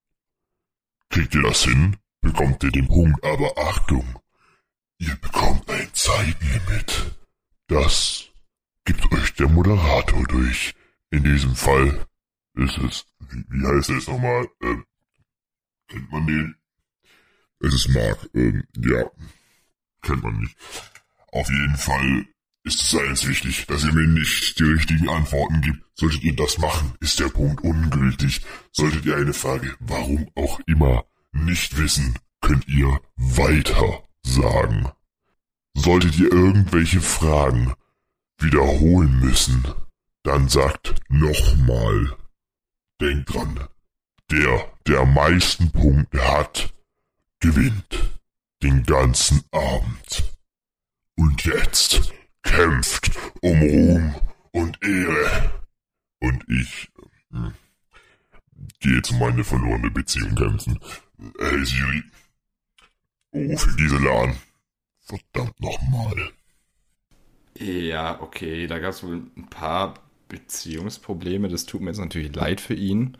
Kriegt ihr das hin, bekommt ihr den Punkt, aber Achtung, ihr bekommt ein Zeitlimit. Das gibt euch der Moderator durch. In diesem Fall ist es, wie, wie heißt es nochmal? Ähm, kennt man den? Es ist Mark, ähm, ja. Kennt man nicht. Auf jeden Fall ist es eins wichtig, dass ihr mir nicht die richtigen Antworten gibt. Solltet ihr das machen, ist der Punkt ungültig. Solltet ihr eine Frage, warum auch immer, nicht wissen, könnt ihr weiter sagen. Solltet ihr irgendwelche Fragen wiederholen müssen, dann sagt nochmal. Denkt dran, der, der am meisten Punkte hat, gewinnt den ganzen Abend. Und jetzt kämpft um Ruhm und Ehre. Und ich hm, gehe jetzt um meine verlorene Beziehung kämpfen. Hey Siri, rufe Gisela an. Verdammt nochmal. Ja, okay, da gab es wohl ein paar Beziehungsprobleme. Das tut mir jetzt natürlich leid für ihn.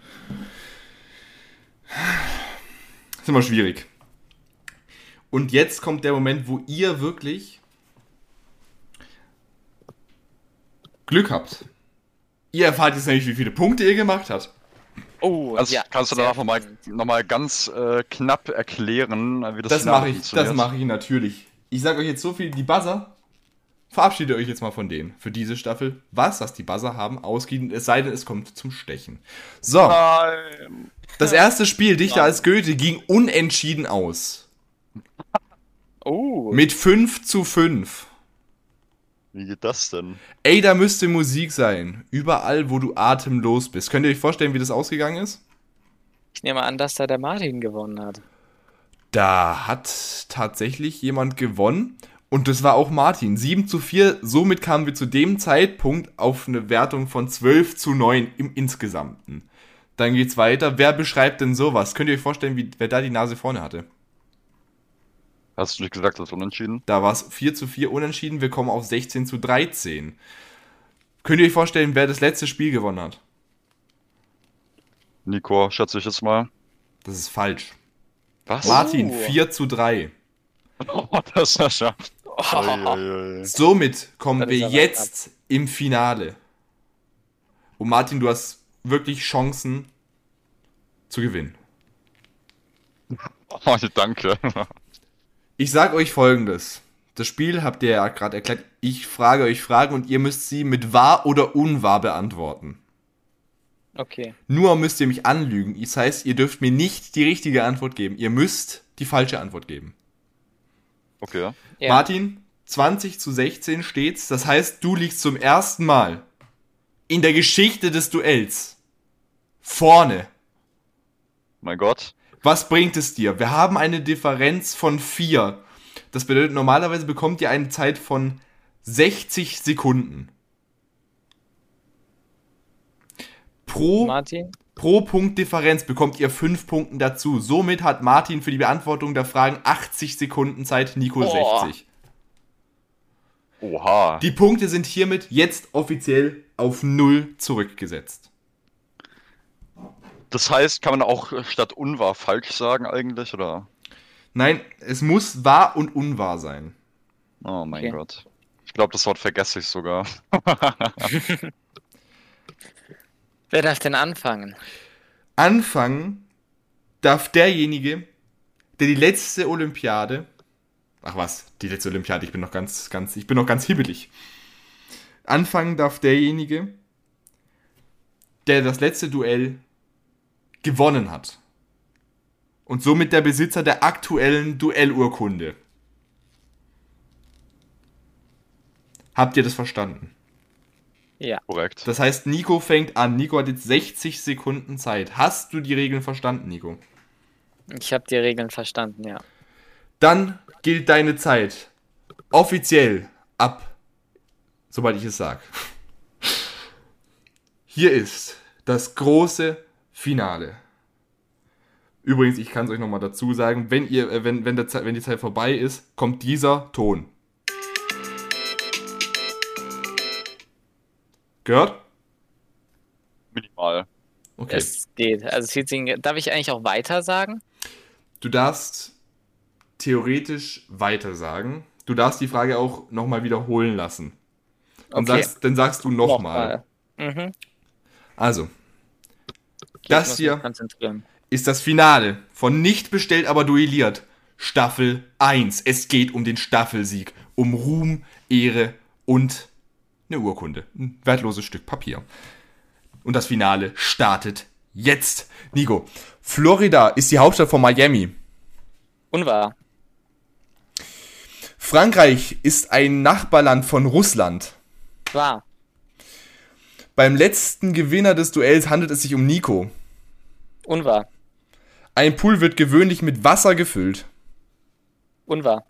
Ist immer schwierig. Und jetzt kommt der Moment, wo ihr wirklich Glück habt. Ihr erfahrt jetzt nämlich, wie viele Punkte ihr gemacht habt. Oh, Also, ja, kannst du danach nochmal noch mal ganz äh, knapp erklären, wie das Das mache ich, das mache ich natürlich. Ich sage euch jetzt so viel, die Buzzer, verabschiedet euch jetzt mal von denen für diese Staffel. Was, was die Buzzer haben, ausgehen, es sei denn, es kommt zum Stechen. So, Nein. das erste Spiel, Dichter als Goethe, ging unentschieden aus. Oh, Mit 5 zu 5. Wie geht das denn? Ey, da müsste Musik sein. Überall, wo du atemlos bist. Könnt ihr euch vorstellen, wie das ausgegangen ist? ich nehme an, dass da der Martin gewonnen hat. Da hat tatsächlich jemand gewonnen. Und das war auch Martin. 7 zu 4. Somit kamen wir zu dem Zeitpunkt auf eine Wertung von 12 zu 9 im Insgesamten. Dann geht's weiter. Wer beschreibt denn sowas? Könnt ihr euch vorstellen, wie, wer da die Nase vorne hatte? Hast du nicht gesagt, das ist unentschieden? Da war es 4 zu 4 unentschieden. Wir kommen auf 16 zu 13. Könnt ihr euch vorstellen, wer das letzte Spiel gewonnen hat? Nico, schätze ich jetzt mal. Das ist falsch. Was? Martin, Oh. 4 zu 3. Oh, das ist ja. Oh, Uiuiui. Somit kommen wir jetzt im Finale. Und Martin, du hast wirklich Chancen zu gewinnen. [LAUGHS] Oh, danke. Ich sag euch folgendes. Das Spiel habt ihr ja gerade erklärt. Ich frage euch Fragen und ihr müsst sie mit wahr oder unwahr beantworten. Okay. Nur müsst ihr mich anlügen. Das heißt, ihr dürft mir nicht die richtige Antwort geben. Ihr müsst die falsche Antwort geben. Okay. Ja. Martin, 20 zu 16 steht's. Das heißt, du liegst zum ersten Mal in der Geschichte des Duells vorne. Mein Gott. Was bringt es dir? Wir haben eine Differenz von 4. Das bedeutet, normalerweise bekommt ihr eine Zeit von 60 Sekunden. Pro, Martin? pro Punkt Differenz bekommt ihr 5 Punkten dazu. Somit hat Martin für die Beantwortung der Fragen 80 Sekunden Zeit, Nico Oh. 60. Oha. Die Punkte sind hiermit jetzt offiziell auf 0 zurückgesetzt. Das heißt, kann man auch statt unwahr falsch sagen eigentlich, oder? Nein, es muss wahr und unwahr sein. Oh mein Okay. Gott. Ich glaube, das Wort vergesse ich sogar. [LAUGHS] Wer darf denn anfangen? Anfangen darf derjenige, der die letzte Olympiade. Ach was, die letzte Olympiade, ich bin noch ganz, ganz, ich bin noch ganz hibbelig. Anfangen darf derjenige, der das letzte Duell gewonnen hat. Und somit der Besitzer der aktuellen Duellurkunde. Habt ihr das verstanden? Ja. Korrekt. Das heißt, Nico fängt an. Nico hat jetzt 60 Sekunden Zeit. Hast du die Regeln verstanden, Nico? Ich habe die Regeln verstanden, ja. Dann gilt deine Zeit offiziell ab, sobald ich es sage. Hier ist das große Finale. Übrigens, ich kann es euch nochmal dazu sagen, wenn, ihr, äh, wenn, wenn, der Zeit, wenn die Zeit vorbei ist, kommt dieser Ton. Gehört? Minimal. Okay. Es geht. Also darf ich eigentlich auch weiter sagen? Du darfst theoretisch weiter sagen. Du darfst die Frage auch nochmal wiederholen lassen. Und Okay. sagst, dann sagst du nochmal. Mhm. Also, das hier ist das Finale von Nicht bestellt, aber duelliert. Staffel 1. Es geht um den Staffelsieg. Um Ruhm, Ehre und eine Urkunde. Ein wertloses Stück Papier. Und das Finale startet jetzt. Nico, Florida ist die Hauptstadt von Miami. Unwahr. Frankreich ist ein Nachbarland von Russland. Wahr. Beim letzten Gewinner des Duells handelt es sich um Nico. Unwahr. Ein Pool wird gewöhnlich mit Wasser gefüllt. Unwahr.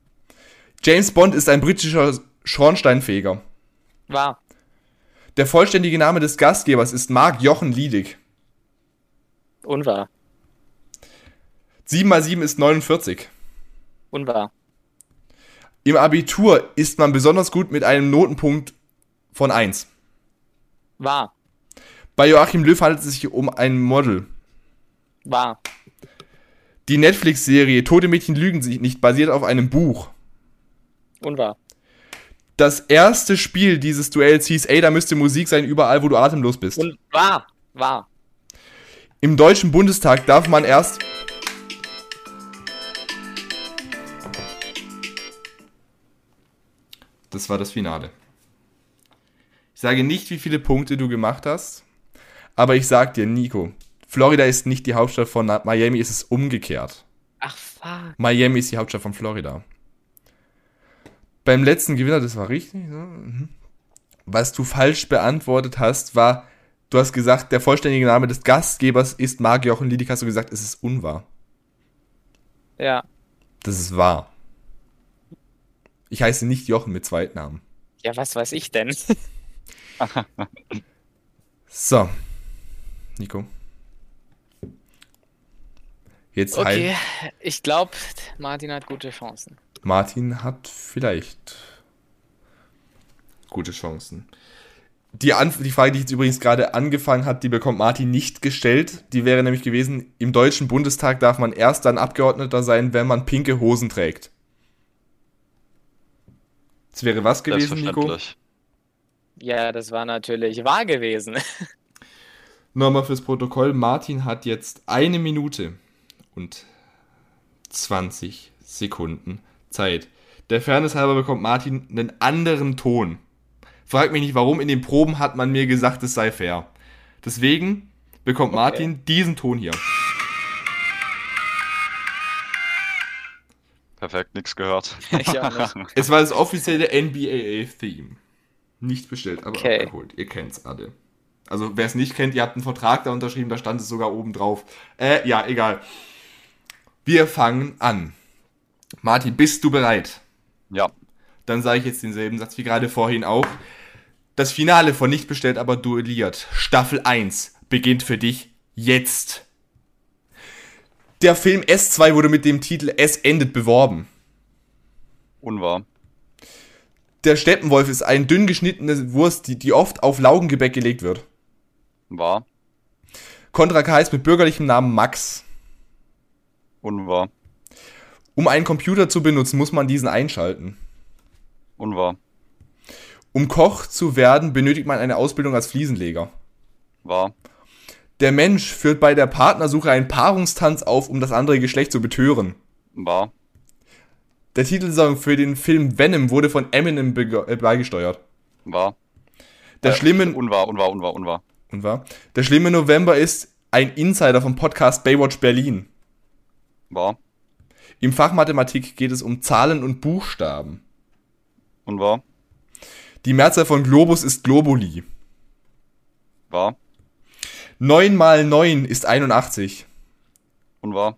James Bond ist ein britischer Schornsteinfeger. Wahr. Der vollständige Name des Gastgebers ist Marc Jochen Liedig. Unwahr. 7 mal 7 ist 49. Unwahr. Im Abitur ist man besonders gut mit einem Notenpunkt von 1. Wahr. Bei Joachim Löw handelt es sich um ein Model. Wahr. Die Netflix-Serie Tote Mädchen lügen sich nicht basiert auf einem Buch. Unwahr. Das erste Spiel dieses Duells hieß, ey, da müsste Musik sein, überall, wo du atemlos bist. Und wahr. Wahr. Im Deutschen Bundestag darf man erst. Das war das Finale. Ich sage nicht, wie viele Punkte du gemacht hast, aber ich sag dir, Nico, Florida ist nicht die Hauptstadt von Miami, es ist umgekehrt. Ach, fuck. Miami ist die Hauptstadt von Florida. Beim letzten Gewinner, das war richtig. Mhm. Was du falsch beantwortet hast, war, du hast gesagt, der vollständige Name des Gastgebers ist Marc Jochen Liedig, hast du gesagt, es ist unwahr. Ja. Das ist wahr. Ich heiße nicht Jochen mit Zweitnamen. Ja, was weiß ich denn? [LAUGHS] So. Nico. Jetzt Okay, halt. ich glaube, Martin hat gute Chancen. Martin hat vielleicht gute Chancen. Die, Anf die Frage, die jetzt übrigens gerade angefangen hat, die bekommt Martin nicht gestellt. Die wäre nämlich gewesen, im Deutschen Bundestag darf man erst dann Abgeordneter sein, wenn man pinke Hosen trägt. Das wäre was gewesen, Nico? Ja, das war natürlich wahr gewesen. Nochmal fürs Protokoll. Martin hat jetzt eine Minute und 20 Sekunden Zeit. Der Fairness halber bekommt Martin einen anderen Ton. Frag mich nicht, warum. In den Proben hat man mir gesagt, es sei fair. Deswegen bekommt Martin diesen Ton hier. Perfekt, nichts gehört. Ich auch nicht. [LAUGHS] Es war das offizielle NBAA-Theme. Nicht bestellt, aber Okay. abgeholt. Ihr kennt's alle. Also, wer es nicht kennt, ihr habt einen Vertrag da unterschrieben, da stand es sogar oben drauf. Äh, ja, egal. Wir fangen an. Martin, bist du bereit? Ja, Dann sage ich jetzt denselben Satz wie gerade vorhin auch. Das Finale von Nicht bestellt, aber duelliert. Staffel 1 beginnt für dich jetzt. Der Film S2 wurde mit dem Titel Es endet beworben. unwahr. Der Steppenwolf ist eine dünn geschnittene Wurst, die, die oft auf Laugengebäck gelegt wird. Wahr. Contra K heißt mit bürgerlichem Namen Max. Unwahr. Um einen Computer zu benutzen, muss man diesen einschalten. Unwahr. Um Koch zu werden, benötigt man eine Ausbildung als Fliesenleger. Wahr. Der Mensch führt bei der Partnersuche einen Paarungstanz auf, um das andere Geschlecht zu betören. Wahr. Der Titelsong für den Film Venom wurde von Eminem äh, beigesteuert. Wahr. Der Äh, schlimme Unwahr, unwahr, unwahr, unwahr. und war, der schlimme November ist ein Insider vom Podcast Baywatch Berlin. Wahr. Im Fach Mathematik geht es um Zahlen und Buchstaben. Unwahr. Die Mehrzahl von Globus ist Globuli. Wahr. 9 mal 9 ist 81. Unwahr.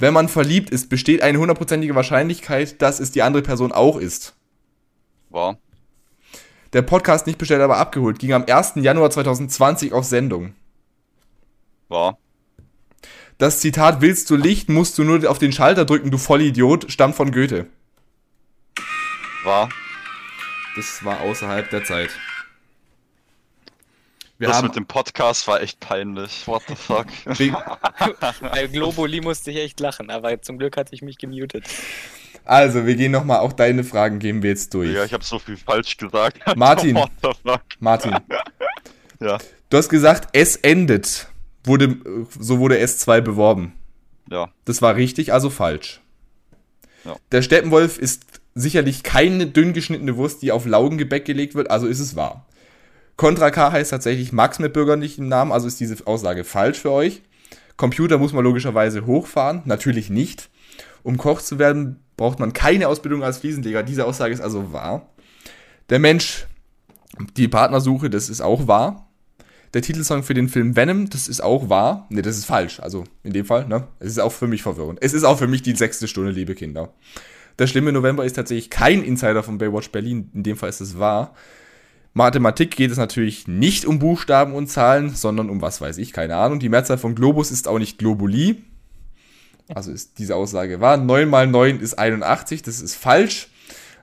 Wenn man verliebt ist, besteht eine hundertprozentige Wahrscheinlichkeit, dass es die andere Person auch ist. Wahr. Der Podcast nicht bestellt, aber abgeholt ging am 1. Januar 2020 auf Sendung. Wahr. Das Zitat Willst du Licht, musst du nur auf den Schalter drücken, du Vollidiot, stammt von Goethe. Wahr. Das war außerhalb der Zeit. Wir das haben mit dem Podcast war echt peinlich. What the fuck? Bei [LAUGHS] Globuli musste ich echt lachen, aber zum Glück hatte ich mich gemutet. also, wir gehen nochmal, auch deine Fragen gehen wir jetzt durch. Ja, ich habe so viel falsch gesagt. [LAUGHS] Martin. What the fuck? Martin, [LAUGHS] Ja. du hast gesagt, es endet. Wurde, so wurde S2 beworben. Ja. Das war richtig, also falsch. Ja. Der Steppenwolf ist sicherlich keine dünn geschnittene Wurst, die auf Laugengebäck gelegt wird, also ist es wahr. Contra K heißt tatsächlich Max mit bürgerlichem Namen, also ist diese Aussage falsch für euch. Computer muss man logischerweise hochfahren, natürlich nicht. Um Koch zu werden, braucht man keine Ausbildung als Fliesenleger. Diese Aussage ist also wahr. Der Mensch, die Partnersuche, das ist auch wahr. Der Titelsong für den Film Venom, das ist auch wahr. Ne, das ist falsch. Also in dem Fall, ne? Es ist auch für mich verwirrend. Es ist auch für mich die sechste Stunde, liebe Kinder. Der schlimme November ist tatsächlich kein Insider von Baywatch Berlin. In dem Fall ist es wahr. Mathematik geht es natürlich nicht um Buchstaben und Zahlen, sondern um was weiß ich, keine Ahnung. Die Mehrzahl von Globus ist auch nicht Globuli. Also ist diese Aussage wahr. 9 mal 9 ist 81, das ist falsch.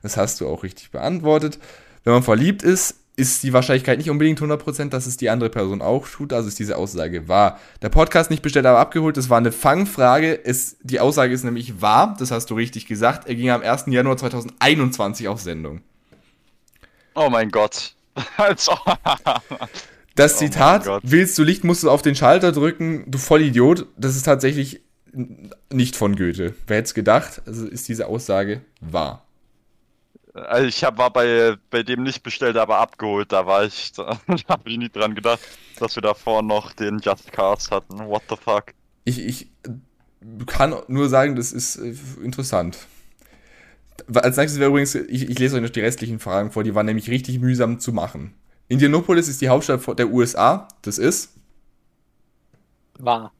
Das hast du auch richtig beantwortet. Wenn man verliebt ist, ist die Wahrscheinlichkeit nicht unbedingt 100%, dass es die andere Person auch tut. Also ist diese Aussage wahr. Der Podcast nicht bestellt, aber abgeholt. Das war eine Fangfrage. Es, die Aussage ist nämlich wahr. Das hast du richtig gesagt. Er ging am 1. Januar 2021 auf Sendung. Oh mein Gott. Als ob- Das Oh Zitat, Gott. willst du Licht, musst du auf den Schalter drücken, du Vollidiot, das ist tatsächlich nicht von Goethe. Wer hätte es gedacht? Also ist diese Aussage wahr. Also ich hab, war bei, bei dem nicht bestellt, aber abgeholt. Da war ich, [LAUGHS] da habe ich nie dran gedacht, dass wir davor noch den Just Cars hatten. What the fuck? Ich, ich kann nur sagen, das ist äh, interessant. Als nächstes wäre übrigens, ich, ich lese euch noch die restlichen Fragen vor, die waren nämlich richtig mühsam zu machen. Indianapolis ist die Hauptstadt der USA, das ist, War.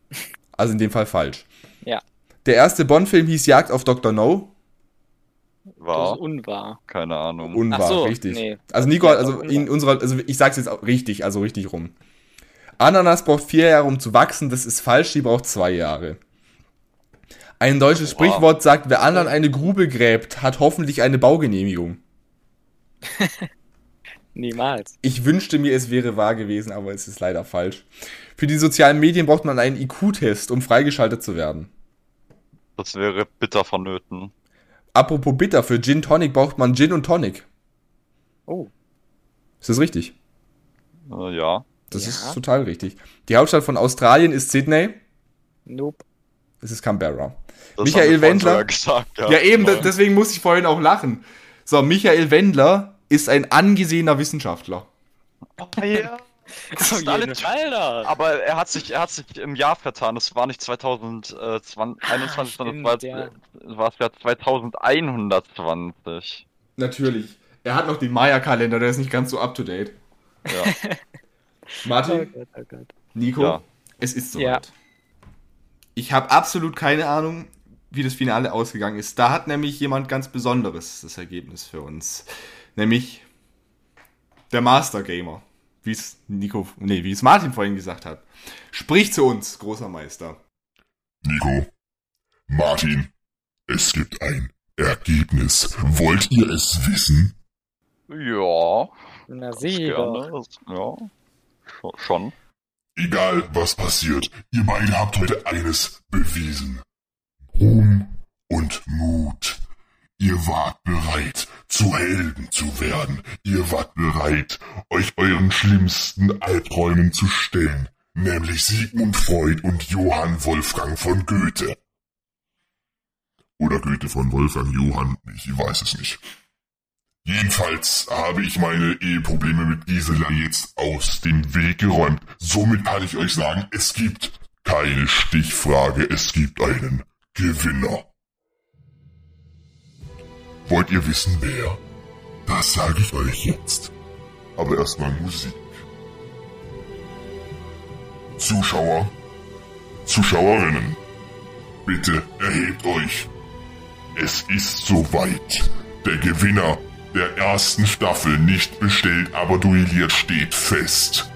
also in dem Fall falsch. Ja. Der erste Bond-Film hieß Jagd auf Dr. No. Das War? ist unwahr. Keine Ahnung. Unwahr, Ach so, richtig. nee. Also Nico, also in unserer, also ich sag's jetzt auch richtig, also richtig rum. Ananas braucht vier Jahre, um zu wachsen, das ist falsch, die braucht zwei Jahre. Ein deutsches. Sprichwort sagt, wer anderen eine Grube gräbt, hat hoffentlich eine Baugenehmigung. [LAUGHS] Niemals. Ich wünschte mir, es wäre wahr gewesen, aber es ist leider falsch. Für die sozialen Medien braucht man einen IQ-Test, um freigeschaltet zu werden. Das wäre bitter vonnöten. Apropos bitter, für Gin Tonic braucht man Gin und Tonic. Oh. Ist das richtig? Äh, ja. Das Ja. ist total richtig. Die Hauptstadt von Australien ist Sydney. Nope. Es ist Canberra. Das Michael Wendler? Gesagt, Ja, eben, genau. deswegen muss ich vorhin auch lachen. So, Michael Wendler ist ein angesehener Wissenschaftler. ja. Das alle doch. Aber er hat sich, er hat sich im Jahr vertan. Es war nicht 2021, sondern stimmt, es war, ja. es war das Jahr 2120. Natürlich. Er hat noch den Maya-Kalender, der ist nicht ganz so up to date. Ja. [LAUGHS] Oh Martin, Gott, oh Gott. Nico, Ja. es ist soweit. Ja. Ich habe absolut keine Ahnung, wie das Finale ausgegangen ist. Da hat nämlich jemand ganz Besonderes das Ergebnis für uns. Nämlich der Master Gamer. Wie es Nico, nee, wie es Martin vorhin gesagt hat. Sprich zu uns, großer Meister. Nico, Martin, es gibt ein Ergebnis. Wollt ihr es wissen? Ja. Na sieh Ja. Schon- Schon. Egal was passiert, ihr beide habt heute eines bewiesen. Ruhm und Mut. Ihr wart bereit, zu Helden zu werden. Ihr wart bereit, euch euren schlimmsten Albträumen zu stellen, nämlich Sigmund Freud und Johann Wolfgang von Goethe. Oder Goethe von Wolfgang Johann, ich weiß es nicht. Jedenfalls habe ich meine Eheprobleme mit Gisela jetzt aus dem Weg geräumt. Somit kann ich euch sagen, es gibt keine Stichfrage, es gibt einen Gewinner. Wollt ihr wissen wer? Das sage ich euch jetzt. Aber erstmal Musik. Zuschauer, Zuschauerinnen, bitte erhebt euch. Es ist soweit. Der Gewinner der ersten Staffel nicht bestellt, aber duelliert steht fest.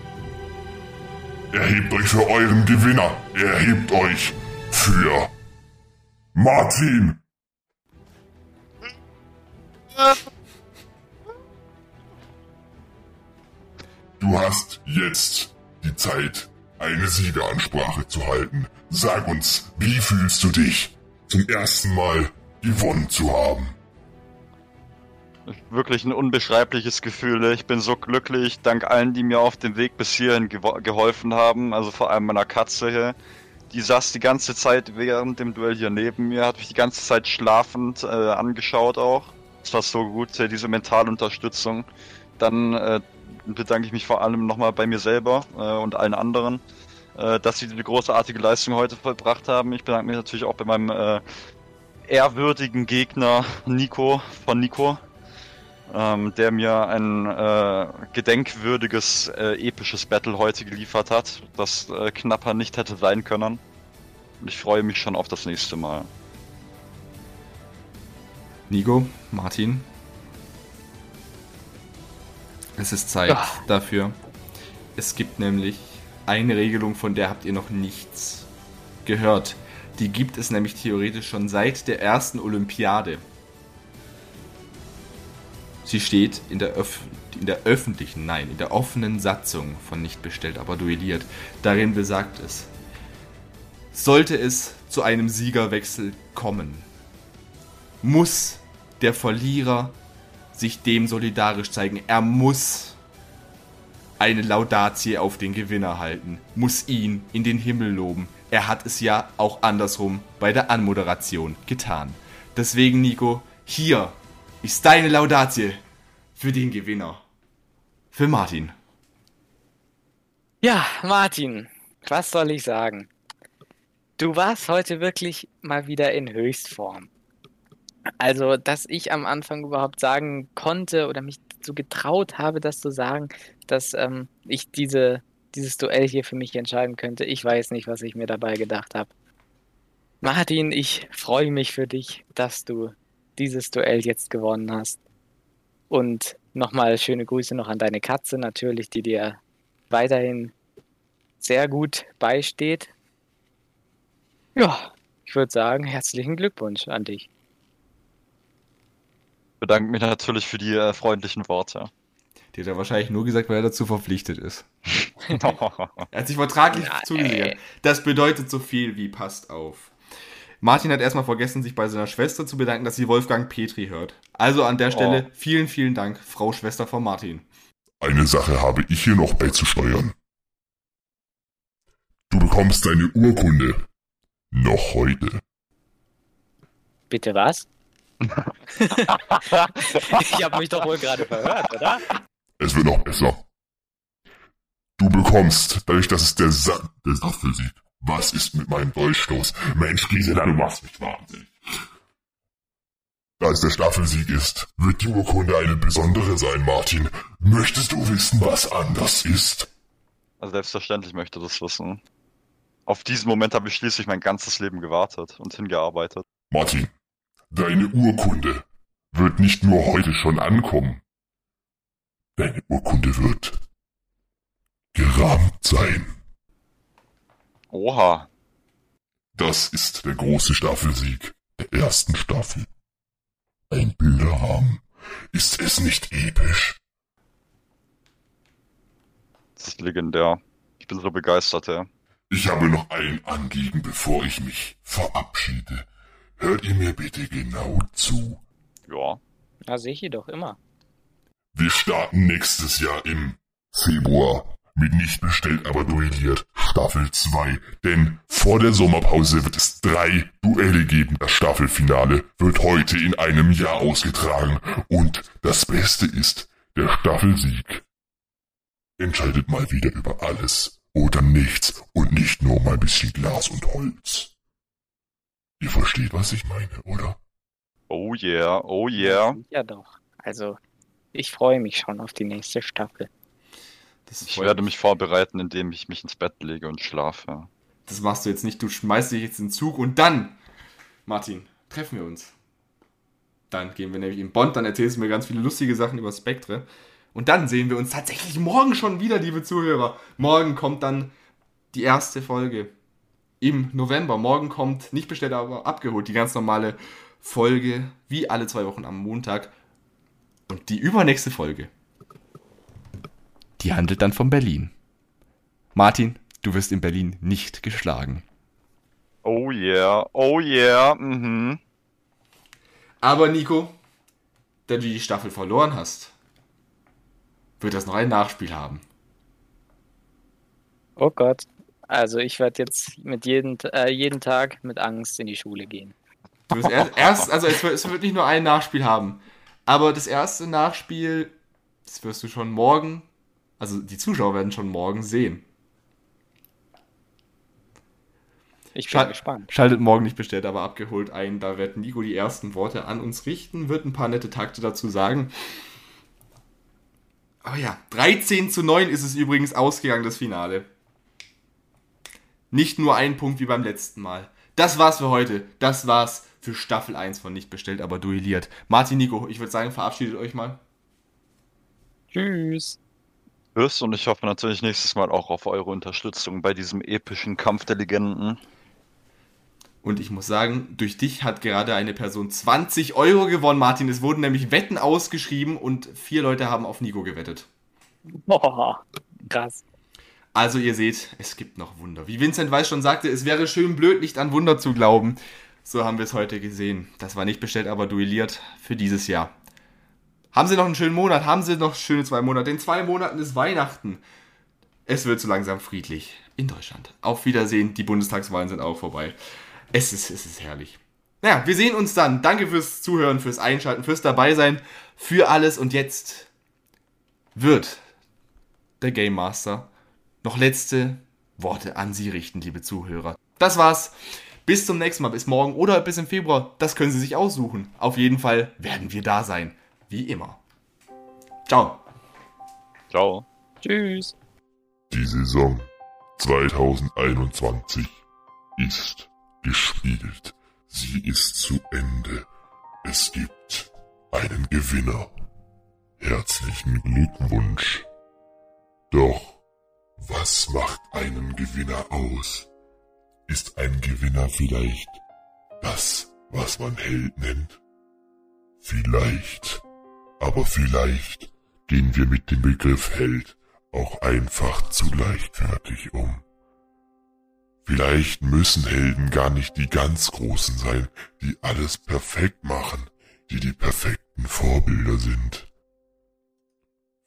Erhebt euch für euren Gewinner. Erhebt euch für Martin. Du hast jetzt die Zeit, eine Siegeransprache zu halten. Sag uns, wie fühlst du dich, zum ersten Mal gewonnen zu haben? Wirklich ein unbeschreibliches Gefühl. Ich bin so glücklich, dank allen, die mir auf dem Weg bis hierhin gewo- geholfen haben. Also vor allem meiner Katze hier. Die saß die ganze Zeit während dem Duell hier neben mir, hat mich die ganze Zeit schlafend äh, angeschaut auch. Das war so gut, äh, diese mentale Unterstützung. Dann äh, bedanke ich mich vor allem nochmal bei mir selber äh, und allen anderen, äh, dass sie diese großartige Leistung heute vollbracht haben. Ich bedanke mich natürlich auch bei meinem äh, ehrwürdigen Gegner Nico von Nico, ähm, der mir ein äh, gedenkwürdiges, äh, episches Battle heute geliefert hat, das äh, knapper nicht hätte sein können. Und ich freue mich schon auf das nächste Mal. Nico, Martin. Es ist Zeit Ja. dafür. Es gibt nämlich eine Regelung, von der habt ihr noch nichts gehört. Die gibt es nämlich theoretisch schon seit der ersten Olympiade. Sie steht in der, Öff in der öffentlichen, nein, in der offenen Satzung von nicht bestellt, aber duelliert. Darin besagt es, sollte es zu einem Siegerwechsel kommen, muss der Verlierer sich dem solidarisch zeigen. Er muss eine Laudatie auf den Gewinner halten, muss ihn in den Himmel loben. Er hat es ja auch andersrum bei der Anmoderation getan. Deswegen, Nico, hier ist deine Laudatie für den Gewinner. Für Martin. Ja, Martin, was soll ich sagen? Du warst heute wirklich mal wieder in Höchstform. Also, dass ich am Anfang überhaupt sagen konnte oder mich dazu getraut habe, das zu sagen, dass ähm, ich diese, dieses Duell hier für mich entscheiden könnte. Ich weiß nicht, was ich mir dabei gedacht habe. Martin, ich freue mich für dich, dass du dieses Duell jetzt gewonnen hast. Und nochmal schöne Grüße noch an deine Katze natürlich, die dir weiterhin sehr gut beisteht. Ja, ich würde sagen, herzlichen Glückwunsch an dich. Bedanke mich natürlich für die äh, freundlichen Worte. Die hat er wahrscheinlich nur gesagt, weil er dazu verpflichtet ist. [LAUGHS] Er hat sich vertraglich Ja, zugesichert. Das bedeutet so viel wie passt auf. Martin hat erstmal vergessen, sich bei seiner Schwester zu bedanken, dass sie Wolfgang Petri hört. Also an der Stelle vielen, vielen Dank, Frau Schwester von Martin. Eine Sache habe ich hier noch beizusteuern. bekommst deine Urkunde. Noch heute. Bitte was? [LAUGHS] ich habe mich doch wohl gerade verhört, oder? Es wird noch besser. Du bekommst, dadurch, dass es der Sa der Staffel sieht. Was ist mit meinem Dolchstoß? Mensch, Gisela, du machst mich wahnsinnig. Da es der Staffelsieg ist, wird die Urkunde eine besondere sein, Martin. Möchtest du wissen, was anders ist? Also selbstverständlich möchte das wissen. Auf diesen Moment habe ich schließlich mein ganzes Leben gewartet und hingearbeitet. Martin, deine Urkunde wird nicht nur heute schon ankommen. Deine Urkunde wird gerahmt sein. Oha. Das ist der große Staffelsieg der ersten Staffel. Ein Bilderrahmen. Ist es nicht episch? Das ist legendär. Ich bin so begeistert, ja. Ich habe noch ein Anliegen, bevor ich mich verabschiede. Hört ihr mir bitte genau zu? Ja. Ja, sehe ich jedoch immer. Wir starten nächstes Jahr im Februar mit nicht bestellt, aber duelliert Staffel 2. Denn vor der Sommerpause wird es drei Duelle geben. Das Staffelfinale wird heute in einem Jahr ausgetragen. Und das Beste ist, der Staffelsieg entscheidet mal wieder über alles oder nichts und nicht nur mal ein bisschen Glas und Holz. Ihr versteht, was ich meine, oder? Oh yeah, oh yeah. Ja doch. Also, ich freue mich schon auf die nächste Staffel. Ich werde mich vorbereiten, indem ich mich ins Bett lege und schlafe. das machst du jetzt nicht. Du schmeißt dich jetzt in den Zug und dann, Martin, treffen wir uns. Dann gehen wir nämlich in Bond, dann erzählst du mir ganz viele lustige Sachen über Spektre. Und dann sehen wir uns tatsächlich morgen schon wieder, liebe Zuhörer. Morgen kommt dann die erste Folge. Im November. Morgen kommt, nicht bestellt, aber abgeholt, die ganz normale Folge, wie alle zwei Wochen am Montag. Und die übernächste Folge, die handelt dann von Berlin. Martin, du wirst in Berlin nicht geschlagen. Oh yeah, oh yeah, mhm. Aber Nico, da du die Staffel verloren hast, wird das noch ein Nachspiel haben. Oh Gott. Also ich werde jetzt mit jeden, äh, jeden Tag mit Angst in die Schule gehen. Du wirst erst, erst also es wird, es wird nicht nur ein Nachspiel haben, aber das erste Nachspiel, das wirst du schon morgen, also die Zuschauer werden schon morgen sehen. Ich bin Schal- gespannt. Schaltet morgen nicht bestellt, aber abgeholt ein. Da wird Nico die ersten Worte an uns richten, wird ein paar nette Takte dazu sagen. Aber ja, 13 zu 9 ist es übrigens ausgegangen, das Finale. Nicht nur ein Punkt wie beim letzten Mal. Das war's für heute. Das war's für Staffel 1 von Nicht bestellt, aber duelliert. Martin, Nico, ich würde sagen, verabschiedet euch mal. Tschüss. Tschüss und ich hoffe natürlich nächstes Mal auch auf eure Unterstützung bei diesem epischen Kampf der Legenden. Und ich muss sagen, durch dich hat gerade eine Person 20 Euro gewonnen, Martin. Es wurden nämlich Wetten ausgeschrieben und vier Leute haben auf Nico gewettet. Boah, krass. Also ihr seht, es gibt noch Wunder. Wie Vincent Weiß schon sagte, es wäre schön blöd, nicht an Wunder zu glauben. So haben wir es heute gesehen. Das war nicht bestellt, aber duelliert für dieses Jahr. Haben Sie noch einen schönen Monat? Haben Sie noch schöne zwei Monate? In zwei Monaten ist Weihnachten. Es wird so langsam friedlich in Deutschland. Auf Wiedersehen. Die Bundestagswahlen sind auch vorbei. Es ist, es ist herrlich. Naja, wir sehen uns dann. Danke fürs Zuhören, fürs Einschalten, fürs Dabeisein, für alles. Und jetzt wird der Game Master noch letzte Worte an Sie richten, liebe Zuhörer. Das war's. Bis zum nächsten Mal, bis morgen oder bis im Februar. Das können Sie sich aussuchen. Auf jeden Fall werden wir da sein. Wie immer. Ciao. Ciao. Tschüss. Die Saison 2021 ist gespielt. Sie ist zu Ende. Es gibt einen Gewinner. Herzlichen Glückwunsch. Doch, was macht einen Gewinner aus? Ist ein Gewinner vielleicht das, was man Held nennt? Vielleicht, aber vielleicht gehen wir mit dem Begriff Held auch einfach zu leichtfertig um. Vielleicht müssen Helden gar nicht die ganz Großen sein, die alles perfekt machen, die die perfekten Vorbilder sind.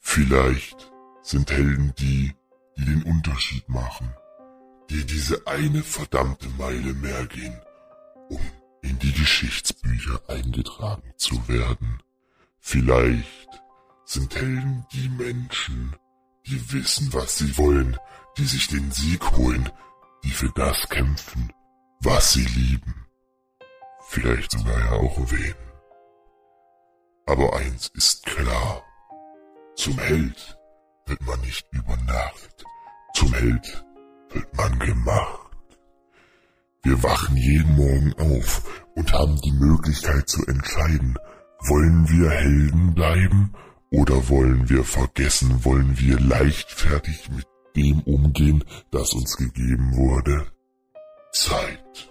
Vielleicht sind Helden die, die den Unterschied machen, die diese eine verdammte Meile mehr gehen, um in die Geschichtsbücher eingetragen zu werden. Vielleicht sind Helden die Menschen, die wissen, was sie wollen, die sich den Sieg holen, die für das kämpfen, was sie lieben. Vielleicht sogar ja auch wen. Aber eins ist klar. Zum Held wird man nicht über Nacht. Zum Held wird man gemacht. Wir wachen jeden Morgen auf und haben die Möglichkeit zu entscheiden, wollen wir Helden bleiben oder wollen wir vergessen, wollen wir leichtfertig mit dem umgehen, das uns gegeben wurde? Zeit.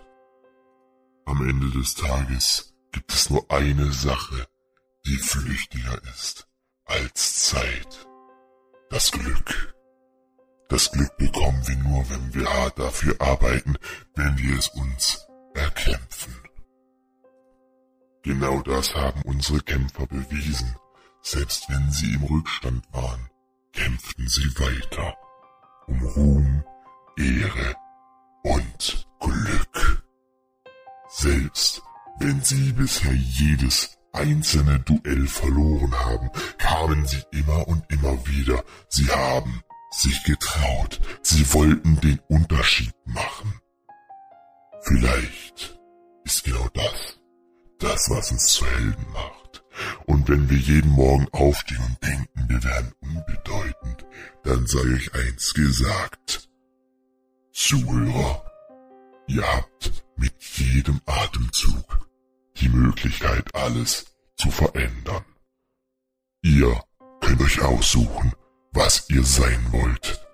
Am Ende des Tages gibt es nur eine Sache, die flüchtiger ist als Zeit. Das Glück. Das Glück bekommen wir nur, wenn wir hart dafür arbeiten, wenn wir es uns erkämpfen. Genau das haben unsere Kämpfer bewiesen. Selbst wenn sie im Rückstand waren, kämpften sie weiter. Um Ruhm, Ehre und Glück. Selbst wenn sie bisher jedes einzelne Duell verloren haben, kamen sie immer und immer wieder. Sie haben sich getraut. Sie wollten den Unterschied machen. Vielleicht ist genau das, das, was uns zu Helden macht. Und wenn wir jeden Morgen aufstehen und denken, wir wären unbedeutend, dann sei euch eins gesagt. Zuhörer, ihr habt mit jedem Atemzug die Möglichkeit, alles zu verändern. Ihr könnt euch aussuchen, was ihr sein wollt.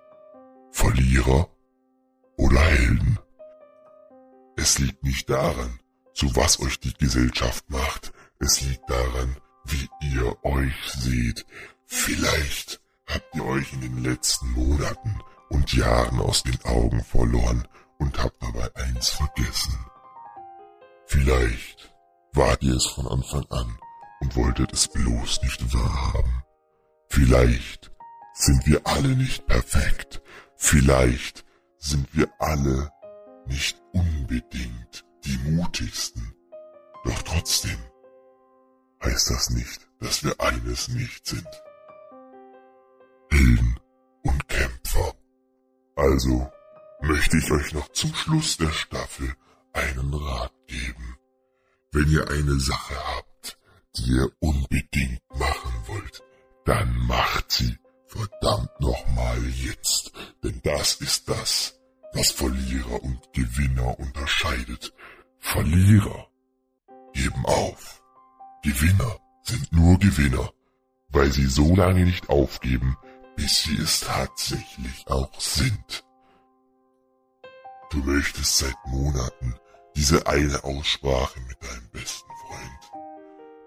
Verlierer oder Helden. Es liegt nicht daran, zu was euch die Gesellschaft macht. Es liegt daran, wie ihr euch seht. Vielleicht habt ihr euch in den letzten Monaten und Jahren aus den Augen verloren und habt dabei eins vergessen. Vielleicht wart ihr es von Anfang an und wolltet es bloß nicht wahrhaben. Vielleicht sind wir alle nicht perfekt. Vielleicht sind wir alle nicht unbedingt die mutigsten. Doch trotzdem heißt das nicht, dass wir eines nicht sind. Helden und Kämpfer. Also möchte ich euch noch zum Schluss der Staffel einen Rat geben. Wenn ihr eine Sache habt, die ihr unbedingt machen wollt, dann macht sie Verdammt nochmal jetzt, denn das ist das, was Verlierer und Gewinner unterscheidet. Verlierer geben auf. Gewinner sind nur Gewinner, weil sie so lange nicht aufgeben, bis sie es tatsächlich auch sind. Du möchtest seit Monaten diese eine Aussprache mit deinem besten Freund.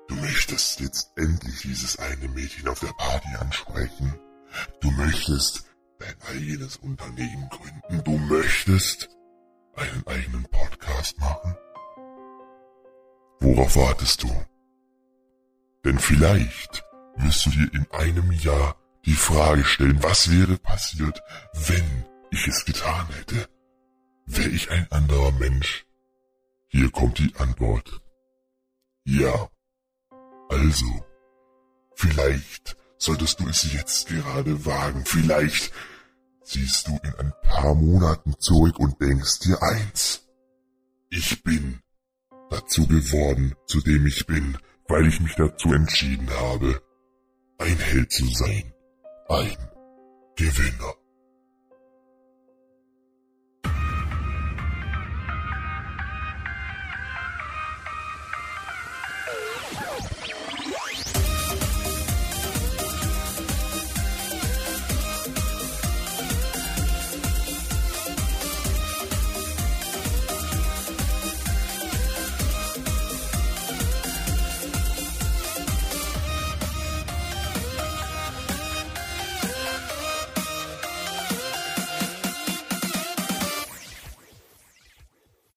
Du möchtest jetzt endlich dieses eine Mädchen auf der Party ansprechen Du möchtest dein eigenes Unternehmen gründen. Du möchtest einen eigenen Podcast machen. Worauf wartest du? Denn vielleicht wirst du dir in einem Jahr die Frage stellen, was wäre passiert, wenn ich es getan hätte? Wäre ich ein anderer Mensch? Hier kommt die Antwort. Ja. Also, vielleicht solltest du es jetzt gerade wagen. Vielleicht siehst du in ein paar Monaten zurück und denkst dir eins. Ich bin dazu geworden, zu dem ich bin, weil ich mich dazu entschieden habe, ein Held zu sein. Ein Gewinner.